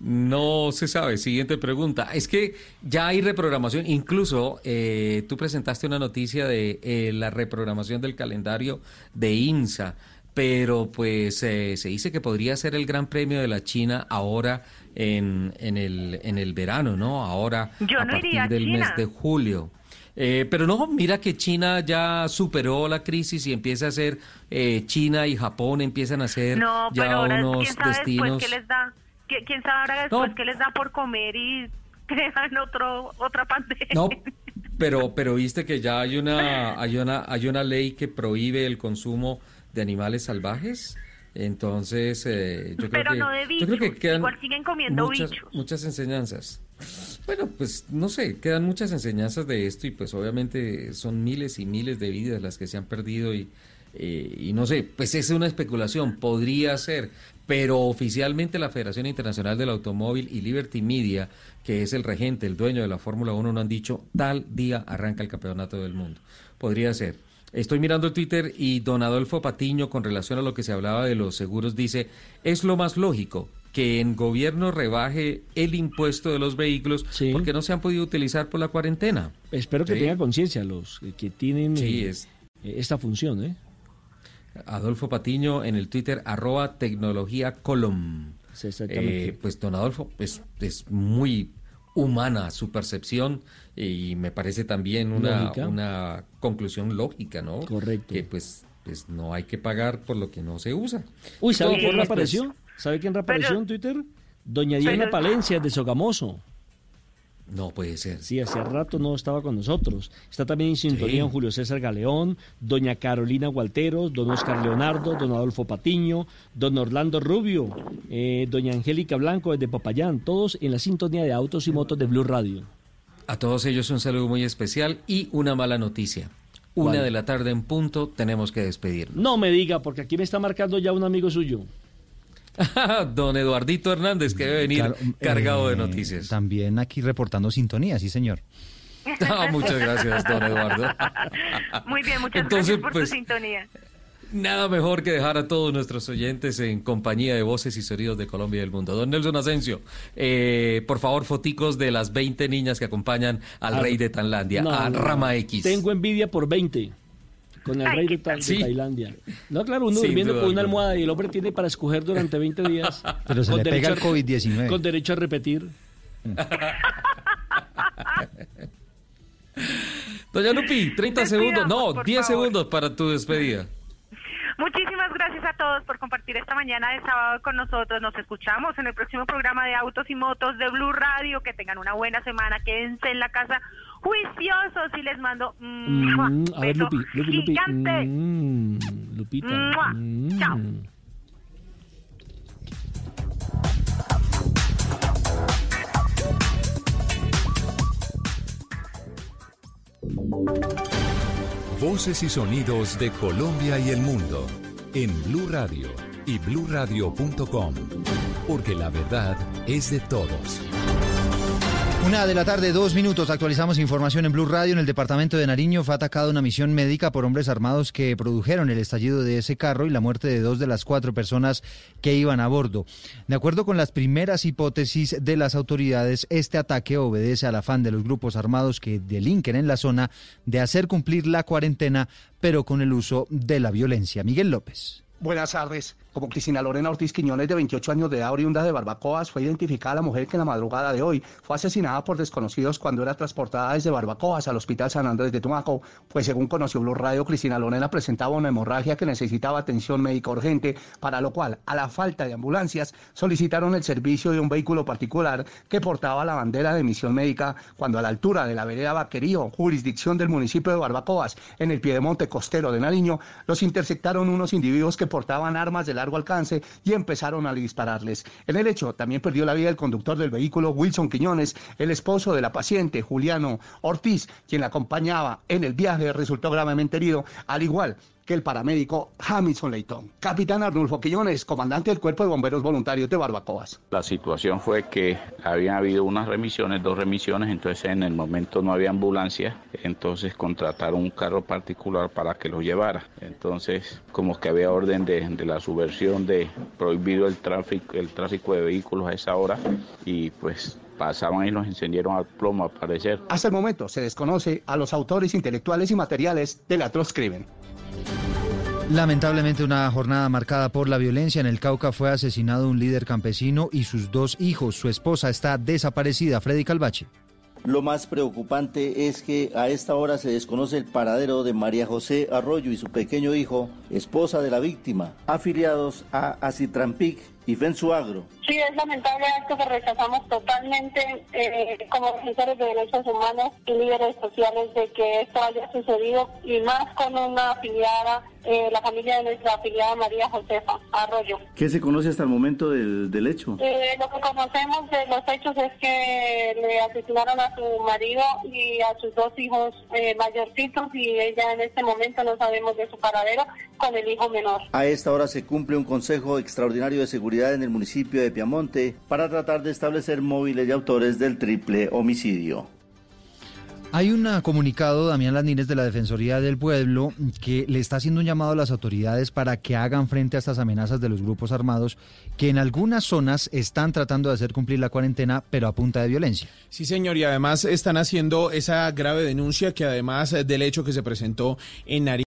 No se sabe. Siguiente pregunta. Es que ya hay reprogramación. Incluso eh, tú presentaste una noticia de eh, la reprogramación del calendario de INSA, pero pues eh, se dice que podría ser el Gran Premio de la China ahora en, en, el, en el verano, ¿no? Ahora Yo a no partir del China. mes de julio. Eh, pero no, mira que China ya superó la crisis y empieza a ser, eh, China y Japón empiezan a ser No, ya pero ahora unos quién sabe destinos. después qué les da. ¿Qui- ¿Quién sabe ahora después No. qué les da por comer y crean otro otra pandemia? No, pero pero viste que ya hay una hay una hay una ley que prohíbe el consumo de animales salvajes. Entonces, eh, yo creo Pero que no de yo creo que bichos, quedan igual siguen comiendo muchas, bichos. muchas enseñanzas. Bueno, pues no sé, quedan muchas enseñanzas de esto y pues obviamente son miles y miles de vidas las que se han perdido y eh, y no sé, pues es una especulación, podría ser, pero oficialmente la Federación Internacional del Automóvil y Liberty Media, que es el regente, el dueño de la Fórmula 1, no han dicho tal día arranca el campeonato del mundo. Podría ser. Estoy mirando el Twitter y don Adolfo Patiño, con relación a lo que se hablaba de los seguros, dice, es lo más lógico que en gobierno rebaje el impuesto de los vehículos porque no se han podido utilizar por la cuarentena. Espero que Sí. tengan conciencia los que tienen Sí, eh, es- eh, esta función, ¿eh? Adolfo Patiño en el Twitter, arroba tecnología. Eh, pues don Adolfo, pues es muy humana su percepción y me parece también una, Lógica. una conclusión lógica, ¿no? Correcto. Que pues, pues no hay que pagar por lo que no se usa. Uy, De ¿sabe todas quién formas, reapareció? ¿Sabe quién reapareció Pero- en Twitter? Doña Diana pero- Palencia de Sogamoso. No puede ser. Sí, hace rato no estaba con nosotros. Está también en sintonía Sí. Julio César Galeón, doña Carolina Gualteros, don Oscar Leonardo, don Adolfo Patiño, don Orlando Rubio, eh, doña Angélica Blanco desde Popayán, todos en la sintonía de autos y motos de Blue Radio. A todos ellos un saludo muy especial y una mala noticia. Una ¿Cuál? de la tarde en punto tenemos que despedir. No me diga, porque aquí me está marcando ya un amigo suyo. Don Eduardito Hernández, que debe venir Claro, cargado de eh, noticias. También aquí reportando sintonía, sí, señor. Ah, muchas gracias, don Eduardo. Muy bien, muchas Entonces, gracias por pues, tu sintonía. Nada mejor que dejar a todos nuestros oyentes en compañía de voces y sonidos de Colombia y del mundo. Don Nelson Asensio, eh, por favor, foticos de las 20 niñas que acompañan al Ah, rey de Tailandia, no, a Rama. X. Tengo envidia por 20 con el rey de, Ta- de Sí. Tailandia. No, claro, uno Sin durmiendo duda con una almohada y el hombre tiene para escoger durante 20 días. Pero se con le pega el a- COVID-19. Con derecho a repetir. Doña Lupi, 30 Despidamos, segundos, no, por 10 favor. segundos para tu despedida. Muchísimas gracias a todos por compartir esta mañana de sábado con nosotros. Nos escuchamos en el próximo programa de Autos y Motos de Blue Radio. Que tengan una buena semana. Quédense en la casa juiciosos y les mando Mm, a ver, beso Lupi, Lupi, Lupi. gigante. Mm, Lupita. Mm. Chao. Voces y sonidos de Colombia y el mundo en Blue Radio y bluradio.com, porque la verdad es de todos. Una de la tarde, dos minutos. Actualizamos información en Blue Radio. En el departamento de Nariño fue atacada una misión médica por hombres armados que produjeron el estallido de ese carro y la muerte de dos de las cuatro personas que iban a bordo. De acuerdo con las primeras hipótesis de las autoridades, este ataque obedece al afán de los grupos armados que delinquen en la zona de hacer cumplir la cuarentena, pero con el uso de la violencia. Miguel López. Buenas tardes. Como Cristina Lorena Ortiz Quiñones, de 28 años de edad, oriunda de Barbacoas, fue identificada la mujer que en la madrugada de hoy fue asesinada por desconocidos cuando era transportada desde Barbacoas al Hospital San Andrés de Tumaco. Pues según conoció Blue Radio, Cristina Lorena presentaba una hemorragia que necesitaba atención médica urgente, para lo cual, a la falta de ambulancias, solicitaron el servicio de un vehículo particular que portaba la bandera de misión médica cuando a la altura de la vereda Vaquerío, jurisdicción del municipio de Barbacoas, en el piedemonte costero de Nariño, los interceptaron unos individuos que portaban armas de largo alcance y empezaron a dispararles. En el hecho también perdió la vida el conductor del vehículo, Wilson Quiñones, el esposo de la paciente, Juliano Ortiz, quien la acompañaba en el viaje, resultó gravemente herido, al igual que el paramédico Hamilton Leighton. Capitán Arnulfo Quiñones, comandante del Cuerpo de Bomberos Voluntarios de Barbacoas. La situación fue que habían habido unas remisiones, dos remisiones, entonces en el momento no había ambulancia, entonces contrataron un carro particular para que lo llevara. Entonces, como que había orden de, de la subversión de prohibido el tráfico, el tráfico de vehículos a esa hora y pues pasaban y los encendieron al plomo al parecer. Hasta el momento se desconoce a los autores intelectuales y materiales del atroz crimen. Lamentablemente una jornada marcada por la violencia. En el Cauca fue asesinado un líder campesino y sus dos hijos. Su esposa está desaparecida. Freddy Calvache. Lo más preocupante es que a esta hora se desconoce el paradero de María José Arroyo y su pequeño hijo, esposa de la víctima, afiliados a Acitrampic y Fensuagro. Sí, es lamentable esto que rechazamos totalmente eh, como defensores de derechos humanos y líderes sociales de que esto haya sucedido y más con una afiliada, eh, la familia de nuestra afiliada María Josefa Arroyo. ¿Qué se conoce hasta el momento del, del hecho? Eh, lo que conocemos de los hechos es que le asesinaron a su marido y a sus dos hijos eh, mayorcitos y ella en este momento no sabemos de su paradero con el hijo menor. A esta hora se cumple un consejo extraordinario de seguridad en el municipio de Piamonte para tratar de establecer móviles y autores del triple homicidio. Hay un comunicado, Damián Landines, de la Defensoría del Pueblo, que le está haciendo un llamado a las autoridades para que hagan frente a estas amenazas de los grupos armados que en algunas zonas están tratando de hacer cumplir la cuarentena, pero a punta de violencia. Sí, señor, y además están haciendo esa grave denuncia que además del hecho que se presentó en Nariño,